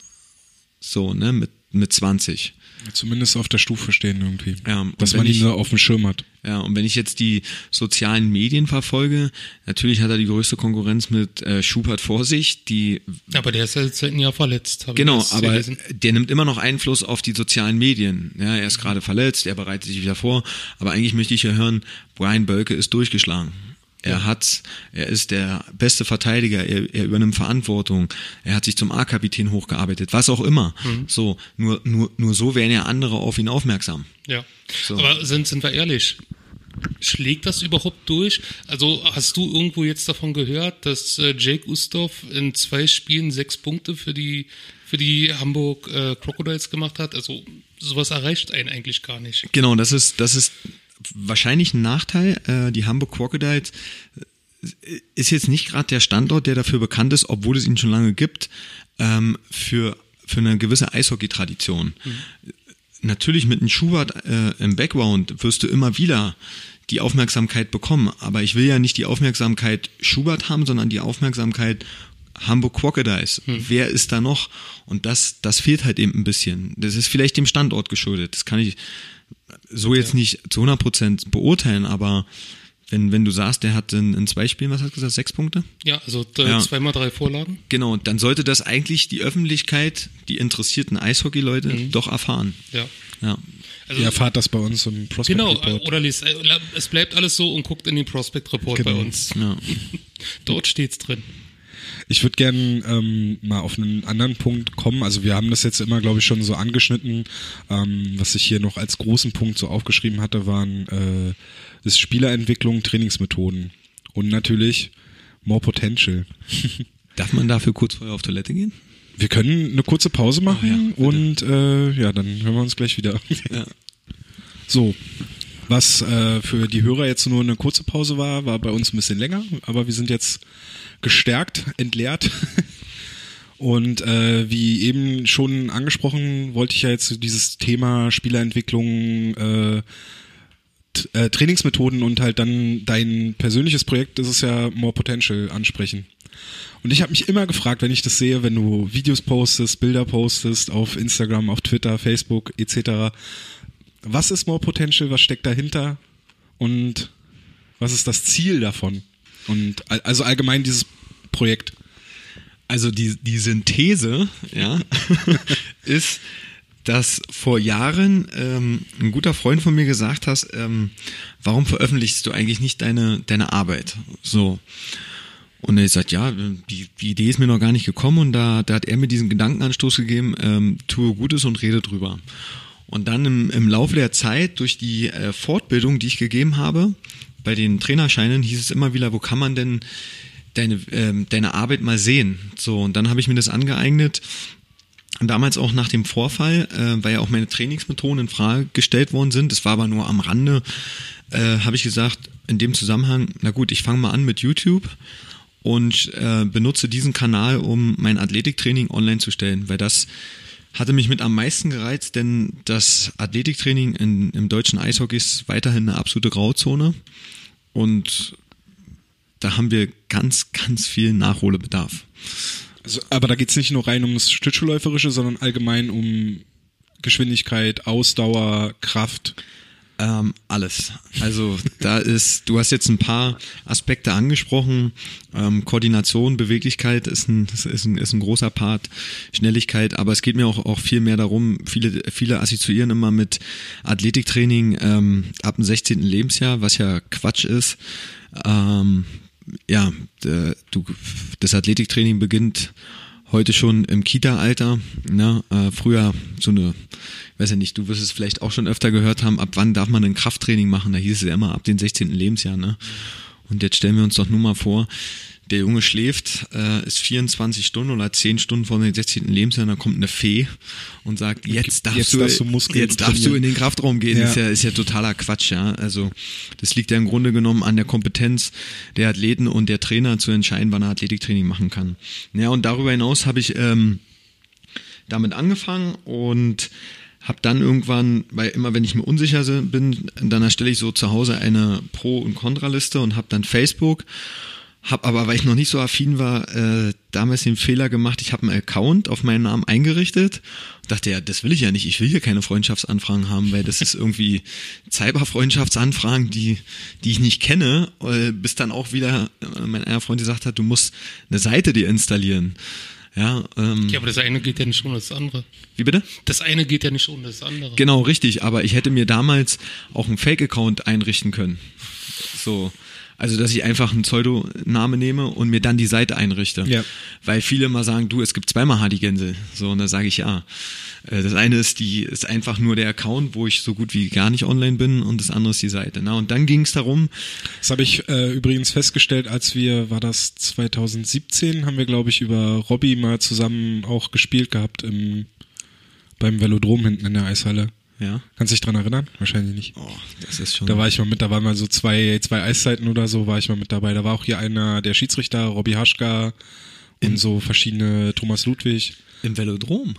So, ne, mit, mit 20. Zumindest auf der Stufe stehen irgendwie. Ja, dass man ihn nur auf dem Schirm hat. Ja, und wenn ich jetzt die sozialen Medien verfolge, natürlich hat er die größte Konkurrenz mit äh, Schubert vor sich, die. Aber der ist ja seit einem Jahr verletzt. Genau, aber gelesen. der nimmt immer noch Einfluss auf die sozialen Medien. Ja, er ist gerade verletzt, er bereitet sich wieder vor. Aber eigentlich möchte ich ja hören, Brian Bölke ist durchgeschlagen. Er hat, er ist der beste Verteidiger, er, er übernimmt Verantwortung, er hat sich zum A-Kapitän hochgearbeitet, was auch immer. Mhm. So, nur, nur, nur so werden ja andere auf ihn aufmerksam. Ja. So. Aber sind, sind wir ehrlich, schlägt das überhaupt durch? Also hast du irgendwo jetzt davon gehört, dass äh, Jake Ustav in zwei Spielen sechs Punkte für die für die Hamburg äh, Crocodiles gemacht hat? Also sowas erreicht einen eigentlich gar nicht. Genau, das ist das ist wahrscheinlich ein Nachteil. Äh, die Hamburg Crocodiles äh, ist jetzt nicht gerade der Standort, der dafür bekannt ist, obwohl es ihn schon lange gibt, ähm, für, für eine gewisse Eishockey-Tradition. Mhm. Natürlich mit einem Schubert äh, im Background wirst du immer wieder die Aufmerksamkeit bekommen. Aber ich will ja nicht die Aufmerksamkeit Schubert haben, sondern die Aufmerksamkeit Hamburg Crocodiles. Hm. Wer ist da noch? Und das, das fehlt halt eben ein bisschen. Das ist vielleicht dem Standort geschuldet. Das kann ich so jetzt ja. nicht zu 100 Prozent beurteilen, aber wenn, wenn du sagst, der hat in, in zwei Spielen, was hast du gesagt, sechs Punkte? Ja, also ja. zweimal drei Vorlagen. Genau, dann sollte das eigentlich die Öffentlichkeit, die interessierten Eishockey-Leute mhm. doch erfahren. Ja. ja. Also, Ihr erfahrt das bei uns im Prospect genau, Report. Genau, oder liest, äh, es bleibt alles so und guckt in den Prospect Report genau. bei uns. Ja. Dort steht's drin. Ich würde gerne ähm, mal auf einen anderen Punkt kommen. Also wir haben das jetzt immer, glaube ich, schon so angeschnitten. Ähm, was ich hier noch als großen Punkt so aufgeschrieben hatte, waren äh, das Spielerentwicklung, Trainingsmethoden und natürlich More Potential. Darf man dafür kurz vorher auf Toilette gehen? Wir können eine kurze Pause machen oh ja, und äh, ja, dann hören wir uns gleich wieder. Ja. So, was äh, für die Hörer jetzt nur eine kurze Pause war, war bei uns ein bisschen länger, aber wir sind jetzt gestärkt, entleert. Und äh, wie eben schon angesprochen, wollte ich ja jetzt dieses Thema Spielerentwicklung, äh, äh, Trainingsmethoden und halt dann dein persönliches Projekt, das ist ja More Potential, ansprechen. Und ich habe mich immer gefragt, wenn ich das sehe, wenn du Videos postest, Bilder postest auf Instagram, auf Twitter, Facebook etc., was ist More Potential, was steckt dahinter und was ist das Ziel davon? Und also allgemein dieses Projekt. Also die, die Synthese, ja, ist, dass vor Jahren ähm, ein guter Freund von mir gesagt hast, ähm, warum veröffentlichst du eigentlich nicht deine, deine Arbeit? So. Und er sagt, ja, die, die Idee ist mir noch gar nicht gekommen und da, da hat er mir diesen Gedankenanstoß gegeben, ähm, tue Gutes und rede drüber. Und dann im, im Laufe der Zeit, durch die äh, Fortbildung, die ich gegeben habe, bei den Trainerscheinen hieß es immer wieder, wo kann man denn deine, ähm, deine Arbeit mal sehen? So, und dann habe ich mir das angeeignet. Und damals auch nach dem Vorfall, äh, weil ja auch meine Trainingsmethoden in Frage gestellt worden sind, das war aber nur am Rande, äh, habe ich gesagt, in dem Zusammenhang, na gut, ich fange mal an mit YouTube und äh, benutze diesen Kanal, um mein Athletiktraining online zu stellen, weil das hatte mich mit am meisten gereizt, denn das Athletiktraining in, im deutschen Eishockey ist weiterhin eine absolute Grauzone und da haben wir ganz, ganz viel Nachholbedarf. Also, aber da geht's nicht nur rein ums Schlittschuhläuferische, sondern allgemein um Geschwindigkeit, Ausdauer, Kraft. Ähm, alles. Also da ist, du hast jetzt ein paar Aspekte angesprochen. Ähm, Koordination, Beweglichkeit ist ein, ist, ein, ist ein großer Part, Schnelligkeit, aber es geht mir auch, auch viel mehr darum, viele, viele assoziieren immer mit Athletiktraining ähm, ab dem 16. Lebensjahr, was ja Quatsch ist. Ähm, ja, du, das Athletiktraining beginnt heute schon im Kita-Alter. Ne? Äh, früher so eine, weiß ja nicht, du wirst es vielleicht auch schon öfter gehört haben, ab wann darf man ein Krafttraining machen? Da hieß es ja immer ab dem 16. Lebensjahr. Ne? Und jetzt stellen wir uns doch nur mal vor, der Junge schläft, äh, ist 24 Stunden oder 10 Stunden vor dem 16. Lebensjahr, dann kommt eine Fee und sagt, jetzt darfst, Jetzt du, darfst du jetzt darfst du in den Kraftraum gehen. Ja. Ist, ja, ist ja totaler Quatsch, ja. Also das liegt ja im Grunde genommen an der Kompetenz der Athleten und der Trainer zu entscheiden, wann er Athletiktraining machen kann. Ja, und darüber hinaus habe ich ähm, damit angefangen und habe dann irgendwann, weil immer wenn ich mir unsicher bin, dann erstelle ich so zu Hause eine Pro- und Kontraliste und habe dann Facebook, habe aber, weil ich noch nicht so affin war, äh, damals den Fehler gemacht, ich habe einen Account auf meinen Namen eingerichtet und dachte, ja, das will ich ja nicht, ich will hier keine Freundschaftsanfragen haben, weil das ist irgendwie Cyber-Freundschaftsanfragen, die, die ich nicht kenne, äh, bis dann auch wieder äh, mein einer Freund gesagt hat, du musst eine Seite dir installieren. Ja, ähm, Ja, aber das eine geht ja nicht ohne das andere. wie bitte? Das eine geht ja nicht ohne das andere. Genau, richtig. Aber ich hätte mir damals auch einen Fake-Account einrichten können. So. Also, dass ich einfach einen Pseudoname nehme und mir dann die Seite einrichte. Ja. Weil viele immer sagen, du, es gibt zweimal Hardy Gänse. So, und da sage ich ja. Äh, Das eine ist die, ist einfach nur der Account, wo ich so gut wie gar nicht online bin und das andere ist die Seite. Na, und dann ging es darum, Das habe ich äh, übrigens festgestellt, als wir, war das 2017, haben wir, glaube ich, über Robbie mal zusammen auch gespielt gehabt im, beim Velodrom hinten in der Eishalle. Ja, Kannst du dich dran erinnern? Wahrscheinlich nicht. oh, das ist schon. Da war ich mal mit, da waren mal so zwei, zwei Eiszeiten oder so, war ich mal mit dabei. Da war auch hier einer der Schiedsrichter, Robbie Haschka und so verschiedene Thomas Ludwig. im Velodrom.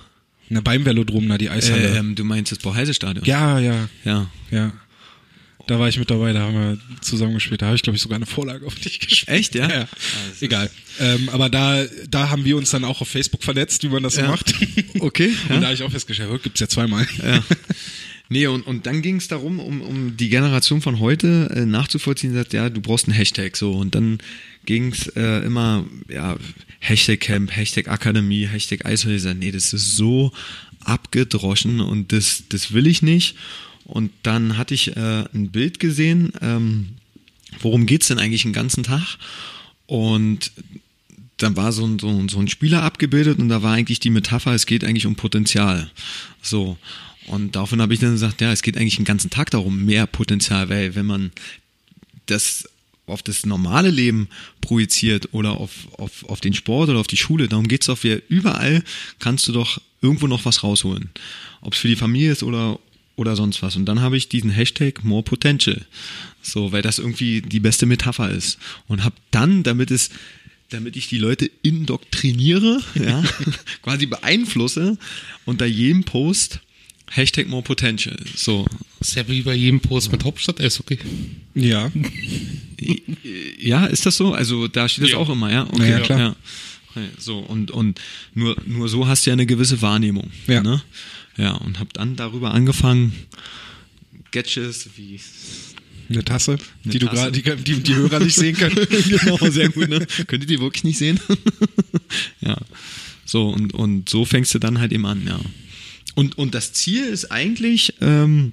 Na, beim Velodrom, na, die Eishalle. Ähm, du meinst das Borheise-Stadion? ja, ja, Ja. ja. Da war ich mit dabei, da haben wir zusammen gespielt. Da habe ich, glaube ich, sogar eine Vorlage auf dich gespielt. Echt, ja? Ja, ist- egal. Ähm, aber da, da haben wir uns dann auch auf Facebook vernetzt, wie man das so Ja. macht. Okay, ja. Und da habe ich auch festgestellt, oh, gibt's ja zweimal. Ja. Nee, und, und dann ging es darum, um, um die Generation von heute äh, nachzuvollziehen, sagt, ja, du brauchst einen Hashtag so. Und dann ging es äh, immer, ja, Hashtag Camp, Hashtag Akademie, Hashtag sag, nee, das ist so abgedroschen und das, das will ich nicht. Und dann hatte ich äh, ein Bild gesehen, ähm, worum geht's denn eigentlich den ganzen Tag? Und dann war so ein, so, ein, so ein Spieler abgebildet und da war eigentlich die Metapher, es geht eigentlich um Potenzial. So. Und daraufhin habe ich dann gesagt, ja, es geht eigentlich den ganzen Tag darum, mehr Potenzial, weil wenn man das auf das normale Leben projiziert oder auf, auf, auf den Sport oder auf die Schule, darum geht's doch, wir überall kannst du doch irgendwo noch was rausholen. Ob es für die Familie ist oder, oder sonst was. Und dann habe ich diesen Hashtag More Potential. So, weil das irgendwie die beste Metapher ist. Und habe dann, damit es, damit ich die Leute indoktriniere, ja, quasi beeinflusse, unter jedem Post Hashtag More Potential. So, ist ja wie bei jedem Post mit Hauptstadt Eishockey. Ja. Ja, ist das so? Also da steht das Ja. auch immer, ja? Okay, Ja, klar. Ja. Okay, So, und, und nur, nur so hast du ja eine gewisse Wahrnehmung. Ja. Ne? Ja, und hab dann darüber angefangen, Gadgets wie Eine Tasse, die du Tasse. gerade, die, die die Hörer nicht sehen können. genau, sehr gut, ne? Könnt ihr die wirklich nicht sehen? ja. So, und, und so fängst du dann halt eben an, ja. Und, und das Ziel ist eigentlich, ähm,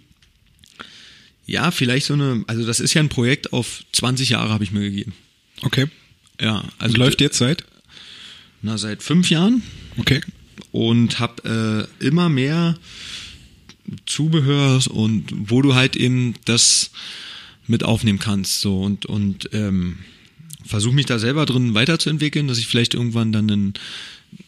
ja, vielleicht so eine, also das ist ja ein Projekt auf 20 Jahre, habe ich mir gegeben. Okay. Ja, also Und läuft jetzt seit? Na, seit fünf Jahren Okay. Und habe äh, immer mehr Zubehörs und wo du halt eben das mit aufnehmen kannst. So und, und ähm, versuche mich da selber drin weiterzuentwickeln, dass ich vielleicht irgendwann dann einen,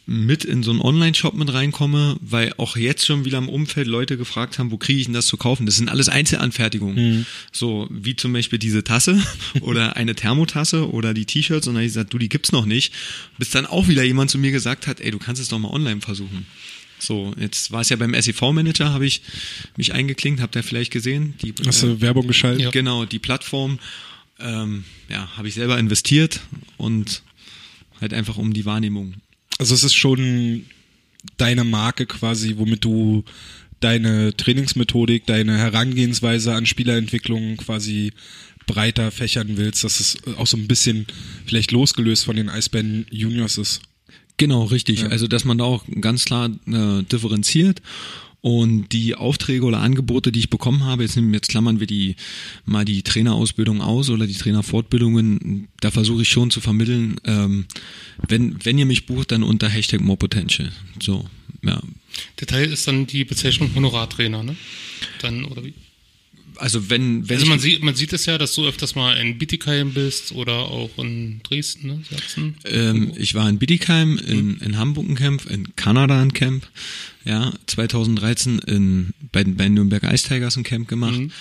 mit in so einen Online-Shop mit reinkomme, weil auch jetzt schon wieder im Umfeld Leute gefragt haben, wo kriege ich denn das zu kaufen? Das sind alles Einzelanfertigungen. Mhm. So wie zum Beispiel diese Tasse oder eine Thermotasse oder die T-Shirts und dann habe ich gesagt, du, die gibt's noch nicht. Bis dann auch wieder jemand zu mir gesagt hat, ey, du kannst es doch mal online versuchen. So, jetzt war es ja beim SEV-Manager, habe ich mich eingeklinkt, habt ihr vielleicht gesehen? Die, Hast du äh, Werbung geschaltet? Ja. Genau, die Plattform, ähm, ja, habe ich selber investiert und halt einfach um die Wahrnehmung. Also es ist schon deine Marke quasi, womit du deine Trainingsmethodik, deine Herangehensweise an Spielerentwicklung quasi breiter fächern willst, dass es auch so ein bisschen vielleicht losgelöst von den Eisbären Juniors ist. Genau, richtig. Ja. Also, dass man da auch ganz klar äh, differenziert. Und die Aufträge oder Angebote, die ich bekommen habe, jetzt, jetzt klammern wir die mal die Trainerausbildung aus oder die Trainerfortbildungen, da versuche ich schon zu vermitteln, ähm, wenn, wenn ihr mich bucht, dann unter Hashtag More Potential. So, ja. Detail ist dann die Bezeichnung Honorartrainer, ne? Dann, oder wie? Also wenn, wenn also man sieht, man sieht es ja, dass du öfters mal in Bietigheim bist oder auch in Dresden, ne, Sachsen. Ähm, ich war in Bietigheim, in, mhm. in Hamburg ein Camp, in Kanada ein Camp, ja, 2013 in, bei, bei Nürnberg Ice Tigers ein Camp gemacht. Mhm.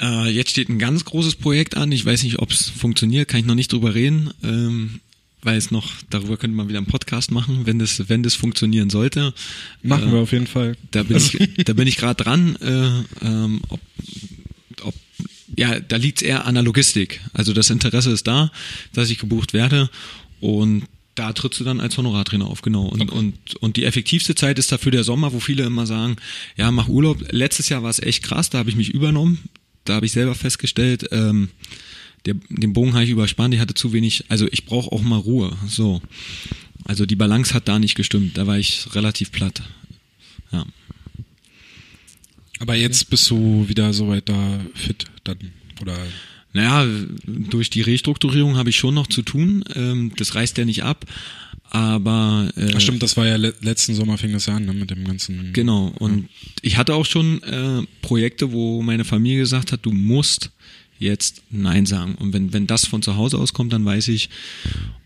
Äh, jetzt steht ein ganz großes Projekt an. Ich weiß nicht, ob es funktioniert, kann ich noch nicht drüber reden. Ähm, weil es noch, darüber könnte man wieder einen Podcast machen, wenn das, wenn das funktionieren sollte. Machen äh, wir auf jeden Fall. Da bin ich, da bin ich gerade dran, äh, ähm, ob, ob, ja, da liegt es eher an der Logistik. Also das Interesse ist da, dass ich gebucht werde und da trittst du dann als Honorartrainer auf, genau. Und, okay. und, und die effektivste Zeit ist dafür der Sommer, wo viele immer sagen, ja, mach Urlaub. Letztes Jahr war es echt krass, da habe ich mich übernommen. Da habe ich selber festgestellt, ähm, der, den Bogen habe ich überspannt, ich hatte zu wenig, also ich brauche auch mal Ruhe, so. Also die Balance hat da nicht gestimmt, da war ich relativ platt. Ja. Aber jetzt bist du wieder soweit da fit dann, oder? Naja, durch die Restrukturierung habe ich schon noch zu tun, ähm, das reißt ja nicht ab, aber äh, Ach stimmt, das war ja le letzten Sommer fing das ja an ne, mit dem ganzen. Genau. Und ja. ich hatte auch schon äh, Projekte, wo meine Familie gesagt hat, du musst jetzt Nein sagen. Und wenn, wenn das von zu Hause aus kommt, dann weiß ich,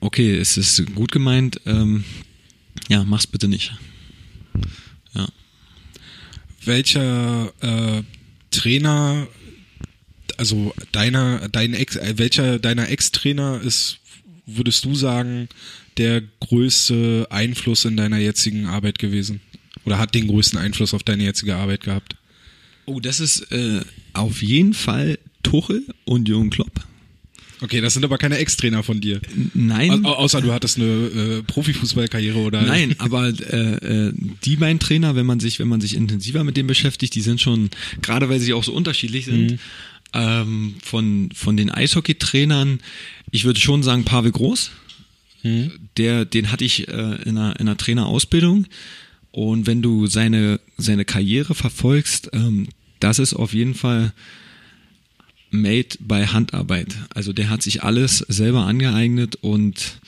okay, es ist gut gemeint, ähm, ja, mach's bitte nicht. Ja. Welcher äh, Trainer, also deiner, dein Ex, äh, welcher deiner Ex-Trainer ist, würdest du sagen, der größte Einfluss in deiner jetzigen Arbeit gewesen? Oder hat den größten Einfluss auf deine jetzige Arbeit gehabt? Oh, das ist äh, auf jeden Fall Tuchel und Jürgen Klopp. Okay, das sind aber keine Ex-Trainer von dir. Nein. Au außer du hattest eine äh, Profifußballkarriere oder. Nein, aber äh, äh, die beiden Trainer, wenn man sich, wenn man sich intensiver mit dem beschäftigt, die sind schon, gerade weil sie auch so unterschiedlich sind, mhm. ähm, von, von den Eishockey-Trainern, ich würde schon sagen, Pavel Groß. Mhm. Der, den hatte ich äh, in einer, in einer Trainerausbildung. Und wenn du seine, seine Karriere verfolgst, ähm, das ist auf jeden Fall made by Handarbeit. Also der hat sich alles selber angeeignet und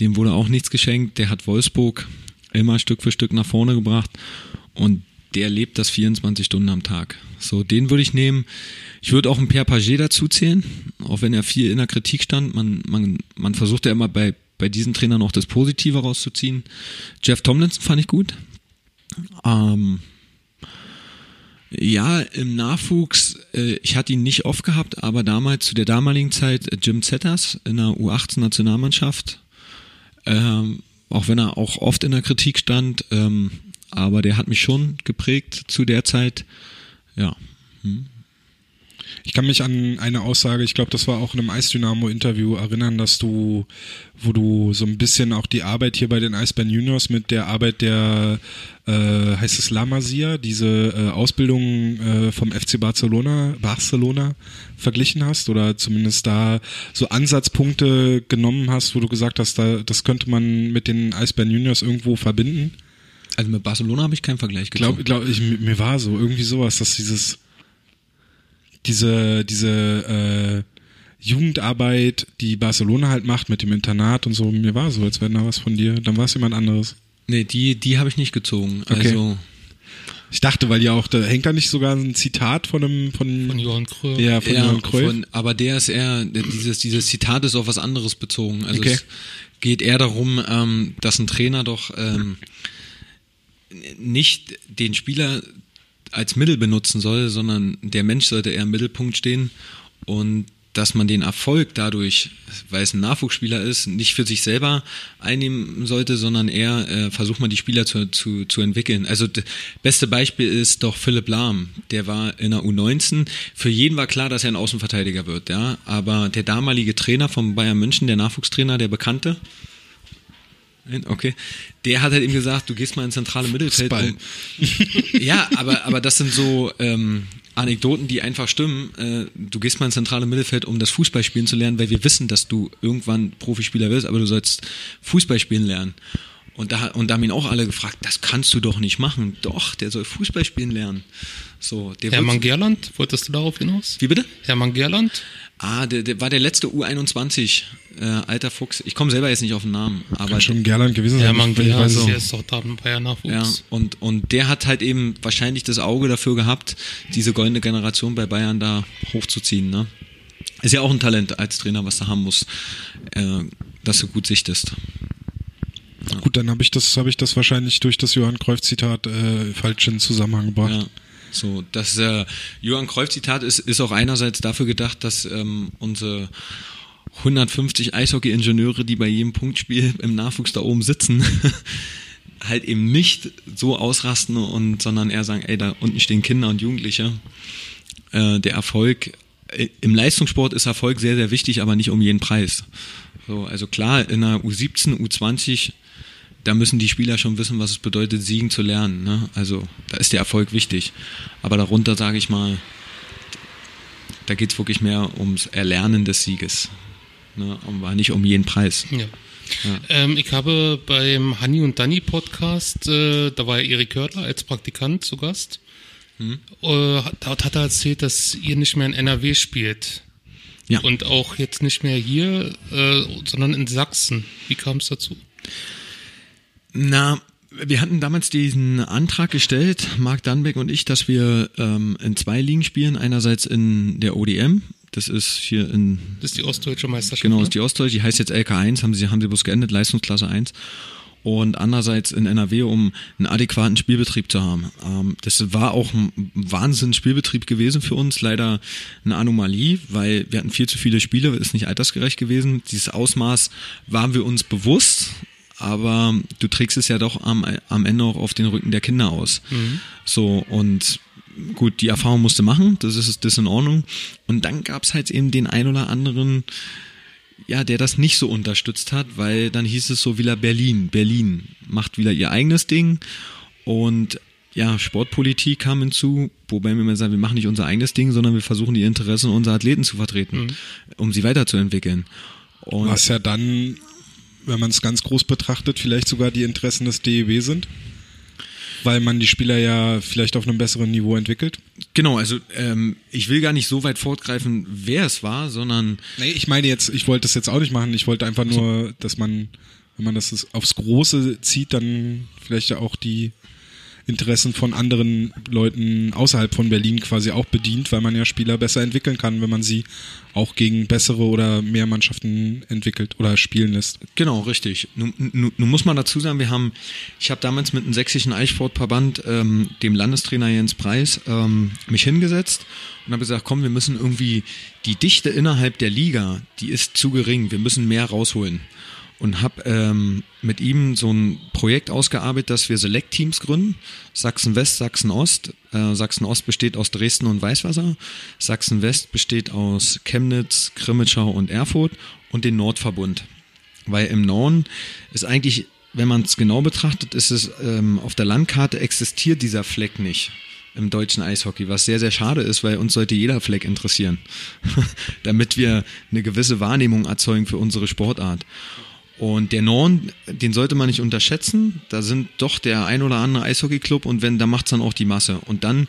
dem wurde auch nichts geschenkt. Der hat Wolfsburg immer Stück für Stück nach vorne gebracht und der lebt das 24 Stunden am Tag. So, den würde ich nehmen. Ich würde auch einen Pierre Paget dazu zählen, auch wenn er viel in der Kritik stand. Man, man, man versucht ja immer bei, bei diesen Trainern auch das Positive rauszuziehen. Jeff Tomlinson fand ich gut. Ähm, ja, im Nachwuchs, äh, ich hatte ihn nicht oft gehabt, aber damals, zu der damaligen Zeit, äh, Jim Zetters in der U18-Nationalmannschaft, ähm, auch wenn er auch oft in der Kritik stand, ähm, aber der hat mich schon geprägt zu der Zeit, ja. Hm. Ich kann mich an eine Aussage, ich glaube, das war auch in einem Eisdynamo-Interview erinnern, dass du, wo du so ein bisschen auch die Arbeit hier bei den Eisbären Juniors mit der Arbeit der, äh, heißt es La Masia, diese äh, Ausbildung äh, vom FC Barcelona, Barcelona verglichen hast oder zumindest da so Ansatzpunkte genommen hast, wo du gesagt hast, da, das könnte man mit den Eisbären Juniors irgendwo verbinden? Also mit Barcelona habe ich keinen Vergleich gezogen. Glaub, glaub ich, mir war so irgendwie sowas, dass dieses diese, diese äh, Jugendarbeit, die Barcelona halt macht mit dem Internat und so, mir war so, als wäre da was von dir, dann war es jemand anderes. Nee, die, die habe ich nicht gezogen. Okay. Also Ich dachte, weil ja auch, da hängt da nicht sogar ein Zitat von einem, von, Von Johann Cruyff. ja, von ja, Johann von, aber der ist eher, dieses, dieses Zitat ist auf was anderes bezogen. Also Okay. es geht eher darum, ähm, dass ein Trainer doch ähm, nicht den Spieler als Mittel benutzen soll, sondern der Mensch sollte eher im Mittelpunkt stehen und dass man den Erfolg dadurch, weil es ein Nachwuchsspieler ist, nicht für sich selber einnehmen sollte, sondern eher äh, versucht man die Spieler zu, zu, zu entwickeln. Also das beste Beispiel ist doch Philipp Lahm, der war in der U19. Für jeden war klar, dass er ein Außenverteidiger wird, ja. Aber der damalige Trainer von Bayern München, der Nachwuchstrainer, der Bekannte, Okay. Der hat halt eben gesagt, du gehst mal ins zentrale Mittelfeld. Fußball. Um, ja, aber, aber das sind so ähm, Anekdoten, die einfach stimmen. Äh, du gehst mal ins zentrale Mittelfeld, um das Fußballspielen zu lernen, weil wir wissen, dass du irgendwann Profispieler wirst, aber du sollst Fußballspielen lernen. Und da, und da haben ihn auch alle gefragt, das kannst du doch nicht machen. Doch, der soll Fußballspielen lernen. So, der Hermann Gerland, wolltest du darauf hinaus? Wie bitte? Hermann Gerland? Ah, der, der war der letzte U21, äh, alter Fuchs. Ich komme selber jetzt nicht auf den Namen, aber Kann schon Gerland gewesen sein. Hermann Ich- ich weiß auch. ist doch da bei Ja, Nachwuchs. und, und der hat halt eben wahrscheinlich das Auge dafür gehabt, diese goldene Generation bei Bayern da hochzuziehen. Ne? Ist ja auch ein Talent als Trainer, was du haben musst, äh, dass du gut sichtest. Gut, dann habe ich das, habe ich das wahrscheinlich durch das Johann Cruyff Zitat äh, falsch in Zusammenhang gebracht. Ja. So, das äh, Johann Cruyff-Zitat ist, ist auch einerseits dafür gedacht, dass ähm, unsere 150 Eishockey-Ingenieure, die bei jedem Punktspiel im Nachwuchs da oben sitzen, halt eben nicht so ausrasten und sondern eher sagen, ey, da unten stehen Kinder und Jugendliche. Äh, der Erfolg äh, im Leistungssport ist Erfolg sehr, sehr wichtig, aber nicht um jeden Preis. So, also klar, in einer U17, U20 da müssen die Spieler schon wissen, was es bedeutet, siegen zu lernen. Ne? Also da ist der Erfolg wichtig. Aber darunter sage ich mal, da geht es wirklich mehr ums Erlernen des Sieges. Ne? Aber nicht um jeden Preis. Ja. Ja. Ähm, ich habe beim Hanni und Danny Podcast, äh, da war Erik Körtler als Praktikant zu Gast. Hm. Äh, dort hat er erzählt, dass ihr nicht mehr in NRW spielt. Ja. Und auch jetzt nicht mehr hier, äh, sondern in Sachsen. Wie kam es dazu? Na, wir hatten damals diesen Antrag gestellt, Marc Dannbeck und ich, dass wir ähm, in zwei Ligen spielen. Einerseits in der ODM, das ist hier in Das ist die ostdeutsche Meisterschaft. Genau, ne? ist die Ostdeutsche, die heißt jetzt LK1, haben sie, haben sie bloß geendet, Leistungsklasse 1. Und andererseits in NRW, um einen adäquaten Spielbetrieb zu haben. Ähm, das war auch ein Wahnsinns-Spielbetrieb gewesen für uns, leider eine Anomalie, weil wir hatten viel zu viele Spiele, ist nicht altersgerecht gewesen. Dieses Ausmaß waren wir uns bewusst, aber du trägst es ja doch am, am Ende auch auf den Rücken der Kinder aus. So, und gut, die Erfahrung musste machen, das ist, das ist in Ordnung. Und dann gab's halt eben den ein oder anderen, ja, der das nicht so unterstützt hat, weil dann hieß es so wieder Berlin. Berlin macht wieder ihr eigenes Ding und ja, Sportpolitik kam hinzu, wobei wir immer sagen, wir machen nicht unser eigenes Ding, sondern wir versuchen die Interessen unserer Athleten zu vertreten, um sie weiterzuentwickeln. Und Was ja dann, wenn man es ganz groß betrachtet, vielleicht sogar die Interessen des DEB sind. Weil man die Spieler ja vielleicht auf einem besseren Niveau entwickelt. genau, also ähm, ich will gar nicht so weit fortgreifen, wer es war, sondern Nee, ich meine jetzt, ich wollte das jetzt auch nicht machen. Ich wollte einfach nur, dass man, wenn man das aufs Große zieht, dann vielleicht ja auch die Interessen von anderen Leuten außerhalb von Berlin quasi auch bedient, weil man ja Spieler besser entwickeln kann, wenn man sie auch gegen bessere oder mehr Mannschaften entwickelt oder spielen lässt. Genau, richtig. Nun, nun, nun muss man dazu sagen, wir haben, ich habe damals mit dem sächsischen Eissportverband, ähm, dem Landestrainer Jens Preis, ähm, mich hingesetzt und habe gesagt, komm, wir müssen irgendwie die Dichte innerhalb der Liga, die ist zu gering, wir müssen mehr rausholen. Und habe ähm, mit ihm so ein Projekt ausgearbeitet, dass wir Select-Teams gründen. Sachsen-West, Sachsen-Ost. Äh, Sachsen-Ost besteht aus Dresden und Weißwasser. Sachsen-West besteht aus Chemnitz, Krimitschau und Erfurt und den Nordverbund. Weil im Norden ist eigentlich, wenn man es genau betrachtet, ist es ähm, auf der Landkarte existiert dieser Fleck nicht im deutschen Eishockey, was sehr, sehr schade ist, weil uns sollte jeder Fleck interessieren, damit wir eine gewisse Wahrnehmung erzeugen für unsere Sportart. Und der Norden, den sollte man nicht unterschätzen. Da sind doch der ein oder andere Eishockeyclub und wenn, da macht's dann auch die Masse. Und dann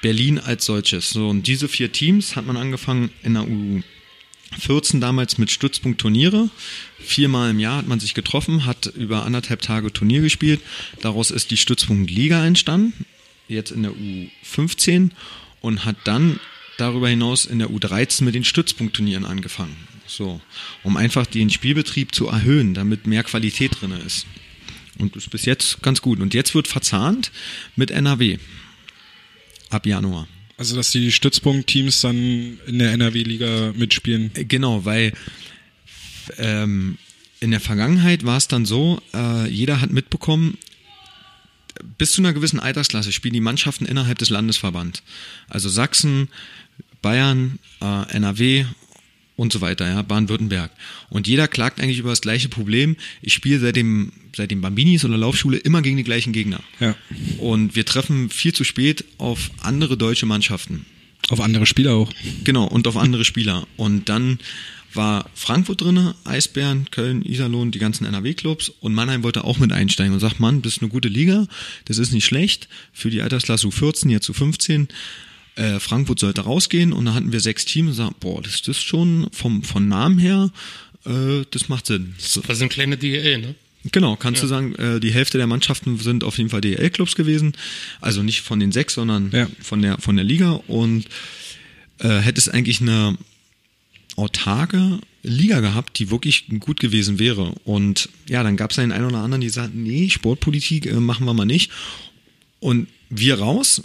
Berlin als solches. So, und diese vier Teams hat man angefangen in der U 14 damals mit Stützpunkt Turniere. Viermal im Jahr hat man sich getroffen, hat über anderthalb Tage Turnier gespielt. Daraus ist die Stützpunkt Liga entstanden. jetzt in der U15 und hat dann darüber hinaus in der U13 mit den Stützpunktturnieren angefangen. So, um einfach den Spielbetrieb zu erhöhen, damit mehr Qualität drin ist. Und das ist bis jetzt ganz gut. Und jetzt wird verzahnt mit NRW. Ab Januar. Also, dass die Stützpunktteams dann in der NRW-Liga mitspielen. Äh, Genau, weil ähm, in der Vergangenheit war es dann so, äh, jeder hat mitbekommen, bis zu einer gewissen Altersklasse spielen die Mannschaften innerhalb des Landesverbands. Also Sachsen, Bayern, äh, NRW und so weiter, ja, Baden-Württemberg. Und jeder klagt eigentlich über das gleiche Problem. Ich spiele seit dem, seit dem Bambinis oder Laufschule immer gegen die gleichen Gegner. Ja. Und wir treffen viel zu spät auf andere deutsche Mannschaften. Auf andere Spieler auch. Genau, und auf andere Spieler. Und dann war Frankfurt drinne, Eisbären, Köln, Iserlohn, die ganzen NRW-Clubs und Mannheim wollte auch mit einsteigen und sagt, Mann, das ist eine gute Liga, das ist nicht schlecht für die Altersklasse U14, jetzt U15. Äh, Frankfurt sollte rausgehen und da hatten wir sechs Teams und sagen, boah, das ist schon vom, von Namen her, äh, das macht Sinn. Was sind kleine DL, ne? Genau, kannst du sagen, äh, die Hälfte der Mannschaften sind auf jeden Fall DL-Clubs gewesen. Also nicht von den sechs, sondern Ja. von, der, von der Liga. Und äh, hättest eigentlich eine autarke Liga gehabt, die wirklich gut gewesen wäre. Und ja, dann gab es einen oder anderen, die sagten, nee, Sportpolitik äh, machen wir mal nicht. Und wir raus,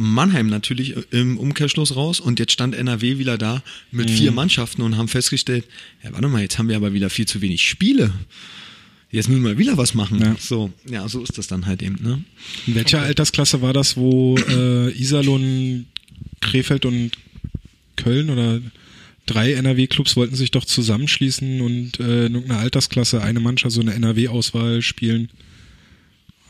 Mannheim natürlich im Umkehrschluss raus und jetzt stand NRW wieder da mit vier Mannschaften und haben festgestellt, ja, warte mal, jetzt haben wir aber wieder viel zu wenig Spiele. Jetzt müssen wir wieder was machen. Ja. So, ja, so ist das dann halt eben, ne? In welcher Altersklasse war das, wo äh, Iserlohn, Krefeld und Köln oder drei NRW-Clubs wollten sich doch zusammenschließen und äh, in irgendeiner Altersklasse eine Mannschaft, so eine NRW-Auswahl spielen?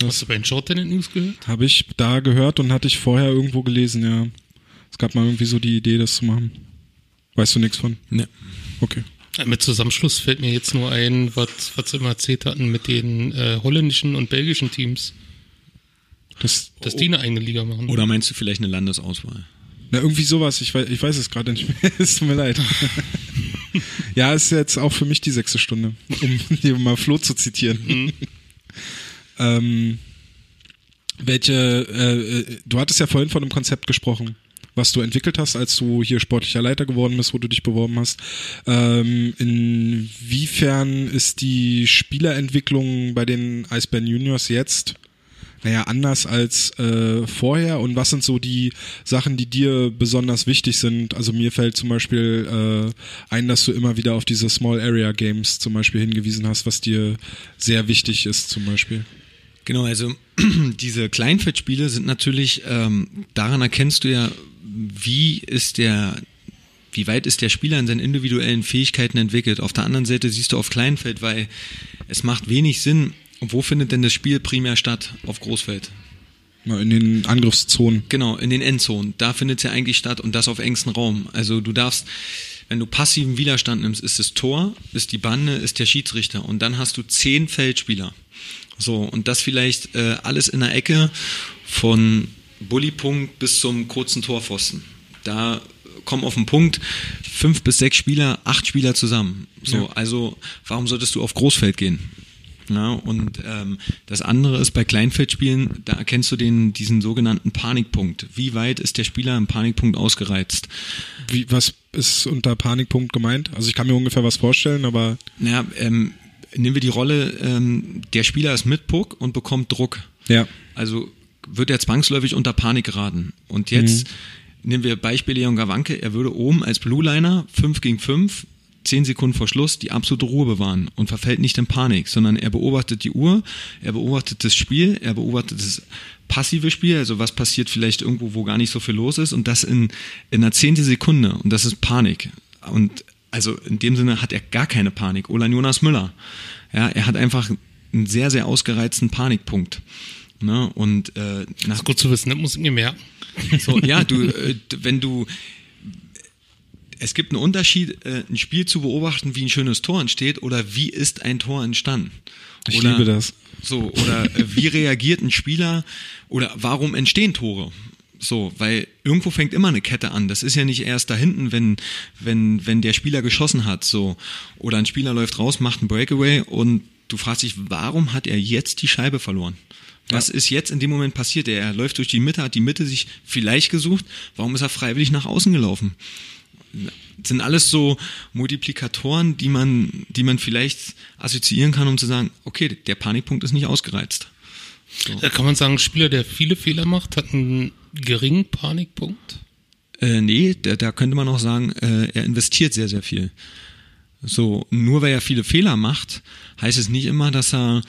Hast du bei den Short Tennis News gehört? Habe ich da gehört und hatte ich vorher irgendwo gelesen, ja. Es gab mal irgendwie so die Idee, das zu machen. Weißt du nichts von? Ne. Okay. Mit Zusammenschluss fällt mir jetzt nur ein, was, was sie immer erzählt hatten mit den äh, holländischen und belgischen Teams, Das, dass die eine eigene Liga machen. Oder meinst du vielleicht eine Landesauswahl? na, irgendwie sowas. Ich weiß, ich weiß es gerade nicht mehr. es tut mir leid. ja, ist jetzt auch für mich die sechste Stunde, um hier mal Flo zu zitieren. Ähm, welche, äh, äh, du hattest ja vorhin von einem Konzept gesprochen, was du entwickelt hast, als du hier sportlicher Leiter geworden bist, wo du dich beworben hast. Ähm, inwiefern ist die Spielerentwicklung bei den Eisbären Juniors jetzt naja, anders als äh, vorher? Und was sind so die Sachen, die dir besonders wichtig sind? Also mir fällt zum Beispiel äh, ein, dass du immer wieder auf diese Small Area Games zum Beispiel hingewiesen hast, was dir sehr wichtig ist zum Beispiel. Genau, also diese Kleinfeldspiele sind natürlich, ähm, daran erkennst du ja, wie ist der, wie weit ist der Spieler in seinen individuellen Fähigkeiten entwickelt. Auf der anderen Seite siehst du auf Kleinfeld, weil es macht wenig Sinn, wo findet denn das Spiel primär statt? Auf Großfeld. In den Angriffszonen. Genau, in den Endzonen. Da findet es ja eigentlich statt und das auf engstem Raum. Also du darfst, wenn du passiven Widerstand nimmst, ist das Tor, ist die Bande, ist der Schiedsrichter und dann hast du zehn Feldspieler. So, und das vielleicht äh, alles in der Ecke von Bullypunkt bis zum kurzen Torpfosten. Da kommen auf den Punkt fünf bis sechs Spieler, acht Spieler zusammen. So, Ja. also warum solltest du auf Großfeld gehen? Ja, und ähm, das andere ist bei Kleinfeldspielen, da erkennst du den, diesen sogenannten Panikpunkt. Wie weit ist der Spieler im Panikpunkt ausgereizt? Wie, was ist unter Panikpunkt gemeint? Also ich kann mir ungefähr was vorstellen, aber Naja, ähm, nehmen wir die Rolle, ähm, der Spieler ist mit Puck und bekommt Druck. ja. Also wird er zwangsläufig unter Panik geraten. Und jetzt nehmen wir Beispiel Leon Gawanke, er würde oben als Blue Liner 5 gegen 5, 10 Sekunden vor Schluss die absolute Ruhe bewahren und verfällt nicht in Panik, sondern er beobachtet die Uhr, er beobachtet das Spiel, er beobachtet das passive Spiel, also was passiert vielleicht irgendwo, wo gar nicht so viel los ist und das in, in einer zehnte Sekunde und das ist Panik. Und also in dem Sinne hat er gar keine Panik. Olan Jonas Müller, ja, er hat einfach einen sehr, sehr ausgereizten Panikpunkt. Ne? Und äh, nach Ist gut zu wissen, das muss ich mir merken. so, ja, du, äh, wenn du es gibt einen Unterschied, äh, ein Spiel zu beobachten, wie ein schönes Tor entsteht oder wie ist ein Tor entstanden. Ich oder, liebe das. So, oder äh, wie reagiert ein Spieler oder warum entstehen Tore? So, weil irgendwo fängt immer eine Kette an. Das ist ja nicht erst da hinten, wenn, wenn, wenn der Spieler geschossen hat, so. Oder ein Spieler läuft raus, macht einen Breakaway und du fragst dich, warum hat er jetzt die Scheibe verloren? Was ist jetzt in dem Moment passiert? Er läuft durch die Mitte, hat die Mitte sich vielleicht gesucht. Warum ist er freiwillig nach außen gelaufen? Das sind alles so Multiplikatoren, die man, die man vielleicht assoziieren kann, um zu sagen, okay, der Panikpunkt ist nicht ausgereizt. So. Da kann man sagen, ein Spieler, der viele Fehler macht, hat einen geringen Panikpunkt? Äh, nee, da, da könnte man auch sagen, äh, er investiert sehr, sehr viel. So, nur weil er viele Fehler macht, heißt es nicht immer, dass er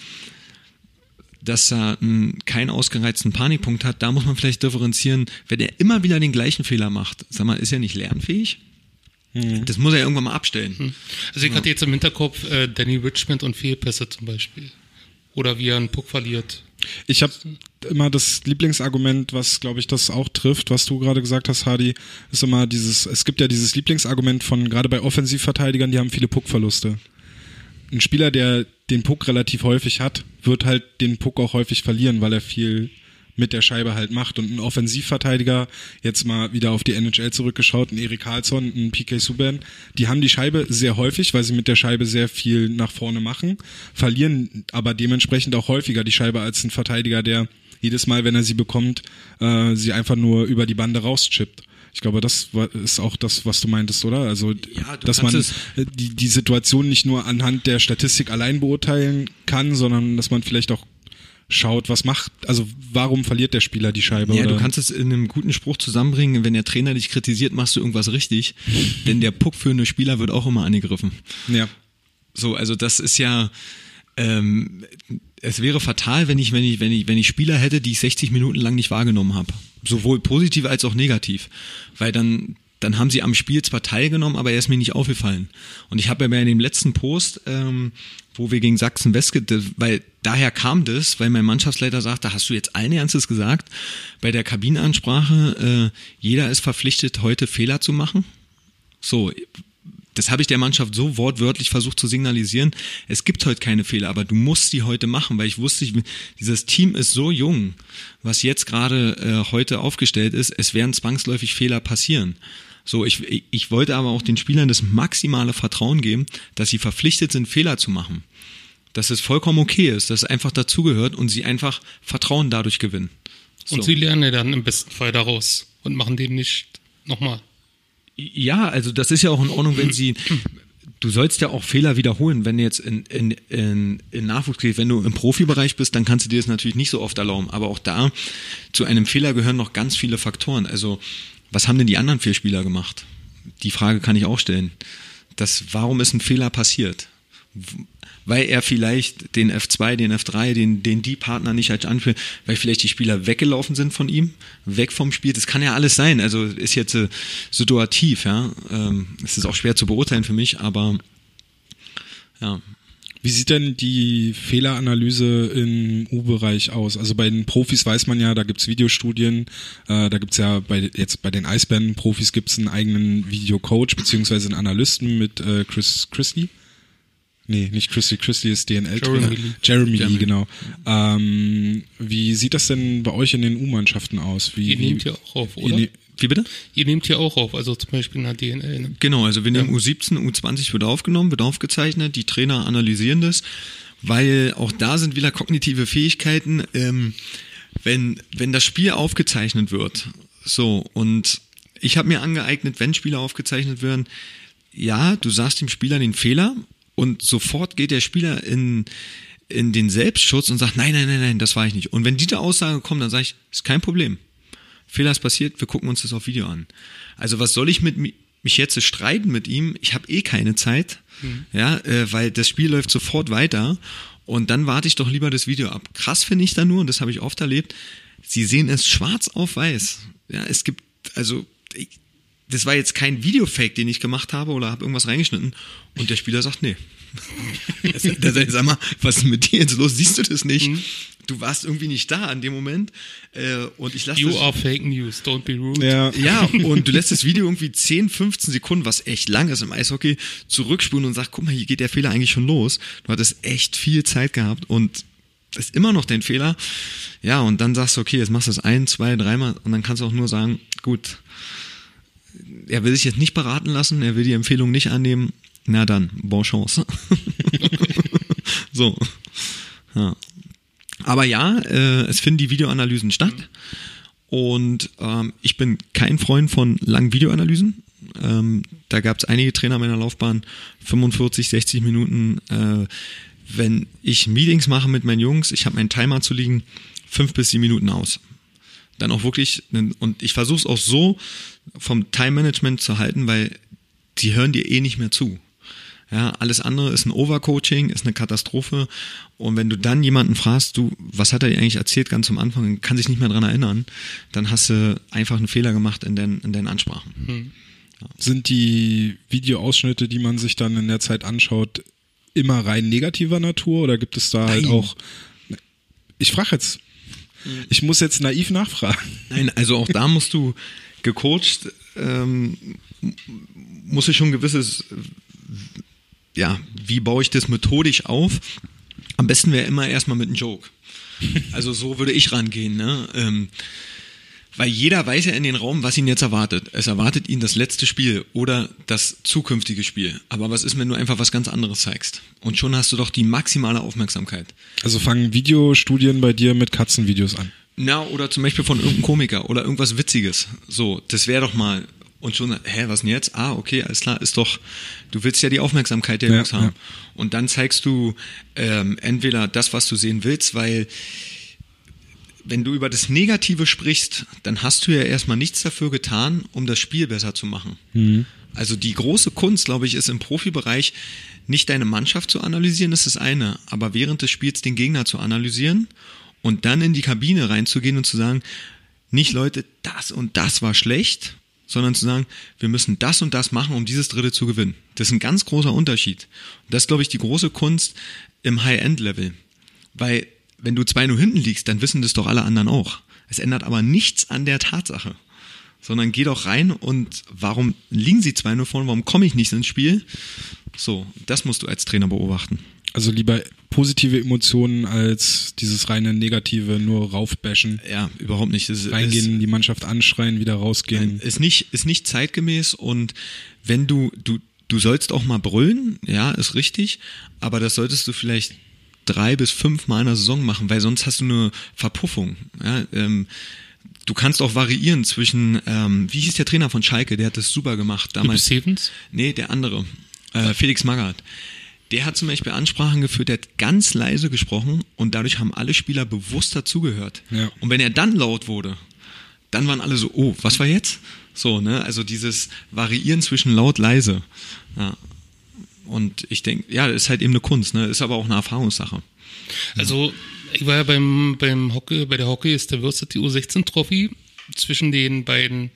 dass er einen, keinen ausgereizten Panikpunkt hat, da muss man vielleicht differenzieren, wenn er immer wieder den gleichen Fehler macht, sag mal, ist er nicht lernfähig? Mhm. Das muss er irgendwann mal abstellen. Hm. Also ich ja. hatte jetzt im Hinterkopf äh, Danny Richmond und Fehlpässe zum Beispiel. Oder wie er einen Puck verliert. Ich habe immer das Lieblingsargument, was glaube ich das auch trifft, was du gerade gesagt hast, Hardy, ist immer dieses, es gibt ja dieses Lieblingsargument von gerade bei Offensivverteidigern, die haben viele Puckverluste. Ein Spieler, der den Puck relativ häufig hat, wird halt den Puck auch häufig verlieren, weil er viel mit der Scheibe halt macht. Und ein Offensivverteidiger, jetzt mal wieder auf die NHL zurückgeschaut, ein Erik Karlsson, ein PK Subban, die haben die Scheibe sehr häufig, weil sie mit der Scheibe sehr viel nach vorne machen, verlieren aber dementsprechend auch häufiger die Scheibe als ein Verteidiger, der jedes Mal, wenn er sie bekommt, äh, sie einfach nur über die Bande rauschippt. Ich glaube, das ist auch das, was du meintest, oder? Also, ja, dass man die, die Situation nicht nur anhand der Statistik allein beurteilen kann, sondern dass man vielleicht auch schaut, was macht, also warum verliert der Spieler die Scheibe? Ja, oder? du kannst es in einem guten Spruch zusammenbringen, wenn der Trainer dich kritisiert, machst du irgendwas richtig, denn der Puck für eine Spieler wird auch immer angegriffen. Ja. So, also das ist ja, ähm, es wäre fatal, wenn ich, wenn ich, wenn ich, wenn ich Spieler hätte, die ich 60 Minuten lang nicht wahrgenommen habe. Sowohl positiv als auch negativ. Weil dann, dann haben sie am Spiel zwar teilgenommen, aber er ist mir nicht aufgefallen. Und ich habe ja in dem letzten Post, ähm, wo wir gegen Sachsen West, weil daher kam das, weil mein Mannschaftsleiter sagte, hast du jetzt allen Ernstes gesagt, bei der Kabinenansprache, äh, jeder ist verpflichtet, heute Fehler zu machen. So, das habe ich der Mannschaft so wortwörtlich versucht zu signalisieren. Es gibt heute keine Fehler, aber du musst sie heute machen, weil ich wusste, dieses Team ist so jung, was jetzt gerade äh, heute aufgestellt ist, es werden zwangsläufig Fehler passieren. So, ich, ich wollte aber auch den Spielern das maximale Vertrauen geben, dass sie verpflichtet sind, Fehler zu machen. Dass es vollkommen okay ist, dass es einfach dazugehört und sie einfach Vertrauen dadurch gewinnen. So. Und sie lernen dann im besten Fall daraus und machen den nicht nochmal. Ja, also das ist ja auch in Ordnung, wenn sie. Du sollst ja auch Fehler wiederholen, wenn du jetzt in, in, in, in Nachwuchs gehst. Wenn du im Profibereich bist, dann kannst du dir das natürlich nicht so oft erlauben. Aber auch da, zu einem Fehler gehören noch ganz viele Faktoren. Also, was haben denn die anderen vier Spieler gemacht? Die Frage kann ich auch stellen. Das, warum ist ein Fehler passiert? weil er vielleicht den F2, den F3, den, den D-Partner nicht als anführt, weil vielleicht die Spieler weggelaufen sind von ihm, weg vom Spiel. Das kann ja alles sein. Also ist jetzt äh, situativ, ja. Ähm, es ist auch schwer zu beurteilen für mich, aber ja. Wie sieht denn die Fehleranalyse im U-Bereich aus? Also bei den Profis weiß man ja, da gibt's Videostudien, äh, da gibt's ja bei jetzt bei den Eisbären-Profis gibt's einen eigenen Videocoach beziehungsweise einen Analysten mit äh, Chris Christie. Nee, nicht Christy. Christy ist DNL-Trainer. Jeremy, Jeremy, Jeremy. genau. Ähm, wie sieht das denn bei euch in den U-Mannschaften aus? Wie, ihr nehmt ja auch auf, oder? Ne wie bitte? Ihr nehmt ja auch auf, also zum Beispiel in der DNL. Ne? Genau, also wir nehmen ja. U17, U20 wird aufgenommen, wird aufgezeichnet, die Trainer analysieren das, weil auch da sind wieder kognitive Fähigkeiten. Ähm, wenn, wenn das Spiel aufgezeichnet wird, so, und ich habe mir angeeignet, wenn Spiele aufgezeichnet werden, ja, du sagst dem Spieler den Fehler und sofort geht der Spieler in, in den Selbstschutz und sagt, nein, nein, nein, nein, das war ich nicht. Und wenn diese Aussage kommt, dann sage ich, ist kein Problem. Fehler ist passiert, wir gucken uns das auf Video an. Also was soll ich mit mich jetzt streiten mit ihm? Ich habe eh keine Zeit, mhm. ja, äh, weil das Spiel läuft sofort weiter und dann warte ich doch lieber das Video ab. Krass finde ich da nur, und das habe ich oft erlebt, sie sehen es schwarz auf weiß. Ja, es gibt, also ich, das war jetzt kein Videofake, den ich gemacht habe oder habe irgendwas reingeschnitten. Und der Spieler sagt, nee. der sagt, sag mal, was ist mit dir jetzt los? Siehst du das nicht? Mhm. Du warst irgendwie nicht da an dem Moment. Äh, und ich lasse You are fake news, don't be rude. Ja. ja, und du lässt das Video irgendwie 10, 15 Sekunden, was echt lang ist im Eishockey, zurückspulen und sagst, guck mal, hier geht der Fehler eigentlich schon los. Du hattest echt viel Zeit gehabt und das ist immer noch dein Fehler. Ja, und dann sagst du, okay, jetzt machst du es ein, zwei, dreimal und dann kannst du auch nur sagen, gut, er will sich jetzt nicht beraten lassen, er will die Empfehlung nicht annehmen, na dann, bonne chance. so. Ja. Aber ja, äh, es finden die Videoanalysen statt. Und ähm, ich bin kein Freund von langen Videoanalysen. Ähm, da gab es einige Trainer meiner Laufbahn, 45, 60 Minuten. Äh, wenn ich Meetings mache mit meinen Jungs, ich habe meinen Timer zu liegen, fünf bis sieben Minuten aus. Dann auch wirklich, und ich versuche es auch so vom Time-Management zu halten, weil die hören dir eh nicht mehr zu. Ja, alles andere ist ein Overcoaching, ist eine Katastrophe. Und wenn du dann jemanden fragst, du, was hat er dir eigentlich erzählt ganz am Anfang, kann sich nicht mehr dran erinnern, dann hast du einfach einen Fehler gemacht in den, in den Ansprachen. Hm. Ja. Sind die Videoausschnitte, die man sich dann in der Zeit anschaut, immer rein negativer Natur oder gibt es da halt Nein. halt auch. Ich frage jetzt. Ich muss jetzt naiv nachfragen. Nein, also auch da musst du gecoacht, ähm, muss ich schon gewisses, ja, wie baue ich das methodisch auf? Am besten wäre immer erstmal mit einem Joke. Also so würde ich rangehen. Ne? Ähm, weil jeder weiß ja in den Raum, was ihn jetzt erwartet. Es erwartet ihn das letzte Spiel oder das zukünftige Spiel. Aber was ist, wenn du einfach was ganz anderes zeigst? Und schon hast du doch die maximale Aufmerksamkeit. Also fangen Videostudien bei dir mit Katzenvideos an. Na, oder zum Beispiel von irgendeinem Komiker oder irgendwas Witziges. So, das wäre doch mal. Und schon, hä, was denn jetzt? Ah, okay, alles klar, ist doch, du willst ja die Aufmerksamkeit der ja, Jungs haben. Ja. Und dann zeigst du ähm, entweder das, was du sehen willst, weil wenn du über das Negative sprichst, dann hast du ja erstmal nichts dafür getan, um das Spiel besser zu machen. Mhm. Also die große Kunst, glaube ich, ist im Profibereich nicht deine Mannschaft zu analysieren, das ist das eine, aber während des Spiels den Gegner zu analysieren und dann in die Kabine reinzugehen und zu sagen, nicht Leute, das und das war schlecht, sondern zu sagen, wir müssen das und das machen, um dieses Dritte zu gewinnen. Das ist ein ganz großer Unterschied. Und das ist, glaube ich, die große Kunst im High-End-Level. Weil wenn du 2-0 hinten liegst, dann wissen das doch alle anderen auch. Es ändert aber nichts an der Tatsache. Sondern geh doch rein und warum liegen sie 2-0 vorne, warum komme ich nicht ins Spiel? So, das musst du als Trainer beobachten. Also lieber positive Emotionen als dieses reine negative, nur raufbashen. Ja, überhaupt nicht. Das Reingehen, ist, die Mannschaft anschreien, wieder rausgehen. Ist nicht, ist nicht zeitgemäß und wenn du, du, du sollst auch mal brüllen, ja, ist richtig, aber das solltest du vielleicht drei bis fünf Mal in der Saison machen, weil sonst hast du eine Verpuffung. Ja, ähm, du kannst auch variieren zwischen, ähm, wie hieß der Trainer von Schalke, der hat das super gemacht damals. Stevens? Nee, der andere, äh, Felix Magath. Der hat zum Beispiel Ansprachen geführt, der hat ganz leise gesprochen und dadurch haben alle Spieler bewusst dazugehört. Ja. Und wenn er dann laut wurde, dann waren alle so, oh, was war jetzt? So, ne? Also dieses Variieren zwischen laut, leise. Ja. Und ich denke, ja, das ist halt eben eine Kunst, ne? Ist aber auch eine Erfahrungssache. Also, ich war ja beim, beim Hockey, bei der Hockey ist der Diversity U16 Trophy zwischen den beiden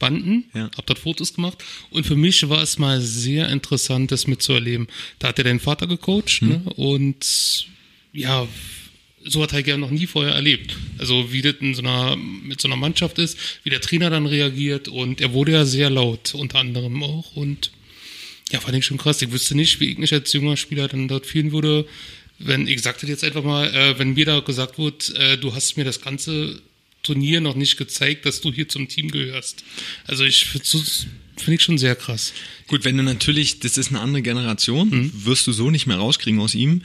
Banden, ja. hab dort Fotos gemacht und für mich war es mal sehr interessant, das mitzuerleben. Da hat er deinen Vater gecoacht hm. ne? und ja, so hat er noch nie vorher erlebt. Also wie das in so einer, mit so einer Mannschaft ist, wie der Trainer dann reagiert und er wurde ja sehr laut, unter anderem auch und ja, fand ich schon krass. Ich wüsste nicht, wie ich mich als junger Spieler dann dort fühlen würde, wenn, ich sagte jetzt einfach mal, äh, wenn mir da gesagt wird, äh, du hast mir das ganze Turnier noch nicht gezeigt, dass du hier zum Team gehörst. Also ich finde ich schon sehr krass. Gut, wenn du natürlich, das ist eine andere Generation, mhm. wirst du so nicht mehr rauskriegen aus ihm.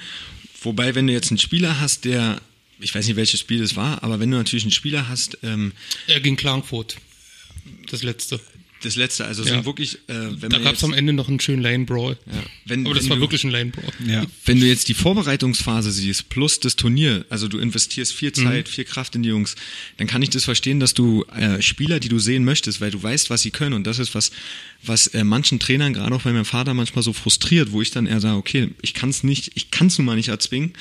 Wobei, wenn du jetzt einen Spieler hast, der, ich weiß nicht, welches Spiel es war, aber wenn du natürlich einen Spieler hast, ähm, er ging Klagenfurt. Das letzte das letzte. Also ja. sind wirklich, äh, wenn Da gab es am Ende noch einen schönen Lane Brawl. Ja. Wenn, Aber das war du, wirklich ein Lane Brawl. Ja. Wenn du jetzt die Vorbereitungsphase siehst, plus das Turnier, also du investierst viel mhm. Zeit, mhm. viel Kraft in die Jungs, dann kann ich das verstehen, dass du äh, Spieler, die du sehen möchtest, weil du weißt, was sie können. Und das ist was, was äh, manchen Trainern, gerade auch bei meinem Vater, manchmal so frustriert, wo ich dann eher sage, okay, ich kann es nicht, ich kann es nun mal nicht erzwingen.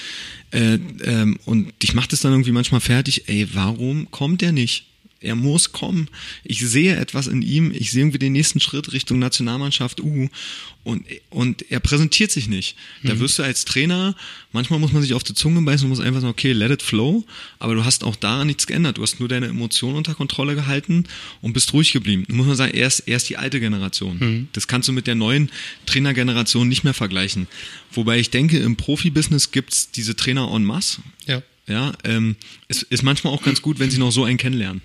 Äh, ähm, und ich mache das dann irgendwie manchmal fertig, ey, warum kommt der nicht? Er muss kommen. Ich sehe etwas in ihm. Ich sehe irgendwie den nächsten Schritt Richtung Nationalmannschaft U. Und, und er präsentiert sich nicht. Da mhm. wirst du als Trainer, manchmal muss man sich auf die Zunge beißen und muss einfach sagen, okay, let it flow. Aber du hast auch daran nichts geändert. Du hast nur deine Emotionen unter Kontrolle gehalten und bist ruhig geblieben. Da muss man sagen, er ist, er ist die alte Generation. Mhm. Das kannst du mit der neuen Trainergeneration nicht mehr vergleichen. Wobei ich denke, im Profibusiness gibt's diese Trainer en masse. Ja ja, ähm, es ist manchmal auch ganz gut, wenn sie noch so einen kennenlernen.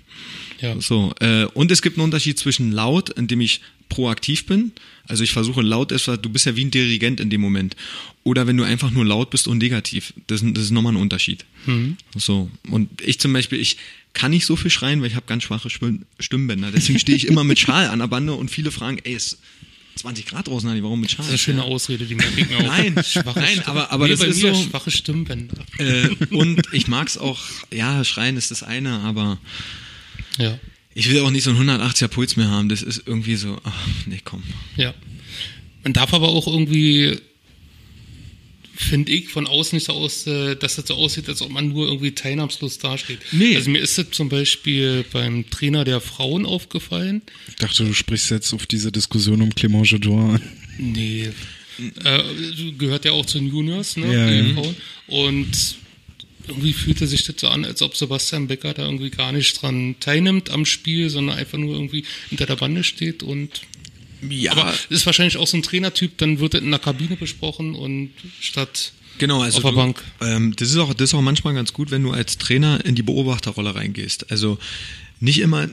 Ja. So, äh, und es gibt einen Unterschied zwischen laut, indem ich proaktiv bin, also ich versuche laut etwas, du bist ja wie ein Dirigent in dem Moment, oder wenn du einfach nur laut bist und negativ, das, das ist nochmal ein Unterschied. So, und ich zum Beispiel, ich kann nicht so viel schreien, weil ich habe ganz schwache Stimmbänder, deswegen stehe ich immer mit Schal an der Bande und viele fragen, ey, es ist 20 Grad draußen, Nani, warum mit Schal? Das ist eine schöne Ausrede, die merke ich mir auch. Nein, Schwache nein, Stimmen. aber- aber nee, das ist so- schwache Stimmbänder. Äh, und ich mag's auch, ja, schreien ist das eine, aber Ja, ich will auch nicht so einen 180er Puls mehr haben. Das ist irgendwie so, ach, nee, komm. ja. Man darf aber auch irgendwie, finde ich, von außen nicht so aus, äh, dass das so aussieht, als ob man nur irgendwie teilnahmslos dasteht. Nee. Also mir ist das zum Beispiel beim Trainer der Frauen aufgefallen. Ich dachte, du sprichst jetzt auf diese Diskussion um Clément Jodor an. Nee. Äh, gehört ja auch zu den Juniors, ne? Ja, ja. Frauen. Und irgendwie fühlte sich das so an, als ob Sebastian Becker da irgendwie gar nicht dran teilnimmt am Spiel, sondern einfach nur irgendwie hinter der Bande steht und Ja, aber ist wahrscheinlich auch so ein Trainertyp, dann wird das in der Kabine besprochen und statt genau, also auf der du, Bank. Ähm, das ist auch, das ist auch manchmal ganz gut, wenn du als Trainer in die Beobachterrolle reingehst. Also nicht immer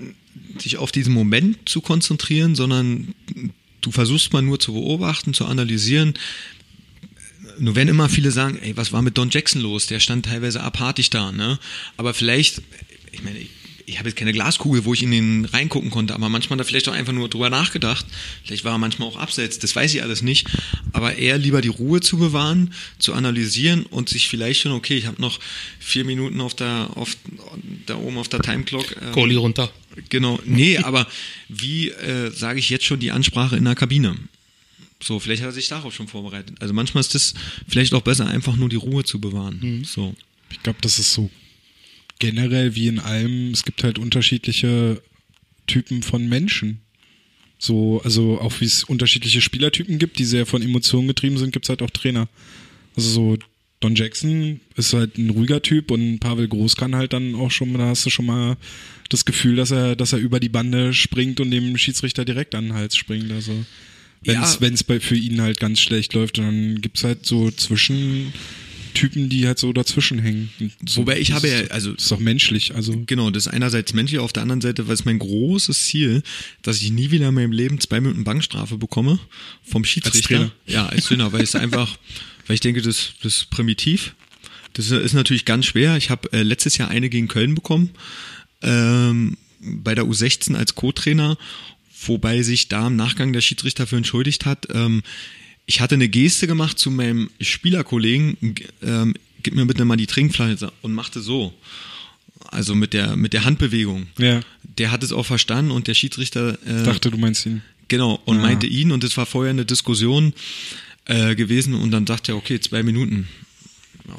sich auf diesen Moment zu konzentrieren, sondern du versuchst mal nur zu beobachten, zu analysieren. Nur wenn immer viele sagen, ey, was war mit Don Jackson los? Der stand teilweise apathisch da, ne? Aber vielleicht, ich meine, ich, ich habe jetzt keine Glaskugel, wo ich in den reingucken konnte, aber manchmal hat er vielleicht auch einfach nur drüber nachgedacht. Vielleicht war er manchmal auch abseits, das weiß ich alles nicht. Aber eher lieber die Ruhe zu bewahren, zu analysieren und sich vielleicht schon, okay, ich habe noch vier Minuten auf der, auf, da oben auf der Timeclock. ähm, Goalie runter. Genau, nee, aber wie äh, sage ich jetzt schon die Ansprache in der Kabine? So, vielleicht hat er sich darauf schon vorbereitet. Also manchmal ist das vielleicht auch besser, einfach nur die Ruhe zu bewahren. So. Ich glaube, das ist so generell wie in allem. Es gibt halt unterschiedliche Typen von Menschen. So, also auch wie es unterschiedliche Spielertypen gibt, die sehr von Emotionen getrieben sind, gibt es halt auch Trainer. Also so Don Jackson ist halt ein ruhiger Typ und Pavel Groß kann halt dann auch schon, da hast du schon mal das Gefühl, dass er, dass er über die Bande springt und dem Schiedsrichter direkt an den Hals springt. Also wenn es Ja. wenn es bei für ihn halt ganz schlecht läuft, dann gibt's halt so Zwischentypen, die halt so dazwischen hängen. So, Wobei ich habe ja, also das ist doch menschlich. Also Genau, das ist einerseits menschlich, auf der anderen Seite war es mein großes Ziel, dass ich nie wieder in meinem Leben zwei Minuten Bankstrafe bekomme vom Schiedsrichter. Trainer? Ja, als Trainer, weil es einfach, weil ich denke, das, das ist primitiv. Das ist natürlich ganz schwer. Ich habe äh, letztes Jahr eine gegen Köln bekommen, ähm, bei der U16 als Co-Trainer, wobei sich da im Nachgang der Schiedsrichter für entschuldigt hat. Ähm, ich hatte eine Geste gemacht zu meinem Spielerkollegen, ähm, gib mir bitte mal die Trinkflasche und machte so. Also mit der, mit der Handbewegung. Ja. Der hat es auch verstanden und der Schiedsrichter äh, dachte, du meinst ihn. genau und Ja. meinte ihn und es war vorher eine Diskussion äh, gewesen und dann dachte er, okay, zwei Minuten. Ja,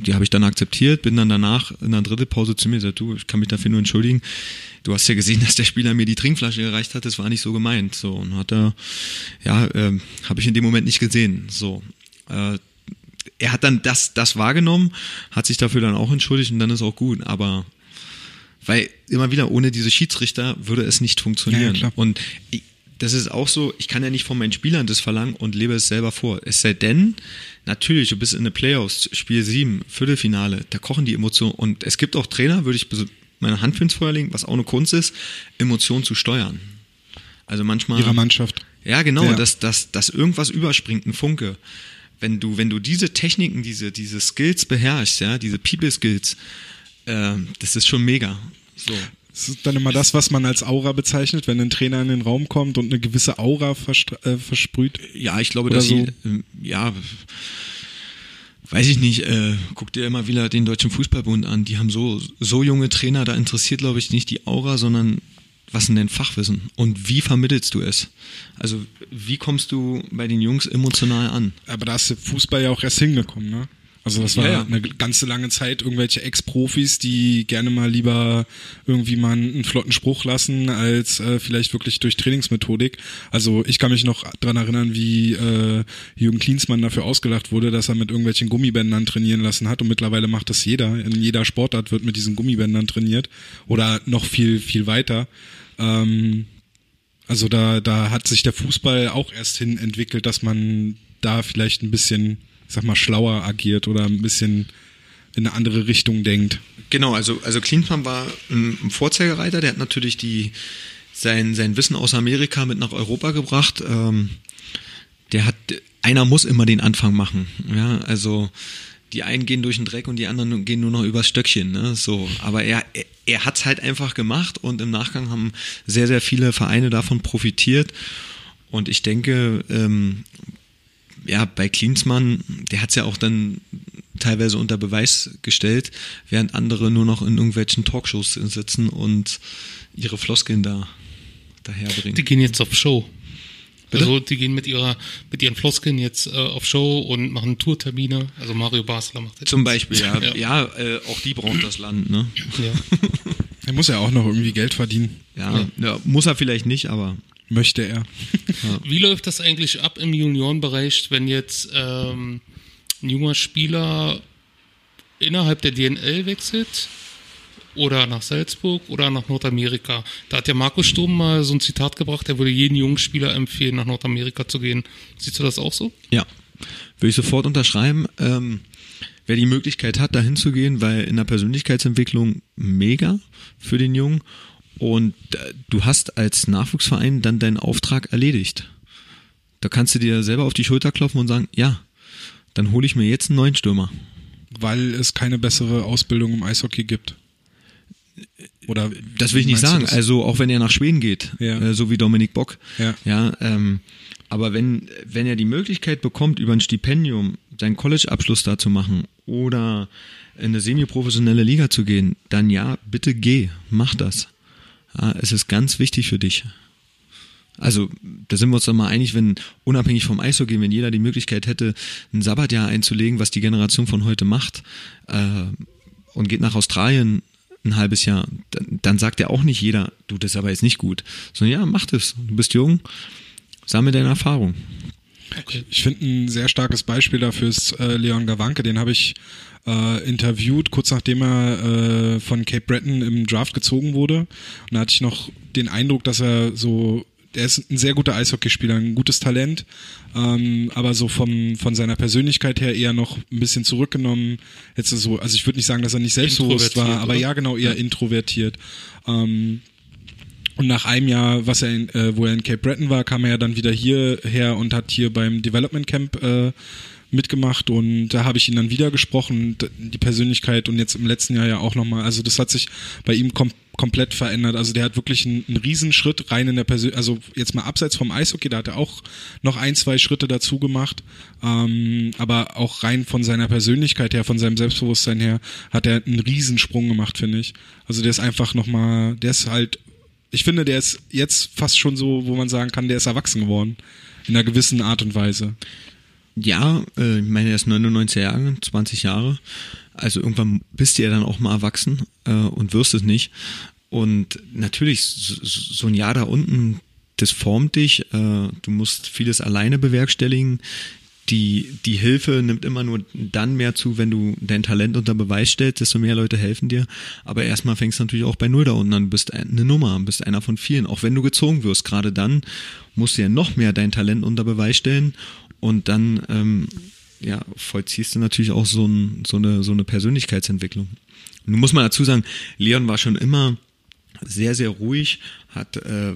die habe ich dann akzeptiert, bin dann danach in der dritten Pause zu mir gesagt, du, ich kann mich dafür nur entschuldigen. Du hast ja gesehen, dass der Spieler mir die Trinkflasche gereicht hat, das war nicht so gemeint. So, und hat er, ja, ähm, habe ich in dem Moment nicht gesehen. So. Äh, er hat dann das, das wahrgenommen, hat sich dafür dann auch entschuldigt und dann ist auch gut. Aber weil immer wieder ohne diese Schiedsrichter würde es nicht funktionieren. Ja, ja, und ich, das ist auch so, ich kann ja nicht von meinen Spielern das verlangen und lebe es selber vor. Es sei denn, natürlich, du bist in der Playoffs, Spiel 7, Viertelfinale, da kochen die Emotionen. Und es gibt auch Trainer, würde ich meine Hand für ins Feuer legen, was auch eine Kunst ist, Emotionen zu steuern. Also manchmal. Ihrer Mannschaft. Ja, genau, Ja. Dass, dass, dass irgendwas überspringt, ein Funke. Wenn du, wenn du diese Techniken, diese, diese Skills beherrschst, ja, diese People-Skills, äh, das ist schon mega. So. Das ist dann immer das, was man als Aura bezeichnet, wenn ein Trainer in den Raum kommt und eine gewisse Aura äh, versprüht. Ja, ich glaube, dass so. sie, ähm, ja, weiß ich nicht, äh, guck dir immer wieder den Deutschen Fußballbund an. Die haben so, so junge Trainer, da interessiert, glaube ich, nicht die Aura, sondern was denn Fachwissen? Und wie vermittelst du es? Also, wie kommst du bei den Jungs emotional an? Aber da ist der Fußball ja auch erst hingekommen, ne? Also das war Ja, ja. eine ganze lange Zeit irgendwelche Ex-Profis, die gerne mal lieber irgendwie mal einen flotten Spruch lassen, als äh, vielleicht wirklich durch Trainingsmethodik. Also ich kann mich noch dran erinnern, wie äh, Jürgen Klinsmann dafür ausgelacht wurde, dass er mit irgendwelchen Gummibändern trainieren lassen hat und mittlerweile macht das jeder. In jeder Sportart wird mit diesen Gummibändern trainiert oder noch viel, viel weiter. Ähm, also da, da hat sich der Fußball auch erst hin entwickelt, dass man da vielleicht ein bisschen, sag mal, schlauer agiert oder ein bisschen in eine andere Richtung denkt. Genau, also, also Klinsmann war ein, Vorzeigereiter, der hat natürlich die, sein, sein Wissen aus Amerika mit nach Europa gebracht. Ähm, der hat, einer muss immer den Anfang machen. Ja, also die einen gehen durch den Dreck und die anderen gehen nur noch übers Stöckchen. Ne? So, aber er, er, er hat es halt einfach gemacht und im Nachgang haben sehr, sehr viele Vereine davon profitiert. Und ich denke, ähm, ja, bei Klinsmann, der hat es ja auch dann teilweise unter Beweis gestellt, während andere nur noch in irgendwelchen Talkshows sitzen und ihre Floskeln da daherbringen. Die gehen jetzt auf Show. Bitte? Also die gehen mit ihrer mit ihren Floskeln jetzt äh, auf Show und machen Tourtermine. Also Mario Basler macht das. Zum Beispiel, ja. Ja, ja äh, auch die braucht das Land, ne? Ja. er muss ja auch noch irgendwie Geld verdienen. Ja, ja. ja muss er vielleicht nicht, aber möchte er. Wie läuft das eigentlich ab im Juniorenbereich, wenn jetzt ähm, ein junger Spieler innerhalb der DNL wechselt oder nach Salzburg oder nach Nordamerika. Da hat ja Markus Sturm mal so ein Zitat gebracht, er würde jeden jungen Spieler empfehlen, nach Nordamerika zu gehen. Siehst du das auch so? Ja, würde ich sofort unterschreiben. Ähm, wer die Möglichkeit hat, dahin zu gehen, weil in der Persönlichkeitsentwicklung mega für den Jungen und äh, du hast als Nachwuchsverein dann deinen Auftrag erledigt. Da kannst du dir selber auf die Schulter klopfen und sagen, ja, dann hole ich mir jetzt einen neuen Stürmer. Weil es keine bessere Ausbildung im Eishockey gibt. Oder das will ich nicht sagen. Also auch wenn er nach Schweden geht, ja. äh, so wie Dominik Bock. Ja. ja ähm, aber wenn, wenn er die Möglichkeit bekommt, über ein Stipendium seinen College-Abschluss da zu machen oder in eine semi-professionelle Liga zu gehen, dann ja, bitte geh, mach das. Es ist ganz wichtig für dich. Also, da sind wir uns doch mal einig, wenn unabhängig vom Eishockey, wenn jeder die Möglichkeit hätte, ein Sabbatjahr einzulegen, was die Generation von heute macht, äh, und geht nach Australien ein halbes Jahr, dann, dann sagt ja auch nicht jeder, du, das ist aber jetzt nicht gut. Sondern ja, mach das. Du bist jung, sammle deine Erfahrung. Ich finde ein sehr starkes Beispiel dafür ist äh, Leon Gawanke, den habe ich äh, interviewt, kurz nachdem er äh, von Cape Breton im Draft gezogen wurde. Und da hatte ich noch den Eindruck, dass er so der ist ein sehr guter Eishockeyspieler, ein gutes Talent, ähm, aber so vom, von seiner Persönlichkeit her eher noch ein bisschen zurückgenommen. Jetzt so, also ich würde nicht sagen, dass er nicht selbstbewusst war, aber oder? ja, genau, eher ja. introvertiert. Ähm, und nach einem Jahr, was er in, äh, wo er in Cape Breton war, kam er ja dann wieder hierher und hat hier beim Development Camp äh, mitgemacht und da habe ich ihn dann wieder gesprochen, die Persönlichkeit und jetzt im letzten Jahr ja auch nochmal. Also das hat sich bei ihm kom komplett verändert. Also der hat wirklich einen, einen Riesenschritt rein in der Persönlichkeit, also jetzt mal abseits vom Eishockey, da hat er auch noch ein, zwei Schritte dazu gemacht, ähm, aber auch rein von seiner Persönlichkeit her, von seinem Selbstbewusstsein her, hat er einen Riesensprung gemacht, finde ich. Also der ist einfach nochmal, der ist halt, ich finde, der ist jetzt fast schon so, wo man sagen kann, der ist erwachsen geworden. In einer gewissen Art und Weise. Ja, äh, ich meine, er ist 99 Jahre, 20 Jahre. Also irgendwann bist du ja dann auch mal erwachsen äh, und wirst es nicht. Und natürlich, so, so ein Jahr da unten, das formt dich. Äh, du musst vieles alleine bewerkstelligen. Die, die Hilfe nimmt immer nur dann mehr zu, wenn du dein Talent unter Beweis stellst, desto mehr Leute helfen dir. Aber erstmal fängst du natürlich auch bei Null da unten an. Du bist eine Nummer, bist einer von vielen. Auch wenn du gezogen wirst, gerade dann musst du ja noch mehr dein Talent unter Beweis stellen und dann ähm, ja, vollziehst du natürlich auch so, ein, so, eine, so eine Persönlichkeitsentwicklung. Nun muss man dazu sagen, Leon war schon immer sehr, sehr ruhig, hat, äh,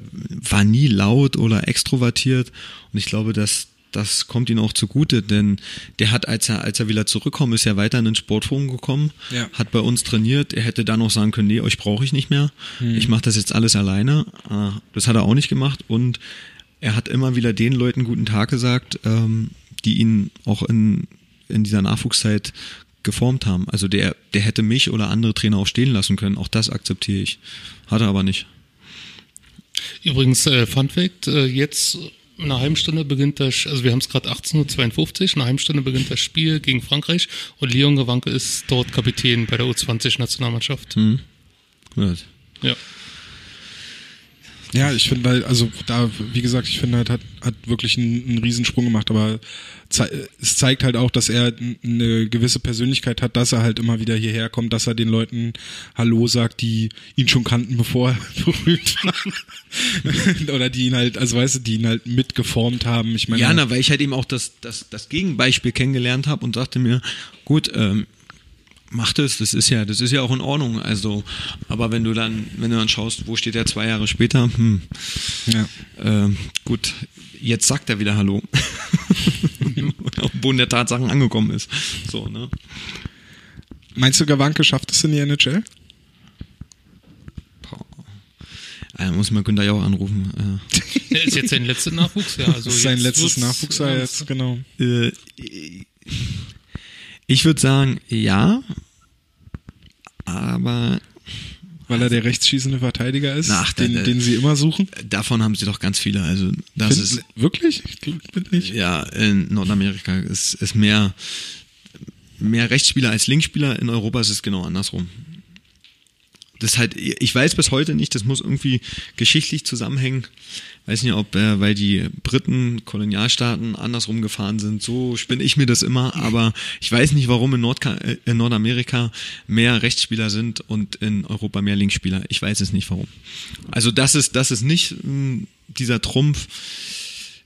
war nie laut oder extrovertiert und ich glaube, dass das kommt ihm auch zugute, denn der hat, als er, als er wieder zurückkommt, ist er weiter in den Sportforum gekommen, ja. hat bei uns trainiert. Er hätte dann noch sagen können, nee, euch brauche ich nicht mehr. Hm. Ich mache das jetzt alles alleine. Äh, das hat er auch nicht gemacht und er hat immer wieder den Leuten guten Tag gesagt, ähm, die ihn auch in, in dieser Nachwuchszeit geformt haben. Also der, der hätte mich oder andere Trainer auch stehen lassen können. Auch das akzeptiere ich. Hat er aber nicht. Übrigens, äh, Fun Fact, äh, jetzt in einer halben Stunde beginnt das, also wir haben es gerade 18.52 Uhr, in einer halben Stunde beginnt das Spiel gegen Frankreich und Leon Gewanke ist dort Kapitän bei der U20-Nationalmannschaft. Mhm. Ja. Ja, ich finde halt, also da, wie gesagt, ich finde halt, hat, hat wirklich einen, einen Riesensprung gemacht, aber es zeigt halt auch, dass er eine gewisse Persönlichkeit hat, dass er halt immer wieder hierher kommt, dass er den Leuten Hallo sagt, die ihn schon kannten, bevor er berühmt war. Oder die ihn halt, also weißt du, die ihn halt mitgeformt haben. Ich meine, ja, na, weil ich halt eben auch das, das, das Gegenbeispiel kennengelernt habe und dachte mir, gut, ähm, macht es, das ist ja, das ist ja auch in Ordnung. Also, aber wenn du dann, wenn du dann schaust, wo steht er zwei Jahre später, hm, Ja. äh, gut, jetzt sagt er wieder Hallo. auf dem Boden der Tatsachen angekommen ist. So, ne? Meinst du, Gawanke schafft es in die NHL? Äh, muss man Günther Jauch anrufen. Äh. Er ist jetzt sein letzter Nachwuchs, ja. Also sein letztes wird's Nachwuchsjahr jetzt, genau. Äh, ich würde sagen, ja. Aber Weil er der rechtsschießende Verteidiger ist, Ach, den, der- den sie immer suchen. davon haben sie doch ganz viele. Also das Finden- ist wirklich? Ich glaub nicht. ja in Nordamerika ist, ist mehr mehr Rechtsspieler als Linksspieler. In Europa ist es genau andersrum. Das halt, ich weiß bis heute nicht, das muss irgendwie geschichtlich zusammenhängen. Weiß nicht, ob, äh, weil die Briten, Kolonialstaaten andersrum gefahren sind, so spinne ich mir das immer, aber ich weiß nicht, warum in, Nordka äh, in Nordamerika mehr Rechtsspieler sind und in Europa mehr Linksspieler. Ich weiß es nicht, warum. Also das ist, das ist nicht mh, dieser Trumpf.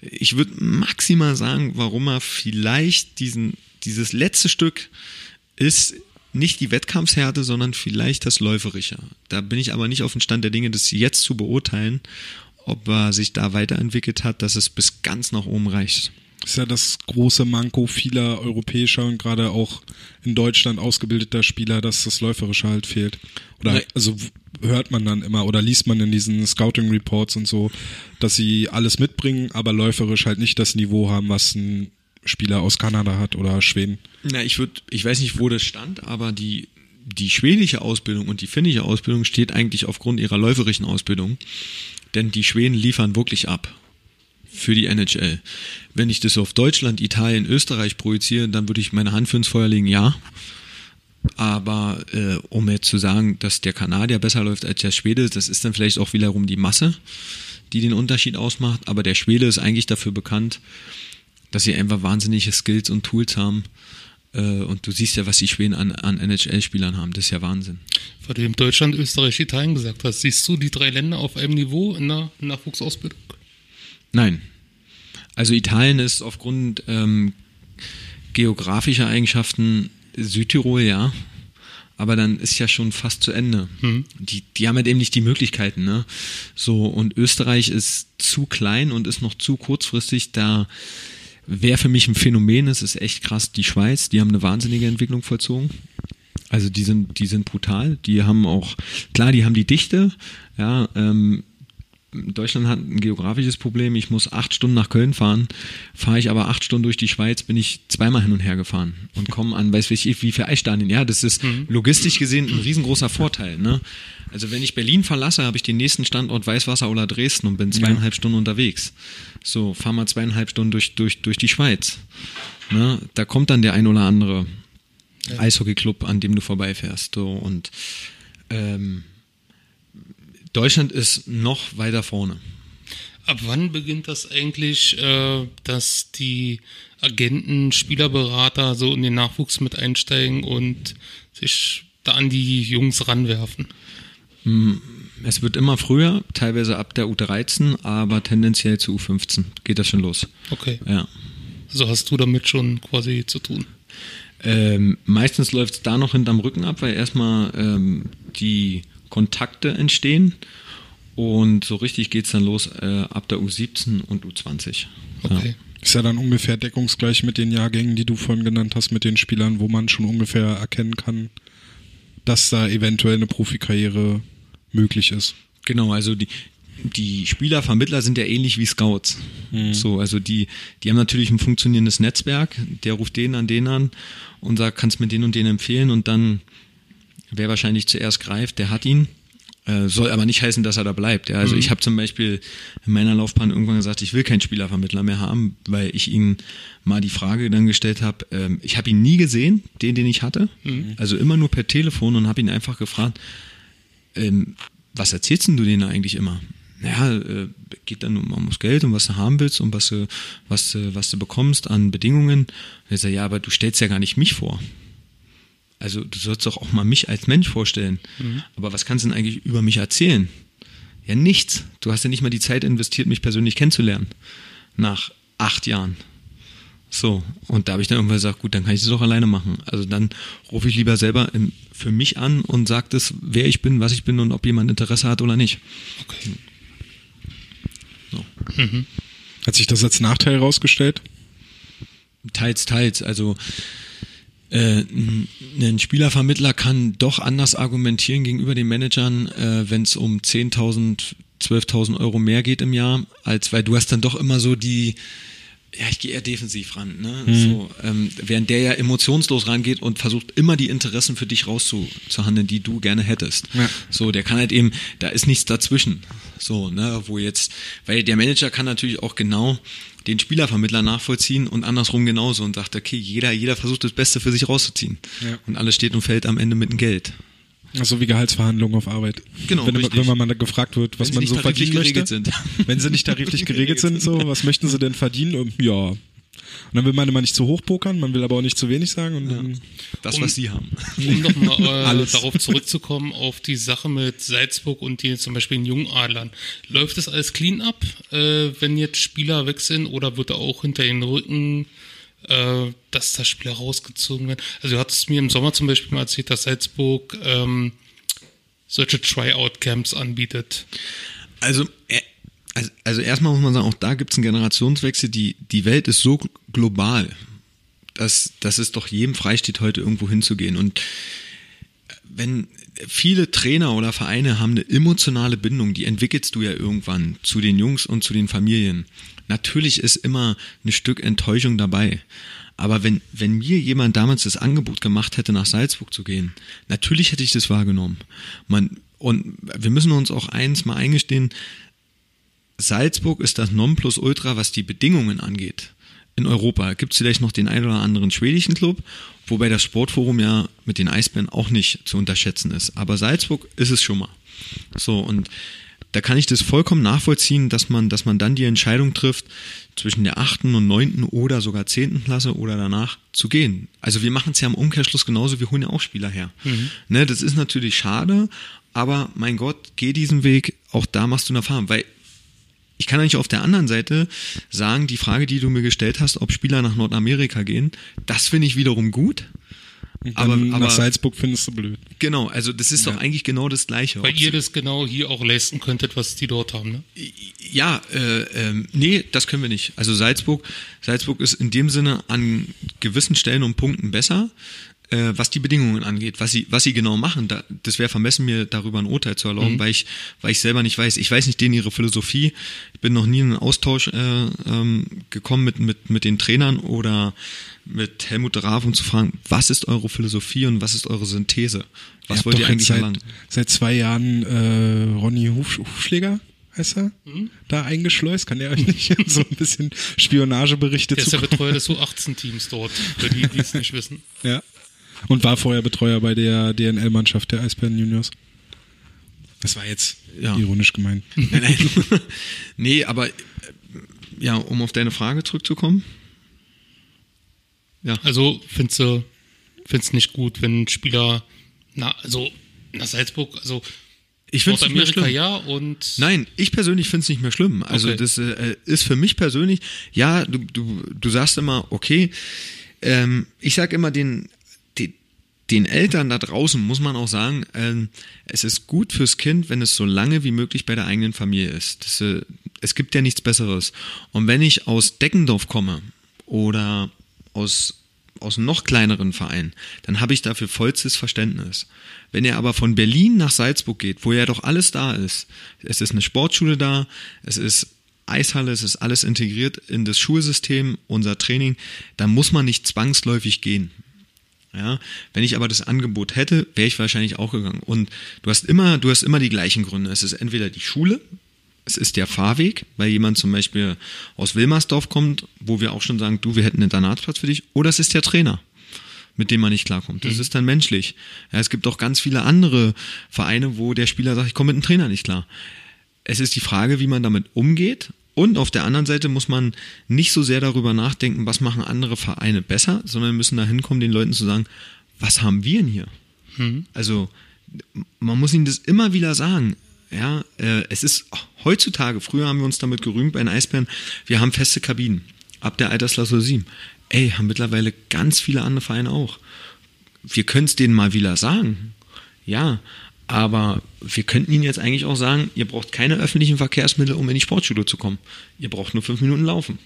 Ich würde maximal sagen, warum er vielleicht diesen, dieses letzte Stück ist nicht die Wettkampfshärte, sondern vielleicht das Läuferische. Da bin ich aber nicht auf dem Stand der Dinge, das jetzt zu beurteilen, ob er sich da weiterentwickelt hat, dass es bis ganz nach oben reicht. Das ist ja das große Manko vieler europäischer und gerade auch in Deutschland ausgebildeter Spieler, dass das Läuferische halt fehlt. Oder Nee. also hört man dann immer oder liest man in diesen Scouting Reports und so, dass sie alles mitbringen, aber läuferisch halt nicht das Niveau haben, was ein Spieler aus Kanada hat oder Schweden. Na, ich würde, ich weiß nicht, wo das stand, aber die, die schwedische Ausbildung und die finnische Ausbildung steht eigentlich aufgrund ihrer läuferischen Ausbildung. Denn die Schweden liefern wirklich ab für die NHL. Wenn ich das auf Deutschland, Italien, Österreich projiziere, dann würde ich meine Hand für ins Feuer legen, ja. Aber äh, um jetzt zu sagen, dass der Kanadier besser läuft als der Schwede, das ist dann vielleicht auch wiederum die Masse, die den Unterschied ausmacht. Aber der Schwede ist eigentlich dafür bekannt, dass sie einfach wahnsinnige Skills und Tools haben. Äh, Und du siehst ja, was die Schweden an, an NHL-Spielern haben. Das ist ja Wahnsinn. Weil du eben Deutschland, Österreich, Italien gesagt hast. Siehst du die drei Länder auf einem Niveau in der Nachwuchsausbildung? Nein. Also Italien ist aufgrund ähm, geografischer Eigenschaften Südtirol, ja. Aber dann ist ja schon fast zu Ende. Die, die haben halt eben nicht die Möglichkeiten, ne? So, und Österreich ist zu klein und ist noch zu kurzfristig. Da wäre für mich ein Phänomen, es ist echt krass, die Schweiz, die haben eine wahnsinnige Entwicklung vollzogen. Also die sind, die sind brutal. Die haben auch, klar, die haben die Dichte, ja, ähm, Deutschland hat ein geografisches Problem. Ich muss acht Stunden nach Köln fahren. Fahre ich aber acht Stunden durch die Schweiz, bin ich zweimal hin und her gefahren und komme an, weiß ich, wie für Eisstadien. Ja, das ist logistisch gesehen ein riesengroßer Vorteil. Ne? Also wenn ich Berlin verlasse, habe ich den nächsten Standort Weißwasser oder Dresden und bin zweieinhalb Stunden unterwegs. So, fahr mal zweieinhalb Stunden durch, durch, durch die Schweiz. Ne? Da kommt dann der ein oder andere Eishockeyclub, an dem du vorbeifährst. So, und ähm, Deutschland ist noch weiter vorne. Ab wann beginnt das eigentlich, äh, dass die Agenten, Spielerberater so in den Nachwuchs mit einsteigen und sich da an die Jungs ranwerfen? Es wird immer früher, teilweise ab der U13, aber tendenziell zu U15 geht das schon los. Okay. Ja. Also hast du damit schon quasi zu tun. Ähm, meistens läuft es da noch hinterm Rücken ab, weil erstmal ähm, die Kontakte entstehen und so richtig geht's dann los äh, ab der U17 und U20. Okay. Ist ja dann ungefähr deckungsgleich mit den Jahrgängen, die du vorhin genannt hast, mit den Spielern, wo man schon ungefähr erkennen kann, dass da eventuell eine Profikarriere möglich ist. Genau, also die, die Spielervermittler sind ja ähnlich wie Scouts. So, also die, die haben natürlich ein funktionierendes Netzwerk, der ruft den an den an und sagt, kannst mir den und den empfehlen und dann, wer wahrscheinlich zuerst greift, der hat ihn. Äh, soll aber nicht heißen, dass er da bleibt. Ja. Also ich habe zum Beispiel in meiner Laufbahn irgendwann gesagt, ich will keinen Spielervermittler mehr haben, weil ich ihn mal die Frage dann gestellt habe, ähm, ich habe ihn nie gesehen, den, den ich hatte. Also immer nur per Telefon und habe ihn einfach gefragt, ähm, was erzählst denn du denen eigentlich immer? Naja, äh, geht dann um, ums Geld und was du haben willst und was du, was, du- was du bekommst an Bedingungen. Und ich sage, ja, aber du stellst ja gar nicht mich vor. Also du sollst doch auch mal mich als Mensch vorstellen. Aber was kannst du denn eigentlich über mich erzählen? Ja, nichts. Du hast ja nicht mal die Zeit investiert, mich persönlich kennenzulernen. Nach acht Jahren. So, und da habe ich dann irgendwann gesagt, gut, dann kann ich das auch alleine machen. Also dann rufe ich lieber selber in, für mich an und sage das, wer ich bin, was ich bin und ob jemand Interesse hat oder nicht. Okay. So. Hat sich das als Nachteil herausgestellt? Teils, teils. Also äh, ein Spielervermittler kann doch anders argumentieren gegenüber den Managern, äh, wenn es um 10.000, 12.000 Euro mehr geht im Jahr, als weil du hast dann doch immer so die, ja, ich gehe eher defensiv ran, ne? So, ähm, während der ja emotionslos rangeht und versucht immer die Interessen für dich rauszuhandeln, die du gerne hättest. Ja. So, der kann halt eben, da ist nichts dazwischen. So, ne, wo jetzt, weil der Manager kann natürlich auch genau den Spielervermittler nachvollziehen und andersrum genauso und sagt, okay, jeder, jeder versucht das Beste für sich rauszuziehen. Ja. Und alles steht und fällt am Ende mit dem Geld. Also wie Gehaltsverhandlungen auf Arbeit. Genau, Wenn, wenn man mal gefragt wird, was Wenn sie man nicht so tariflich verdienen möchte. geregelt sind. Wenn sie nicht tariflich geregelt sind, so, was möchten sie denn verdienen? Und, ja. Und dann will man immer nicht zu hoch pokern, man will aber auch nicht zu wenig sagen. Und dann, Das, Um- was sie haben. Um nochmal äh, darauf zurückzukommen, auf die Sache mit Salzburg und die zum Beispiel den Jungadlern. Läuft das alles clean ab, äh, wenn jetzt Spieler wechseln oder wird da auch hinter den Rücken, äh, dass da Spieler rausgezogen werden? Also du hattest mir im Sommer zum Beispiel mal erzählt, dass Salzburg ähm, solche Tryout-Camps anbietet. Also, äh, also, also erstmal muss man sagen, auch da gibt es einen Generationswechsel. Die, die Welt ist so global, dass, dass es doch jedem freisteht, heute irgendwo hinzugehen. Und wenn viele Trainer oder Vereine haben eine emotionale Bindung, die entwickelst du ja irgendwann zu den Jungs und zu den Familien. Natürlich ist immer ein Stück Enttäuschung dabei. Aber wenn, wenn mir jemand damals das Angebot gemacht hätte, nach Salzburg zu gehen, natürlich hätte ich das wahrgenommen. Man, und wir müssen uns auch eins mal eingestehen, Salzburg ist das Nonplusultra, was die Bedingungen angeht. In Europa gibt es vielleicht noch den einen oder anderen schwedischen Club, wobei das Sportforum ja mit den Eisbären auch nicht zu unterschätzen ist. Aber Salzburg ist es schon mal. So, und da kann ich das vollkommen nachvollziehen, dass man, dass man dann die Entscheidung trifft, zwischen der achten und neunten oder sogar zehnten Klasse oder danach zu gehen. Also wir machen es ja im Umkehrschluss genauso, wir holen ja auch Spieler her. Ne, das ist natürlich schade, aber mein Gott, geh diesen Weg, auch da machst du eine Erfahrung, weil ich kann eigentlich auf der anderen Seite sagen, die Frage, die du mir gestellt hast, ob Spieler nach Nordamerika gehen, das finde ich wiederum gut. Aber, nach Salzburg findest du blöd. genau, also das ist doch eigentlich genau das Gleiche. Weil ihr das genau hier auch leisten könntet, was die dort haben, ne? Ja, äh, ähm, nee, das können wir nicht. Also Salzburg, Salzburg ist in dem Sinne an gewissen Stellen und Punkten besser, äh, was die Bedingungen angeht. Was sie, was sie genau machen, da, das wäre vermessen, mir darüber ein Urteil zu erlauben, weil ich, weil ich selber nicht weiß. Ich weiß nicht denen ihre Philosophie. Ich bin noch nie in einen Austausch äh, ähm, gekommen mit, mit, mit den Trainern oder mit Helmut Raaf, um zu fragen, was ist eure Philosophie und was ist eure Synthese? Was Ihr wollt ihr eigentlich seit, erlangen? Seit zwei Jahren äh, Ronny Huf, Hufschläger, heißt er, Hm? da eingeschleust. Kann der euch nicht so ein bisschen Spionageberichte Der ist zu der Betreuer des U18-Teams dort, für die, die es nicht wissen. Ja. Und war vorher Betreuer bei der DNL-Mannschaft der Eisbären Juniors. Das war jetzt Ja. ironisch gemeint. Nein, nein. nee, aber äh, ja, um auf deine Frage zurückzukommen. Ja, Also findest du findest nicht gut, wenn ein Spieler na, also nach Salzburg, also ich finde es nicht mehr schlimm. ja und Nein, ich persönlich finde es nicht mehr schlimm. Also Okay. das äh, ist für mich persönlich, ja, du, du, du sagst immer, okay, ähm, ich sag immer den, den Eltern da draußen muss man auch sagen, ähm, es ist gut fürs Kind, wenn es so lange wie möglich bei der eigenen Familie ist. Das, äh, es gibt ja nichts Besseres. Und wenn ich aus Deckendorf komme oder aus aus noch kleineren Verein, dann habe ich dafür vollstes Verständnis. Wenn er aber von Berlin nach Salzburg geht, wo ja doch alles da ist, es ist eine Sportschule da, es ist Eishalle, es ist alles integriert in das Schulsystem, unser Training, dann muss man nicht zwangsläufig gehen. Ja, wenn ich aber das Angebot hätte, wäre ich wahrscheinlich auch gegangen. Und du hast immer, du hast immer die gleichen Gründe. Es ist entweder die Schule, es ist der Fahrweg, weil jemand zum Beispiel aus Wilmersdorf kommt, wo wir auch schon sagen, du, wir hätten einen Internatsplatz für dich, oder es ist der Trainer, mit dem man nicht klarkommt. Das ist dann menschlich. Ja, es gibt auch ganz viele andere Vereine, wo der Spieler sagt, ich komme mit dem Trainer nicht klar. Es ist die Frage, wie man damit umgeht. Und auf der anderen Seite muss man nicht so sehr darüber nachdenken, was machen andere Vereine besser, sondern müssen da hinkommen, den Leuten zu sagen, was haben wir denn hier? Also man muss ihnen das immer wieder sagen. Ja, äh, es ist heutzutage, früher haben wir uns damit gerühmt bei den Eisbären, wir haben feste Kabinen ab der Altersklasse 7. ey, haben mittlerweile ganz viele andere Vereine auch. Wir können es denen mal wieder sagen. Ja, aber wir könnten ihnen jetzt eigentlich auch sagen, ihr braucht keine öffentlichen Verkehrsmittel, um in die Sportschule zu kommen. Ihr braucht nur fünf Minuten laufen.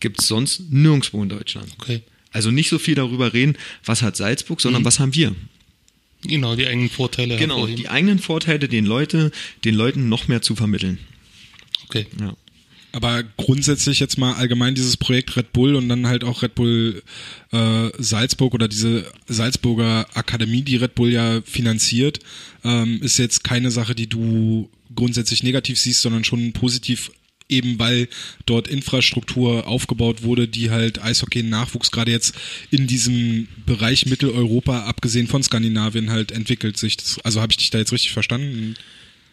Gibt es sonst nirgendwo in Deutschland. Okay. Also nicht so viel darüber reden, was hat Salzburg, sondern was haben wir. Genau, die eigenen Vorteile. Genau, die eigenen Vorteile den, Leute, den Leuten noch mehr zu vermitteln. Okay. Ja. Aber grundsätzlich jetzt mal allgemein dieses Projekt Red Bull und dann halt auch Red Bull äh, Salzburg oder diese Salzburger Akademie, die Red Bull ja finanziert, ähm, ist jetzt keine Sache, die du grundsätzlich negativ siehst, sondern schon positiv eben weil dort Infrastruktur aufgebaut wurde, die halt Eishockey-Nachwuchs gerade jetzt in diesem Bereich Mitteleuropa, abgesehen von Skandinavien, halt entwickelt sich. Das, also habe ich dich da jetzt richtig verstanden?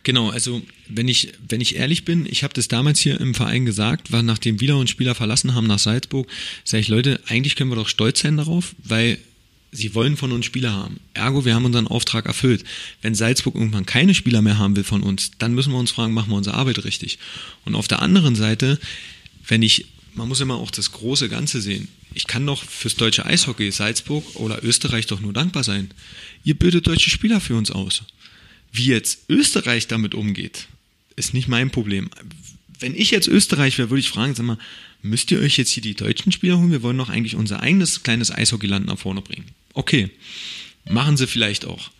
Genau, also wenn ich, wenn ich ehrlich bin, ich habe das damals hier im Verein gesagt, war nachdem wieder und Spieler verlassen haben nach Salzburg, sage ich, Leute, eigentlich können wir doch stolz sein darauf, weil sie wollen von uns Spieler haben. Ergo, wir haben unseren Auftrag erfüllt. Wenn Salzburg irgendwann keine Spieler mehr haben will von uns, dann müssen wir uns fragen, machen wir unsere Arbeit richtig. Und auf der anderen Seite, wenn ich, man muss immer auch das große Ganze sehen. Ich kann doch fürs deutsche Eishockey Salzburg oder Österreich doch nur dankbar sein. Ihr bildet deutsche Spieler für uns aus. Wie jetzt Österreich damit umgeht, ist nicht mein Problem. Wenn ich jetzt Österreich wäre, würde ich fragen, sag mal, müsst ihr euch jetzt hier die deutschen Spieler holen? Wir wollen doch eigentlich unser eigenes kleines Eishockeyland nach vorne bringen. Okay, machen sie vielleicht auch.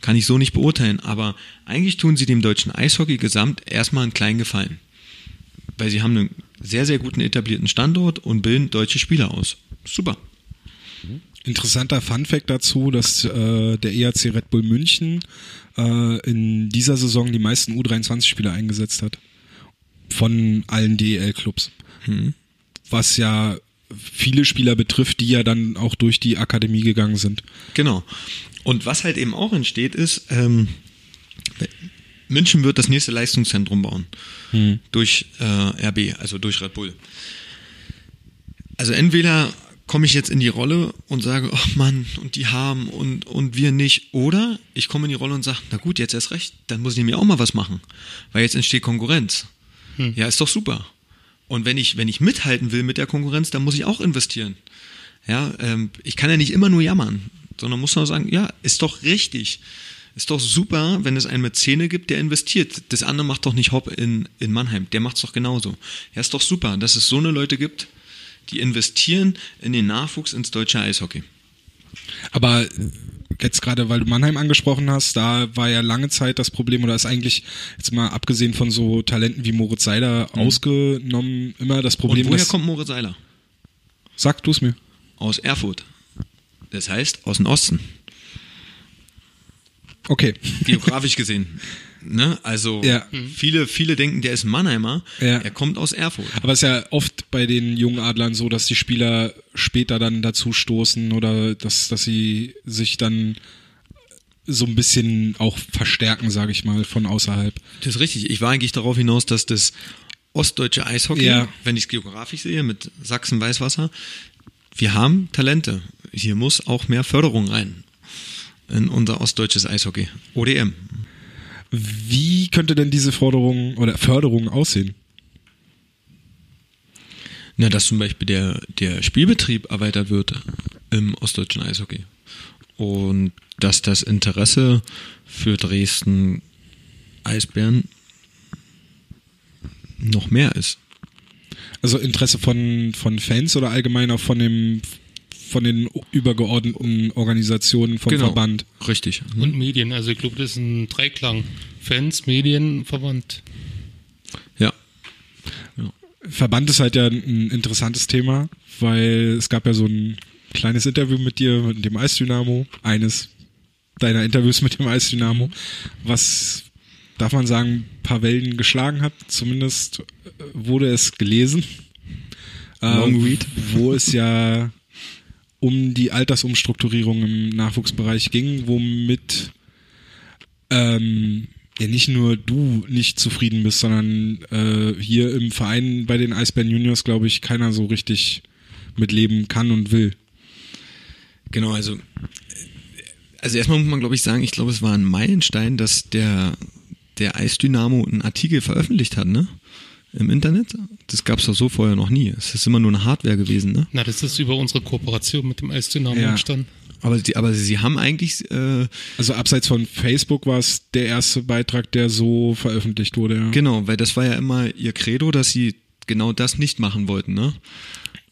Kann ich so nicht beurteilen, aber eigentlich tun sie dem deutschen Eishockey gesamt erstmal einen kleinen Gefallen. Weil sie haben einen sehr, sehr guten etablierten Standort und bilden deutsche Spieler aus. Super. Interessanter Funfact dazu, dass äh, der ERC Red Bull München äh, in dieser Saison die meisten U23-Spieler eingesetzt hat. Von allen DEL-Clubs. Was ja viele Spieler betrifft, die ja dann auch durch die Akademie gegangen sind. Genau. Und was halt eben auch entsteht, ist, ähm, München wird das nächste Leistungszentrum bauen. Durch äh, RB, also durch Red Bull. Also entweder komme ich jetzt in die Rolle und sage, oh Mann, und die haben und, und wir nicht. Oder ich komme in die Rolle und sage, na gut, jetzt erst recht, dann muss ich nämlich auch mal was machen. Weil jetzt entsteht Konkurrenz. Ja, ist doch super. Und wenn ich, wenn ich mithalten will mit der Konkurrenz, dann muss ich auch investieren. Ja, ähm, ich kann ja nicht immer nur jammern, sondern muss auch sagen, ja, ist doch richtig. Ist doch super, wenn es einen Mäzene gibt, der investiert. Das andere macht doch nicht Hopp in, in Mannheim. Der macht's doch genauso. Ja, ist doch super, dass es so eine Leute gibt, die investieren in den Nachwuchs ins deutsche Eishockey. Aber jetzt gerade, weil du Mannheim angesprochen hast, da war ja lange Zeit das Problem, oder ist eigentlich, jetzt mal abgesehen von so Talenten wie Moritz Seiler ausgenommen, immer das Problem, Und woher kommt Moritz Seiler? sag du es mir. Aus Erfurt. Das heißt, aus dem Osten. Okay. Geografisch gesehen. Ne? Also Ja. viele, viele denken, der ist Mannheimer. Ja. Er kommt aus Erfurt. Aber es ist ja oft bei den jungen Adlern so, dass die Spieler später dann dazu stoßen oder dass, dass sie sich dann so ein bisschen auch verstärken, sage ich mal, von außerhalb. Das ist richtig. Ich war eigentlich darauf hinaus, dass das ostdeutsche Eishockey, Ja. wenn ich es geografisch sehe, mit Sachsen-Weißwasser, wir haben Talente. Hier muss auch mehr Förderung rein in unser ostdeutsches Eishockey. ODM. Wie könnte denn diese Forderung oder Förderung aussehen? Na, dass zum Beispiel der, der Spielbetrieb erweitert wird im ostdeutschen Eishockey. Und dass das Interesse für Dresden Eisbären noch mehr ist. Also Interesse von, von Fans oder allgemein auch von dem von den übergeordneten Organisationen vom Genau. Verband. Richtig. Und Medien. Also ich glaube, das ist ein Dreiklang. Fans, Medien, Verband. Ja. Verband ist halt ja ein interessantes Thema, weil es gab ja so ein kleines Interview mit dir, mit dem Eisdynamo, eines deiner Interviews mit dem Eisdynamo, was, darf man sagen, ein paar Wellen geschlagen hat, zumindest wurde es gelesen. Long äh, read. Wo es ja um die Altersumstrukturierung im Nachwuchsbereich ging, womit ähm, ja nicht nur du nicht zufrieden bist, sondern äh, hier im Verein bei den Eisbären Juniors, glaube ich, keiner so richtig mitleben kann und will. Genau, also, also erstmal muss man, glaube ich, sagen, ich glaube, es war ein Meilenstein, dass der, der Eisdynamo einen Artikel veröffentlicht hat, ne? Im Internet? Das gab es doch so vorher noch nie. Es ist immer nur eine Hardware gewesen, ne? Na, das ist über unsere Kooperation mit dem Eisdynamo Ja. entstanden. Aber, die, aber sie haben eigentlich, äh, Also abseits von Facebook war es der erste Beitrag, der so veröffentlicht wurde. Ja, genau, weil das war ja immer ihr Credo, dass sie genau das nicht machen wollten, ne?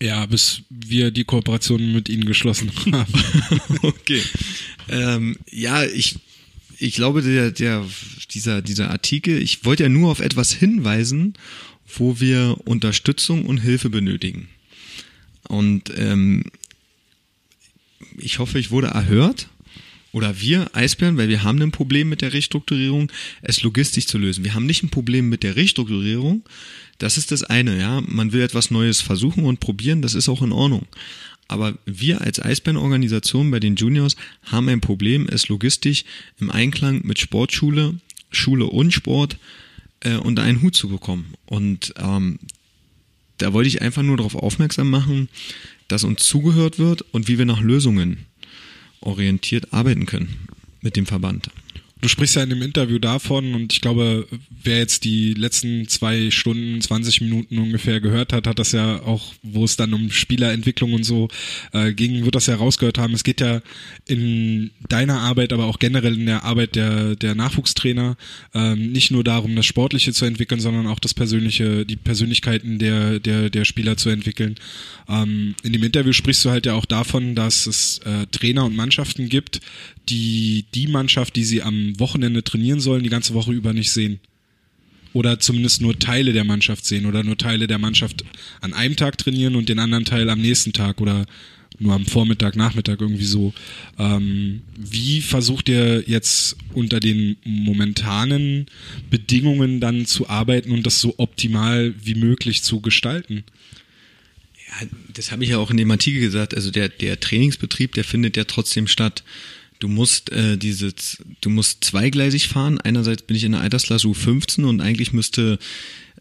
ja bis wir die Kooperation mit ihnen geschlossen haben. okay. Ähm, ja, ich, ich glaube, der, der, dieser, dieser Artikel, ich wollte ja nur auf etwas hinweisen, wo wir Unterstützung und Hilfe benötigen. Und ähm, ich hoffe, ich wurde erhört. Oder wir, Eisbären, weil wir haben ein Problem mit der Restrukturierung, es logistisch zu lösen. Wir haben nicht ein Problem mit der Restrukturierung. Das ist das eine, ja. Man will etwas Neues versuchen und probieren, das ist auch in Ordnung. Aber wir als Eisbärenorganisation bei den Juniors haben ein Problem, es logistisch im Einklang mit Sportschule, Schule und Sport äh, unter einen Hut zu bekommen. Und ähm, da wollte ich einfach nur darauf aufmerksam machen, dass uns zugehört wird und wie wir nach Lösungen orientiert arbeiten können mit dem Verband. Du sprichst ja in dem Interview davon und ich glaube, wer jetzt die letzten zwei Stunden, 20 Minuten ungefähr gehört hat, hat das ja auch, wo es dann um Spielerentwicklung und so äh, ging, wird das ja rausgehört haben. Es geht ja in deiner Arbeit, aber auch generell in der Arbeit der, der Nachwuchstrainer ähm, nicht nur darum, das Sportliche zu entwickeln, sondern auch das Persönliche, die Persönlichkeiten der, der, der Spieler zu entwickeln. Ähm, in dem Interview sprichst du halt ja auch davon, dass es äh, Trainer und Mannschaften gibt, die die Mannschaft, die sie am Wochenende trainieren sollen, die ganze Woche über nicht sehen. Oder zumindest nur Teile der Mannschaft sehen oder nur Teile der Mannschaft an einem Tag trainieren und den anderen Teil am nächsten Tag oder nur am Vormittag, Nachmittag irgendwie so. Ähm, wie versucht ihr jetzt unter den momentanen Bedingungen dann zu arbeiten und das so optimal wie möglich zu gestalten? Ja, das habe ich ja auch in dem Artikel gesagt. Also der, der Trainingsbetrieb, der findet ja trotzdem statt. Du musst äh, diese, du musst zweigleisig fahren. Einerseits bin ich in der Altersklasse U15 und eigentlich müsste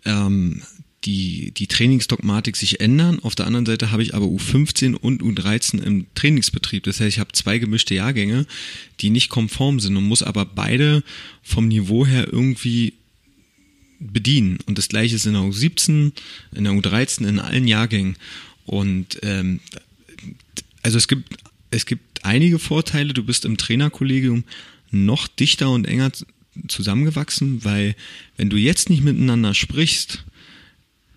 ähm, die, die Trainingsdogmatik sich ändern. Auf der anderen Seite habe ich aber U15 und U13 im Trainingsbetrieb. Das heißt, ich habe zwei gemischte Jahrgänge, die nicht konform sind und muss aber beide vom Niveau her irgendwie bedienen. Und das gleiche ist in der U17, in der U13, in allen Jahrgängen. Und ähm, also es gibt, es gibt einige Vorteile. Du bist im Trainerkollegium noch dichter und enger zusammengewachsen, weil wenn du jetzt nicht miteinander sprichst,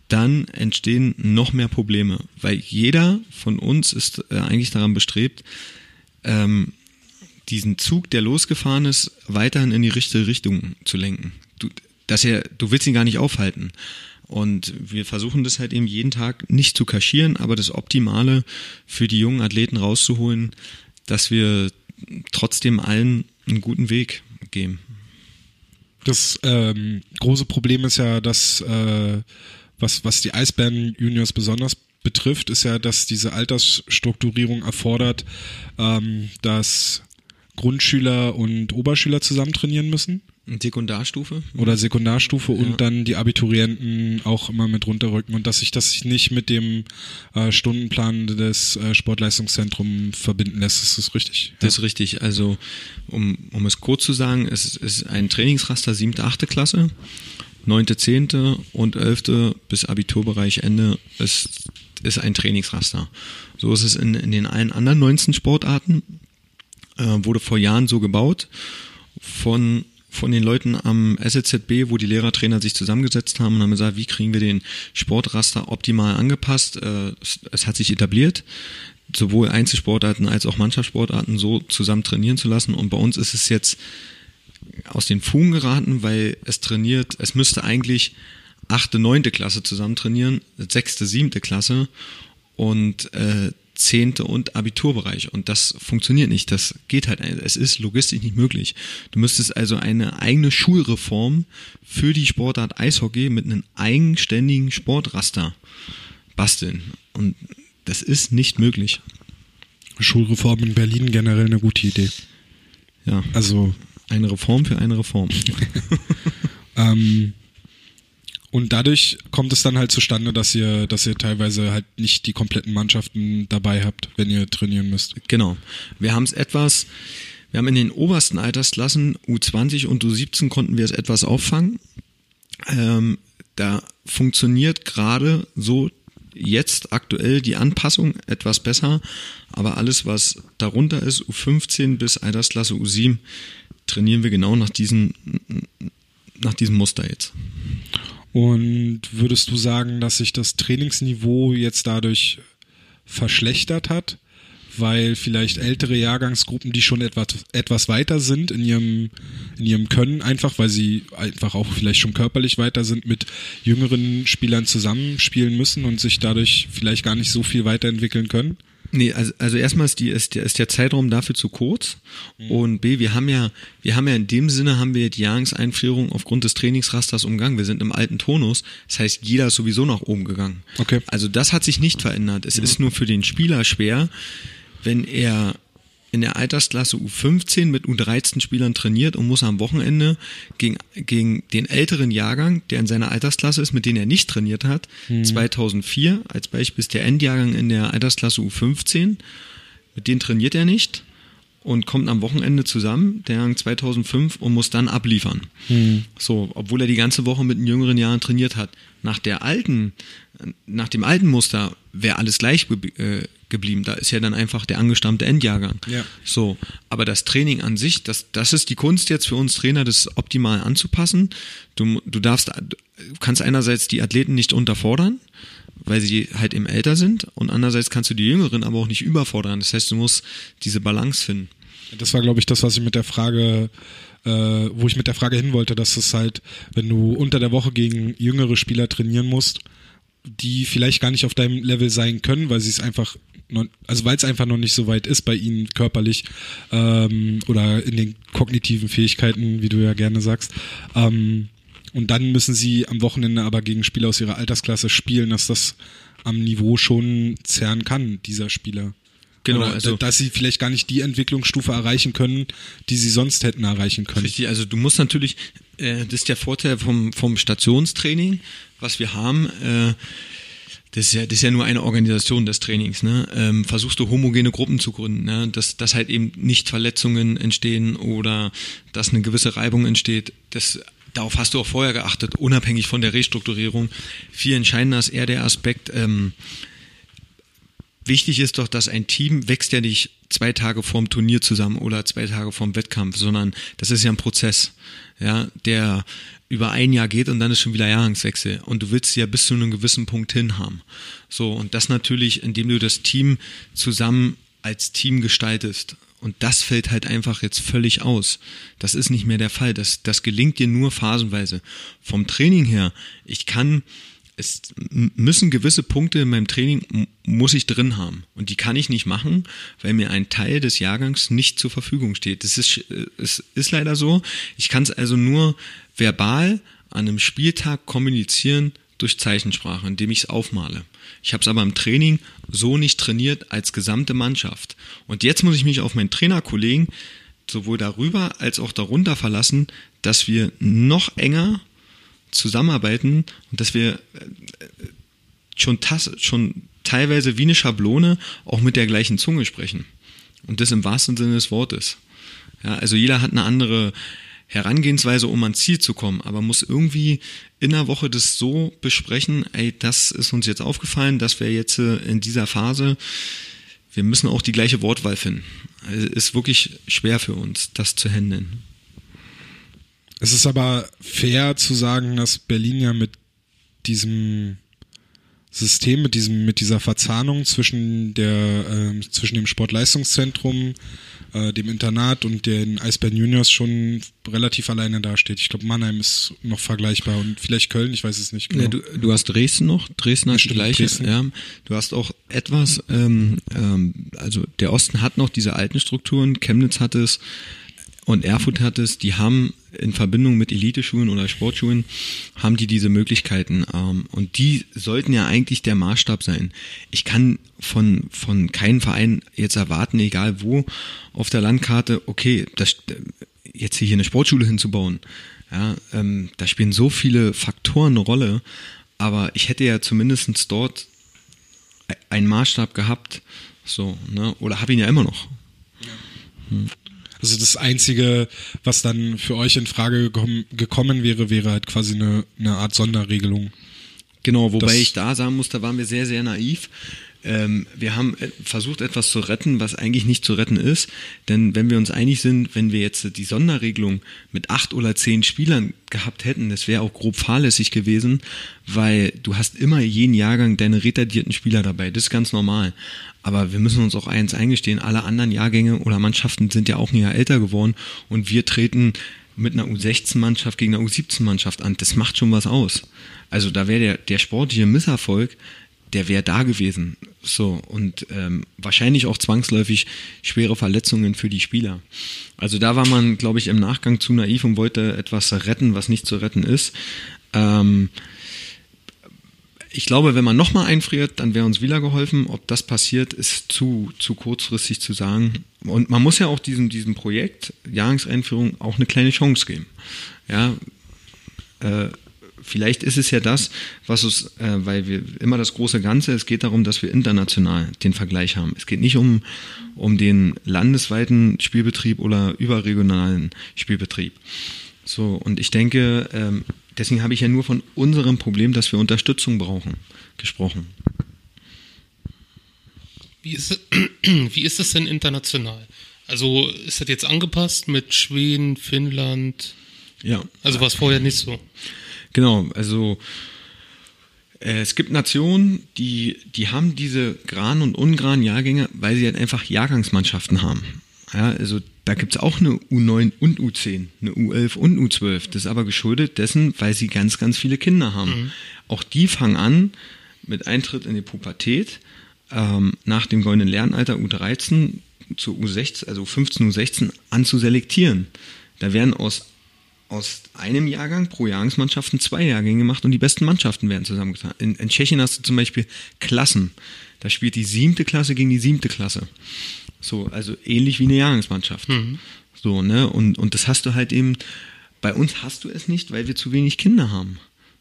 dann entstehen noch mehr Probleme, weil jeder von uns ist äh, eigentlich daran bestrebt, ähm, diesen Zug, der losgefahren ist, weiterhin in die richtige Richtung zu lenken. Du, dass er, du willst ihn gar nicht aufhalten. Und wir versuchen das halt eben jeden Tag nicht zu kaschieren, aber das Optimale für die jungen Athleten rauszuholen, dass wir trotzdem allen einen guten Weg geben. Das ähm, große Problem ist ja, dass äh, was, was die Eisbären Juniors besonders betrifft, ist ja, dass diese Altersstrukturierung erfordert, ähm, dass Grundschüler und Oberschüler zusammen trainieren müssen. Sekundarstufe? Oder Sekundarstufe Ja. und dann die Abiturienten auch immer mit runterrücken und dass sich das nicht mit dem äh, Stundenplan des äh, Sportleistungszentrums verbinden lässt. Ist das richtig? Das ist richtig. Also, um, um es kurz zu sagen, es ist ein Trainingsraster 7., 8. Klasse, 9., 10. und 11. bis Abiturbereich Ende ist, ist ein Trainingsraster. So ist es in, in den allen anderen 19 Sportarten, äh, wurde vor Jahren so gebaut von von den Leuten am SLZB, wo die Lehrertrainer sich zusammengesetzt haben und haben gesagt, wie kriegen wir den Sportraster optimal angepasst. Äh, es, hat sich etabliert, sowohl Einzelsportarten als auch Mannschaftssportarten so zusammen trainieren zu lassen. Und bei uns ist es jetzt aus den Fugen geraten, weil es trainiert, es müsste eigentlich achte, neunte Klasse zusammen trainieren, sechste, siebte Klasse und äh, zehnte und Abiturbereich. Und das funktioniert nicht. Das geht halt. Es ist logistisch nicht möglich. Du müsstest also eine eigene Schulreform für die Sportart Eishockey mit einem eigenständigen Sportraster basteln. Und das ist nicht möglich. Schulreform in Berlin generell eine gute Idee. Ja, Also eine Reform für eine Reform. Ähm, und dadurch kommt es dann halt zustande, dass ihr, dass ihr teilweise halt nicht die kompletten Mannschaften dabei habt, wenn ihr trainieren müsst. Genau. Wir haben es etwas, wir haben in den obersten Altersklassen U20 und U17 konnten wir es etwas auffangen. Ähm, da funktioniert gerade so jetzt aktuell die Anpassung etwas besser, aber alles, was darunter ist, U15 bis Altersklasse U7, trainieren wir genau nach diesem, nach diesem Muster jetzt. Und würdest du sagen, dass sich das Trainingsniveau jetzt dadurch verschlechtert hat? Weil vielleicht ältere Jahrgangsgruppen, die schon etwas, etwas weiter sind in ihrem, in ihrem Können, einfach weil sie einfach auch vielleicht schon körperlich weiter sind, mit jüngeren Spielern zusammenspielen müssen und sich dadurch vielleicht gar nicht so viel weiterentwickeln können? Nee, also, also erstmal ist, die, ist, der, ist der Zeitraum dafür zu kurz. Mhm. Und B, wir haben ja, wir haben ja in dem Sinne haben wir die Jahrgangseinführung aufgrund des Trainingsrasters umgangen. Wir sind im alten Tonus. Das heißt, jeder ist sowieso nach oben gegangen. Okay. Also das hat sich nicht verändert. Es mhm. ist nur für den Spieler schwer, wenn er in der Altersklasse U15 mit U13-Spielern trainiert und muss am Wochenende gegen, gegen den älteren Jahrgang, der in seiner Altersklasse ist, mit denen er nicht trainiert hat, mhm. 2004 als Beispiel ist der Endjahrgang in der Altersklasse U15, mit denen trainiert er nicht und kommt am Wochenende zusammen, der Jahrgang 2005, und muss dann abliefern. Mhm. So, obwohl er die ganze Woche mit den jüngeren Jahren trainiert hat. Nach der alten, nach dem alten Muster wäre alles gleich äh, geblieben. Da ist ja dann einfach der angestammte Endjahrgang. Ja. So, aber das Training an sich, das, das ist die Kunst jetzt für uns Trainer, das optimal anzupassen. Du, du darfst, du kannst einerseits die Athleten nicht unterfordern, weil sie halt eben älter sind und andererseits kannst du die Jüngeren aber auch nicht überfordern. Das heißt, du musst diese Balance finden. Das war, glaube ich, das, was ich mit der Frage äh, wo ich mit der Frage hin wollte, dass es halt, wenn du unter der Woche gegen jüngere Spieler trainieren musst, die vielleicht gar nicht auf deinem Level sein können, weil sie es einfach also weil es einfach noch nicht so weit ist bei ihnen körperlich ähm, oder in den kognitiven Fähigkeiten, wie du ja gerne sagst. Ähm, und dann müssen sie am Wochenende aber gegen Spieler aus ihrer Altersklasse spielen, dass das am Niveau schon zerren kann, dieser Spieler. Genau, Oder, also dass sie vielleicht gar nicht die Entwicklungsstufe erreichen können, die sie sonst hätten erreichen können. Richtig, also du musst natürlich, äh, das ist der Vorteil vom, vom Stationstraining, was wir haben. Äh, das ist ja, das ist ja nur eine Organisation des Trainings, ne? Ähm, versuchst du homogene Gruppen zu gründen, ne? dass, dass halt eben nicht Verletzungen entstehen oder dass eine gewisse Reibung entsteht. Das, darauf hast du auch vorher geachtet, unabhängig von der Restrukturierung. Viel entscheidender ist eher der Aspekt, ähm, wichtig ist doch, dass ein Team wächst ja nicht zwei Tage vorm Turnier zusammen oder zwei Tage vorm Wettkampf, sondern das ist ja ein Prozess, ja, der über ein Jahr geht und dann ist schon wieder Jahrgangswechsel und du willst ja bis zu einem gewissen Punkt hin haben. So, und das natürlich, indem du das Team zusammen als Team gestaltest. Und das fällt halt einfach jetzt völlig aus. Das ist nicht mehr der Fall. Das, das gelingt dir nur phasenweise. Vom Training her, ich kann es müssen gewisse Punkte in meinem Training muss ich drin haben und die kann ich nicht machen, weil mir ein Teil des Jahrgangs nicht zur Verfügung steht. Das ist äh, es ist leider so. Ich kann es also nur verbal an einem Spieltag kommunizieren durch Zeichensprache, indem ich es aufmale. Ich habe es aber im Training so nicht trainiert als gesamte Mannschaft. Und jetzt muss ich mich auf meinen Trainerkollegen sowohl darüber als auch darunter verlassen, dass wir noch enger zusammenarbeiten und dass wir äh, schon, schon teilweise wie eine Schablone auch mit der gleichen Zunge sprechen. Und das im wahrsten Sinne des Wortes. Ja, also jeder hat eine andere Herangehensweise, um ans Ziel zu kommen, aber muss irgendwie in der Woche das so besprechen, ey, das ist uns jetzt aufgefallen, dass wir jetzt äh, in dieser Phase, wir müssen auch die gleiche Wortwahl finden. Also ist wirklich schwer für uns, das zu handeln. Es ist aber fair zu sagen, dass Berlin ja mit diesem System, mit diesem, mit dieser Verzahnung zwischen der, äh, zwischen dem Sportleistungszentrum, äh, dem Internat und den Eisbären Juniors schon relativ alleine dasteht. Ich glaube, Mannheim ist noch vergleichbar und vielleicht Köln, ich weiß es nicht genau. Ja, du, du hast Dresden noch, Dresden hat die gleiche. Ja. Du hast auch etwas, ähm, ähm, also der Osten hat noch diese alten Strukturen, Chemnitz hat es, und Erfurt hat es, die haben in Verbindung mit Eliteschulen oder Sportschulen, haben die diese Möglichkeiten. Ähm, und die sollten ja eigentlich der Maßstab sein. Ich kann von, von keinem Verein jetzt erwarten, egal wo, auf der Landkarte, okay, das, jetzt hier eine Sportschule hinzubauen. Ja, ähm, da spielen so viele Faktoren eine Rolle, aber ich hätte ja zumindestens dort einen Maßstab gehabt, so, ne? Oder habe ihn ja immer noch. Hm. Also das Einzige, was dann für euch in Frage gekommen, gekommen wäre, wäre halt quasi eine, eine Art Sonderregelung. Genau, wobei Das- ich da sagen muss, da waren wir sehr, sehr naiv. Ähm, wir haben äh, versucht, etwas zu retten, was eigentlich nicht zu retten ist. Denn wenn wir uns einig sind, wenn wir jetzt die Sonderregelung mit acht oder zehn Spielern gehabt hätten, das wäre auch grob fahrlässig gewesen, weil du hast immer jeden Jahrgang deine retardierten Spieler dabei. Das ist ganz normal. Aber wir müssen uns auch eins eingestehen, alle anderen Jahrgänge oder Mannschaften sind ja auch ein Jahr älter geworden und wir treten mit einer U16-Mannschaft gegen eine U17-Mannschaft an. Das macht schon was aus. Also da wäre der, der sportliche Misserfolg, der wäre da gewesen. So, und ähm, wahrscheinlich auch zwangsläufig schwere Verletzungen für die Spieler. Also da war man, glaube ich, im Nachgang zu naiv und wollte etwas retten, was nicht zu retten ist. Ähm, ich glaube, wenn man nochmal einfriert, dann wäre uns wieder geholfen. Ob das passiert, ist zu, zu kurzfristig zu sagen. Und man muss ja auch diesem, diesem Projekt, Jahrgangseinführung, auch eine kleine Chance geben. Ja, äh, vielleicht ist es ja das, was uns, äh, weil wir immer das große Ganze, es geht darum, dass wir international den Vergleich haben. Es geht nicht um, um den landesweiten Spielbetrieb oder überregionalen Spielbetrieb. So, und ich denke, ähm, deswegen habe ich ja nur von unserem Problem, dass wir Unterstützung brauchen, gesprochen. Wie ist, wie ist das denn international? Also ist das jetzt angepasst mit Schweden, Finnland? Ja. Also war es vorher nicht so. Genau, also äh, es gibt Nationen, die, die haben diese Gran- und Ungran-Jahrgänge, weil sie halt einfach Jahrgangsmannschaften haben. Ja, also da gibt's auch eine U9 und U10, eine U11 und U12. Das ist aber geschuldet dessen, weil sie ganz, ganz viele Kinder haben. Auch die fangen an mit Eintritt in die Pubertät, ähm, nach dem goldenen Lernalter U13 zu U16, also 15, U16 an zu selektieren. Da werden aus aus einem Jahrgang pro Jahrgangsmannschaften zwei Jahrgänge gemacht und die besten Mannschaften werden zusammengetan. In, in Tschechien hast du zum Beispiel Klassen. Da spielt die siebte Klasse gegen die siebte Klasse. So, also ähnlich wie eine Jahrgangsmannschaft. So, ne? Und, und das hast du halt eben, bei uns hast du es nicht, weil wir zu wenig Kinder haben.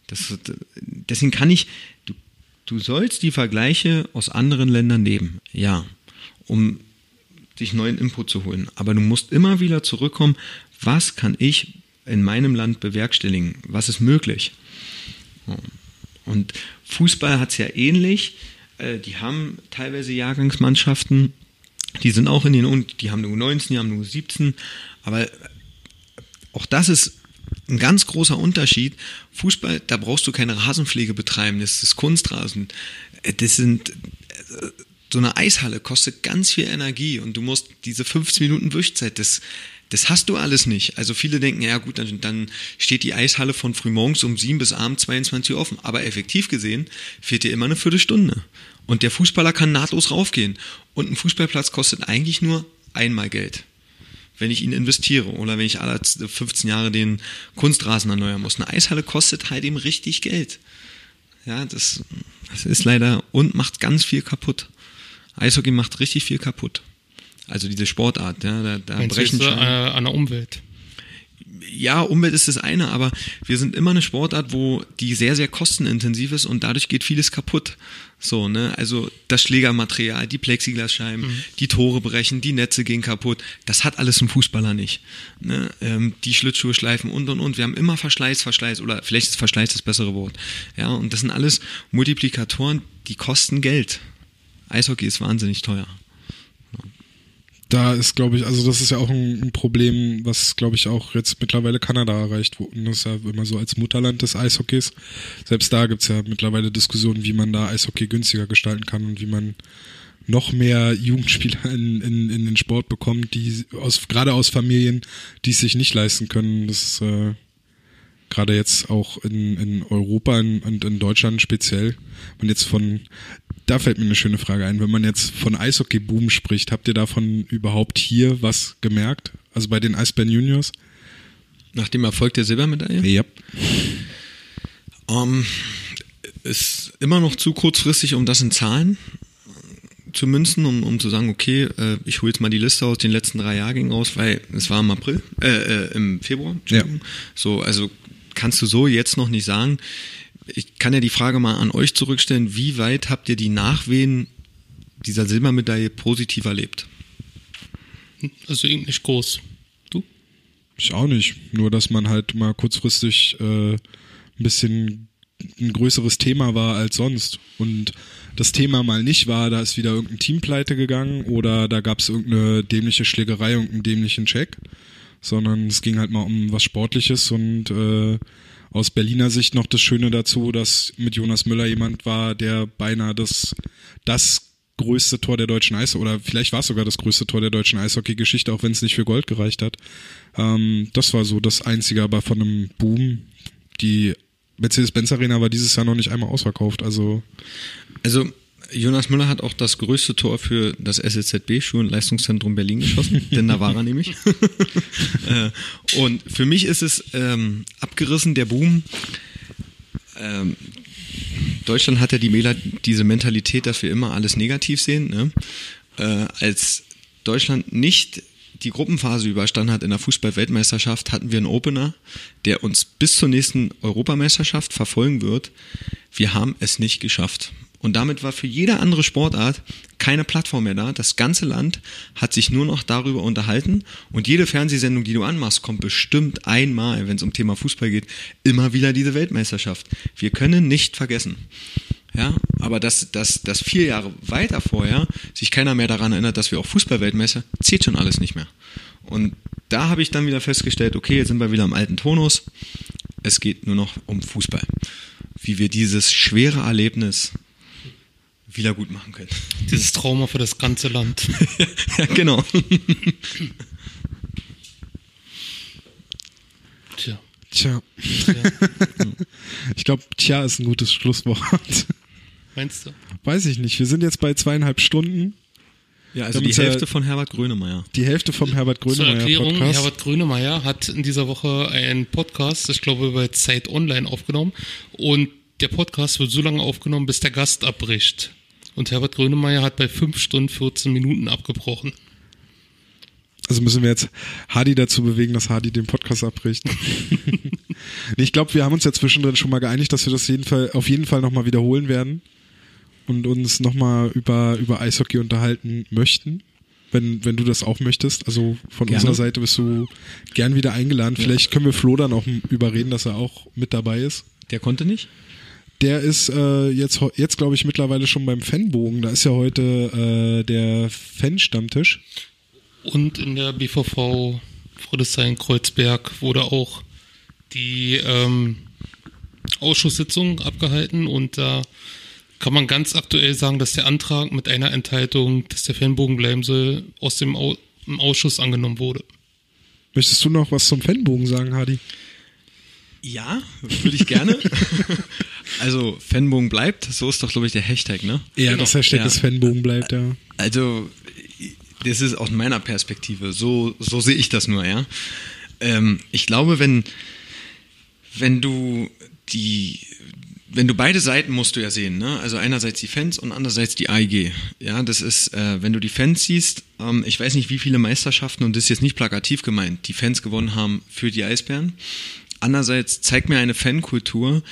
Das, deswegen kann ich, du, du sollst die Vergleiche aus anderen Ländern nehmen, ja, um dich neuen Input zu holen. Aber du musst immer wieder zurückkommen, was kann ich in meinem Land bewerkstelligen? Was ist möglich? Und Fußball hat es ja ähnlich. Äh, Die haben teilweise Jahrgangsmannschaften, die sind auch in den, und die haben eine U19, die haben eine U17, aber auch das ist ein ganz großer Unterschied. Fußball, da brauchst du keine Rasenpflege betreiben, das ist Kunstrasen. Äh, Das sind äh, so eine Eishalle kostet ganz viel Energie und du musst diese 15 Minuten Wischzeit, das, das hast du alles nicht. Also viele denken, ja gut, dann, dann steht die Eishalle von frühmorgens um 7 bis abends 22 Uhr offen. Aber effektiv gesehen fehlt dir immer eine Viertelstunde. Und der Fußballer kann nahtlos raufgehen. Und ein Fußballplatz kostet eigentlich nur einmal Geld wenn ich ihn investiere oder wenn ich alle 15 Jahre den Kunstrasen erneuern muss. Eine Eishalle kostet halt eben richtig Geld. Ja, das, das ist leider und macht ganz viel kaputt. Eishockey macht richtig viel kaputt. Also diese Sportart, ja, da, da Meinst du brechen äh, schon. an der Umwelt? Ja, Umwelt ist das eine, aber wir sind immer eine Sportart, wo die sehr, sehr kostenintensiv ist und dadurch geht vieles kaputt. So, ne, also das Schlägermaterial, die Plexiglasscheiben, die Tore brechen, die Netze gehen kaputt. Das hat alles ein Fußballer nicht. Ne? Ähm, die Schlittschuhe schleifen und und und. Wir haben immer Verschleiß, Verschleiß oder vielleicht ist Verschleiß das bessere Wort. Ja, und das sind alles Multiplikatoren, die kosten Geld. Eishockey ist wahnsinnig teuer. Da ist, glaube ich, also das ist ja auch ein, ein Problem, was, glaube ich, auch jetzt mittlerweile Kanada erreicht. Wo, und das ist ja immer so als Mutterland des Eishockeys. Selbst da gibt's ja mittlerweile Diskussionen, wie man da Eishockey günstiger gestalten kann und wie man noch mehr Jugendspieler in, in, in den Sport bekommt, die aus gerade aus Familien, die es sich nicht leisten können. Das ist äh, gerade jetzt auch in, in Europa und in, in Deutschland speziell. Man jetzt von da fällt mir eine schöne Frage ein. Wenn man jetzt von Eishockey-Boom spricht, habt ihr davon überhaupt hier was gemerkt? Also bei den Eisbären Juniors? Nach dem Erfolg der Silbermedaille? Ja. Ähm, ist immer noch zu kurzfristig, um das in Zahlen zu münzen, um, um zu sagen, okay, äh, ich hole jetzt mal die Liste aus den letzten drei Jahrgängen raus, weil es war im April, äh, äh, im Februar. Entschuldigung. So, also kannst du so jetzt noch nicht sagen. Ich kann ja die Frage mal an euch zurückstellen, wie weit habt ihr die Nachwehen dieser Silbermedaille positiv erlebt? Also irgendwie nicht groß. Ich auch nicht. Nur, dass man halt mal kurzfristig äh, ein bisschen ein größeres Thema war als sonst. Und das Thema mal nicht war, da ist wieder irgendein Team pleite gegangen oder da gab es irgendeine dämliche Schlägerei, irgendeinen dämlichen Check, sondern es ging halt mal um was Sportliches und äh, aus Berliner Sicht noch das Schöne dazu, dass mit Jonas Müller jemand war, der beinahe das, das größte Tor der deutschen Eishockey, oder vielleicht war es sogar das größte Tor der deutschen Eishockey-Geschichte, auch wenn es nicht für Gold gereicht hat. Ähm, das war so das Einzige, aber von einem Boom. Die Mercedes-Benz Arena war dieses Jahr noch nicht einmal ausverkauft, also. Also, Jonas Müller hat auch das größte Tor für das SSZB Schul- und Leistungszentrum Berlin geschossen, denn da war er nämlich. Äh, und für mich ist es ähm, abgerissen, der Boom. Ähm, Deutschland hat ja die Mela diese Mentalität, dass wir immer alles negativ sehen. Ne? Äh, als Deutschland nicht die Gruppenphase überstanden hat in der Fußball-Weltmeisterschaft, hatten wir einen Opener, der uns bis zur nächsten Europameisterschaft verfolgen wird. Wir haben es nicht geschafft. Und damit war für jede andere Sportart keine Plattform mehr da. Das ganze Land hat sich nur noch darüber unterhalten. Und jede Fernsehsendung, die du anmachst, kommt bestimmt einmal, wenn es um Thema Fußball geht, immer wieder diese Weltmeisterschaft. Wir können nicht vergessen. Ja, aber dass, dass, dass vier Jahre weiter vorher sich keiner mehr daran erinnert, dass wir auch Fußballweltmeister, zählt schon alles nicht mehr. Und da habe ich dann wieder festgestellt, okay, jetzt sind wir wieder im alten Tonus. Es geht nur noch um Fußball. Wie wir dieses schwere Erlebnis wieder gut machen können. Dieses Trauma für das ganze Land. ja, genau. Tja. Tja. Ja. Ich glaube, tja ist ein gutes Schlusswort. Meinst du? Weiß ich nicht. Wir sind jetzt bei zweieinhalb Stunden. Ja, also die Hälfte von Herbert Grönemeyer. Die Hälfte vom Herbert Zur Grönemeyer Erklärung, Podcast. Herbert Grönemeyer hat in dieser Woche einen Podcast, ich glaube bei Zeit Online aufgenommen und der Podcast wird so lange aufgenommen, bis der Gast abbricht. Und Herbert Grönemeyer hat bei 5 Stunden 14 Minuten abgebrochen. Also müssen wir jetzt Hardy dazu bewegen, dass Hardy den Podcast abbricht. ich glaube, wir haben uns ja zwischendrin schon mal geeinigt, dass wir das jeden Fall, auf jeden Fall nochmal wiederholen werden und uns nochmal über, über Eishockey unterhalten möchten. Wenn, wenn du das auch möchtest. Also von Gerne. unserer Seite bist du gern wieder eingeladen. Vielleicht können wir Flo dann auch überreden, dass er auch mit dabei ist. Der konnte nicht? Der ist äh, jetzt, jetzt glaube ich, mittlerweile schon beim Fanbogen. Da ist ja heute äh, der Fan-Stammtisch. Und in der BVV Friedrichshain-Kreuzberg wurde auch die ähm, Ausschusssitzung abgehalten und da kann man ganz aktuell sagen, dass der Antrag mit einer Enthaltung, dass der Fanbogen bleiben soll, aus dem Au im Ausschuss angenommen wurde. Möchtest du noch was zum Fanbogen sagen, Hardy? Ja, würde ich gerne. also, Fanbogen bleibt, so ist doch, glaube ich, der Hashtag, ne? Ja, das Hashtag Ja. des Fanbogen bleibt, ja. Also, das ist aus meiner Perspektive, so, so sehe ich das nur, ja. Ähm, ich glaube, wenn, wenn du die, wenn du beide Seiten musst du ja sehen, ne? Also einerseits die Fans und andererseits die AEG. Ja, das ist, äh, wenn du die Fans siehst, ähm, ich weiß nicht, wie viele Meisterschaften, und das ist jetzt nicht plakativ gemeint, die Fans gewonnen haben für die Eisbären. Andererseits zeigt mir eine Fankultur,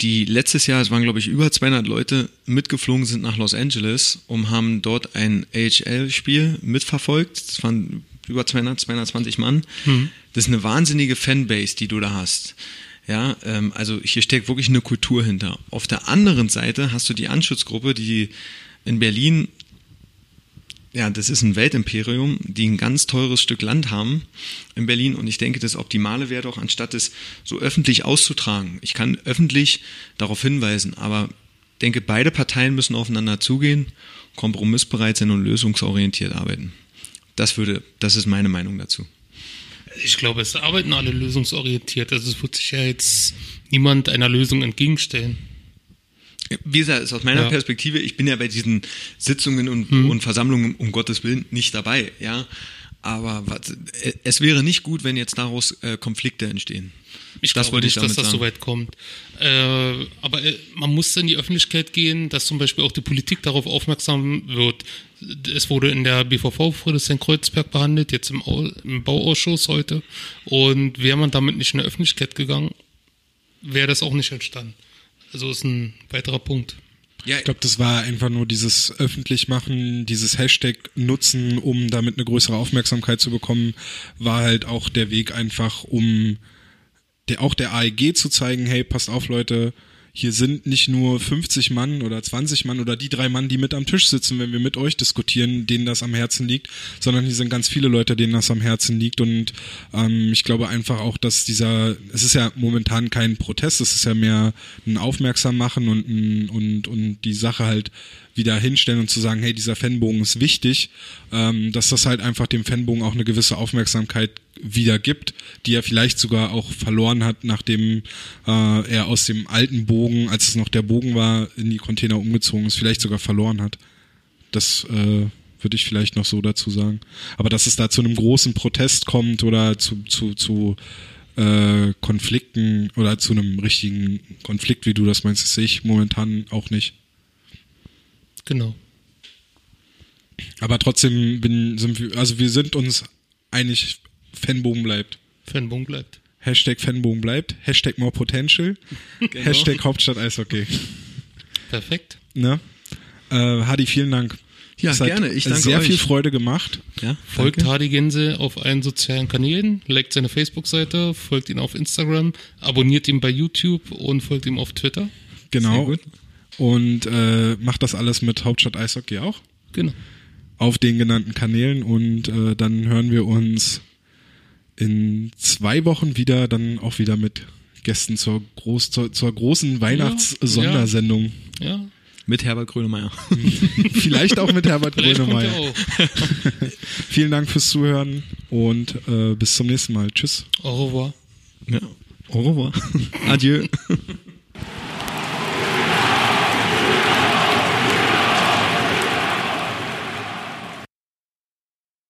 die letztes Jahr, es waren glaube ich über 200 Leute, mitgeflogen sind nach Los Angeles und haben dort ein AHL-Spiel mitverfolgt. Es waren über 200, 220 Mann. Das ist eine wahnsinnige Fanbase, die du da hast. Ja, ähm, also hier steckt wirklich eine Kultur hinter. Auf der anderen Seite hast du die Anschutzgruppe, die in Berlin ja, das ist ein Weltimperium, die ein ganz teures Stück Land haben in Berlin und ich denke, das Optimale wäre doch, anstatt es so öffentlich auszutragen. Ich kann öffentlich darauf hinweisen, aber denke, beide Parteien müssen aufeinander zugehen, kompromissbereit sein und lösungsorientiert arbeiten. Das würde, das ist meine Meinung dazu. Ich glaube, es arbeiten alle lösungsorientiert. Also es wird sich ja jetzt niemand einer Lösung entgegenstellen. Wie gesagt, ist aus meiner Ja. Perspektive, ich bin ja bei diesen Sitzungen und, und Versammlungen um Gottes Willen nicht dabei, ja. Aber was, äh, es wäre nicht gut, wenn jetzt daraus äh, Konflikte entstehen. Ich Das glaube wollte ich nicht, dass das sagen. so weit kommt. Äh, aber äh, man muss in die Öffentlichkeit gehen, dass zum Beispiel auch die Politik darauf aufmerksam wird. Es wurde in der BVV Friedrichshain-Kreuzberg behandelt, jetzt im, Au im Bauausschuss heute. Und wäre man damit nicht in die Öffentlichkeit gegangen, wäre das auch nicht entstanden. Also ist ein weiterer Punkt. Ja, ich glaube, das war einfach nur dieses öffentlich machen, dieses Hashtag nutzen, um damit eine größere Aufmerksamkeit zu bekommen, war halt auch der Weg einfach, um der, auch der AEG zu zeigen, hey, passt auf, Leute, hier sind nicht nur 50 Mann oder 20 Mann oder die drei Mann, die mit am Tisch sitzen, wenn wir mit euch diskutieren, denen das am Herzen liegt, sondern hier sind ganz viele Leute, denen das am Herzen liegt. Und ähm, ich glaube einfach auch, dass dieser, es ist ja momentan kein Protest, es ist ja mehr ein Aufmerksam machen und, und, und die Sache halt wieder hinstellen und zu sagen, hey, dieser Fanbogen ist wichtig, ähm, dass das halt einfach dem Fanbogen auch eine gewisse Aufmerksamkeit wieder gibt, die er vielleicht sogar auch verloren hat, nachdem äh, er aus dem alten Bogen, als es noch der Bogen war, in die Container umgezogen ist, vielleicht sogar verloren hat. Das äh, würde ich vielleicht noch so dazu sagen. Aber dass es da zu einem großen Protest kommt oder zu, zu, zu äh, Konflikten oder zu einem richtigen Konflikt, wie du das meinst, sehe ich momentan auch nicht. Genau. Aber trotzdem bin, sind wir, also wir sind uns einig, Fanbogen bleibt. Fanbogen bleibt. Hashtag Fanbogen bleibt. Hashtag More Potential. Genau. Hashtag Hauptstadt Eishockey. Perfekt. Ne? Äh, Hadi, vielen Dank. Ja, gerne. Ich danke sehr euch. viel Freude gemacht. Ja, folgt Hardy Gänse auf allen sozialen Kanälen, liked seine Facebook-Seite, folgt ihn auf Instagram, abonniert ihn bei YouTube und folgt ihm auf Twitter. Genau. Und äh, macht das alles mit Hauptstadt Eishockey auch. Genau. Auf den genannten Kanälen und äh, dann hören wir uns in zwei Wochen wieder, dann auch wieder mit Gästen zur, groß, zur, zur großen Weihnachts-Sondersendung. Ja. ja. Mit Herbert Grönemeyer. Vielleicht auch mit Herbert Grönemeyer. Vielen Dank fürs Zuhören und äh, bis zum nächsten Mal. Tschüss. Au revoir. Ja. Au revoir. Adieu.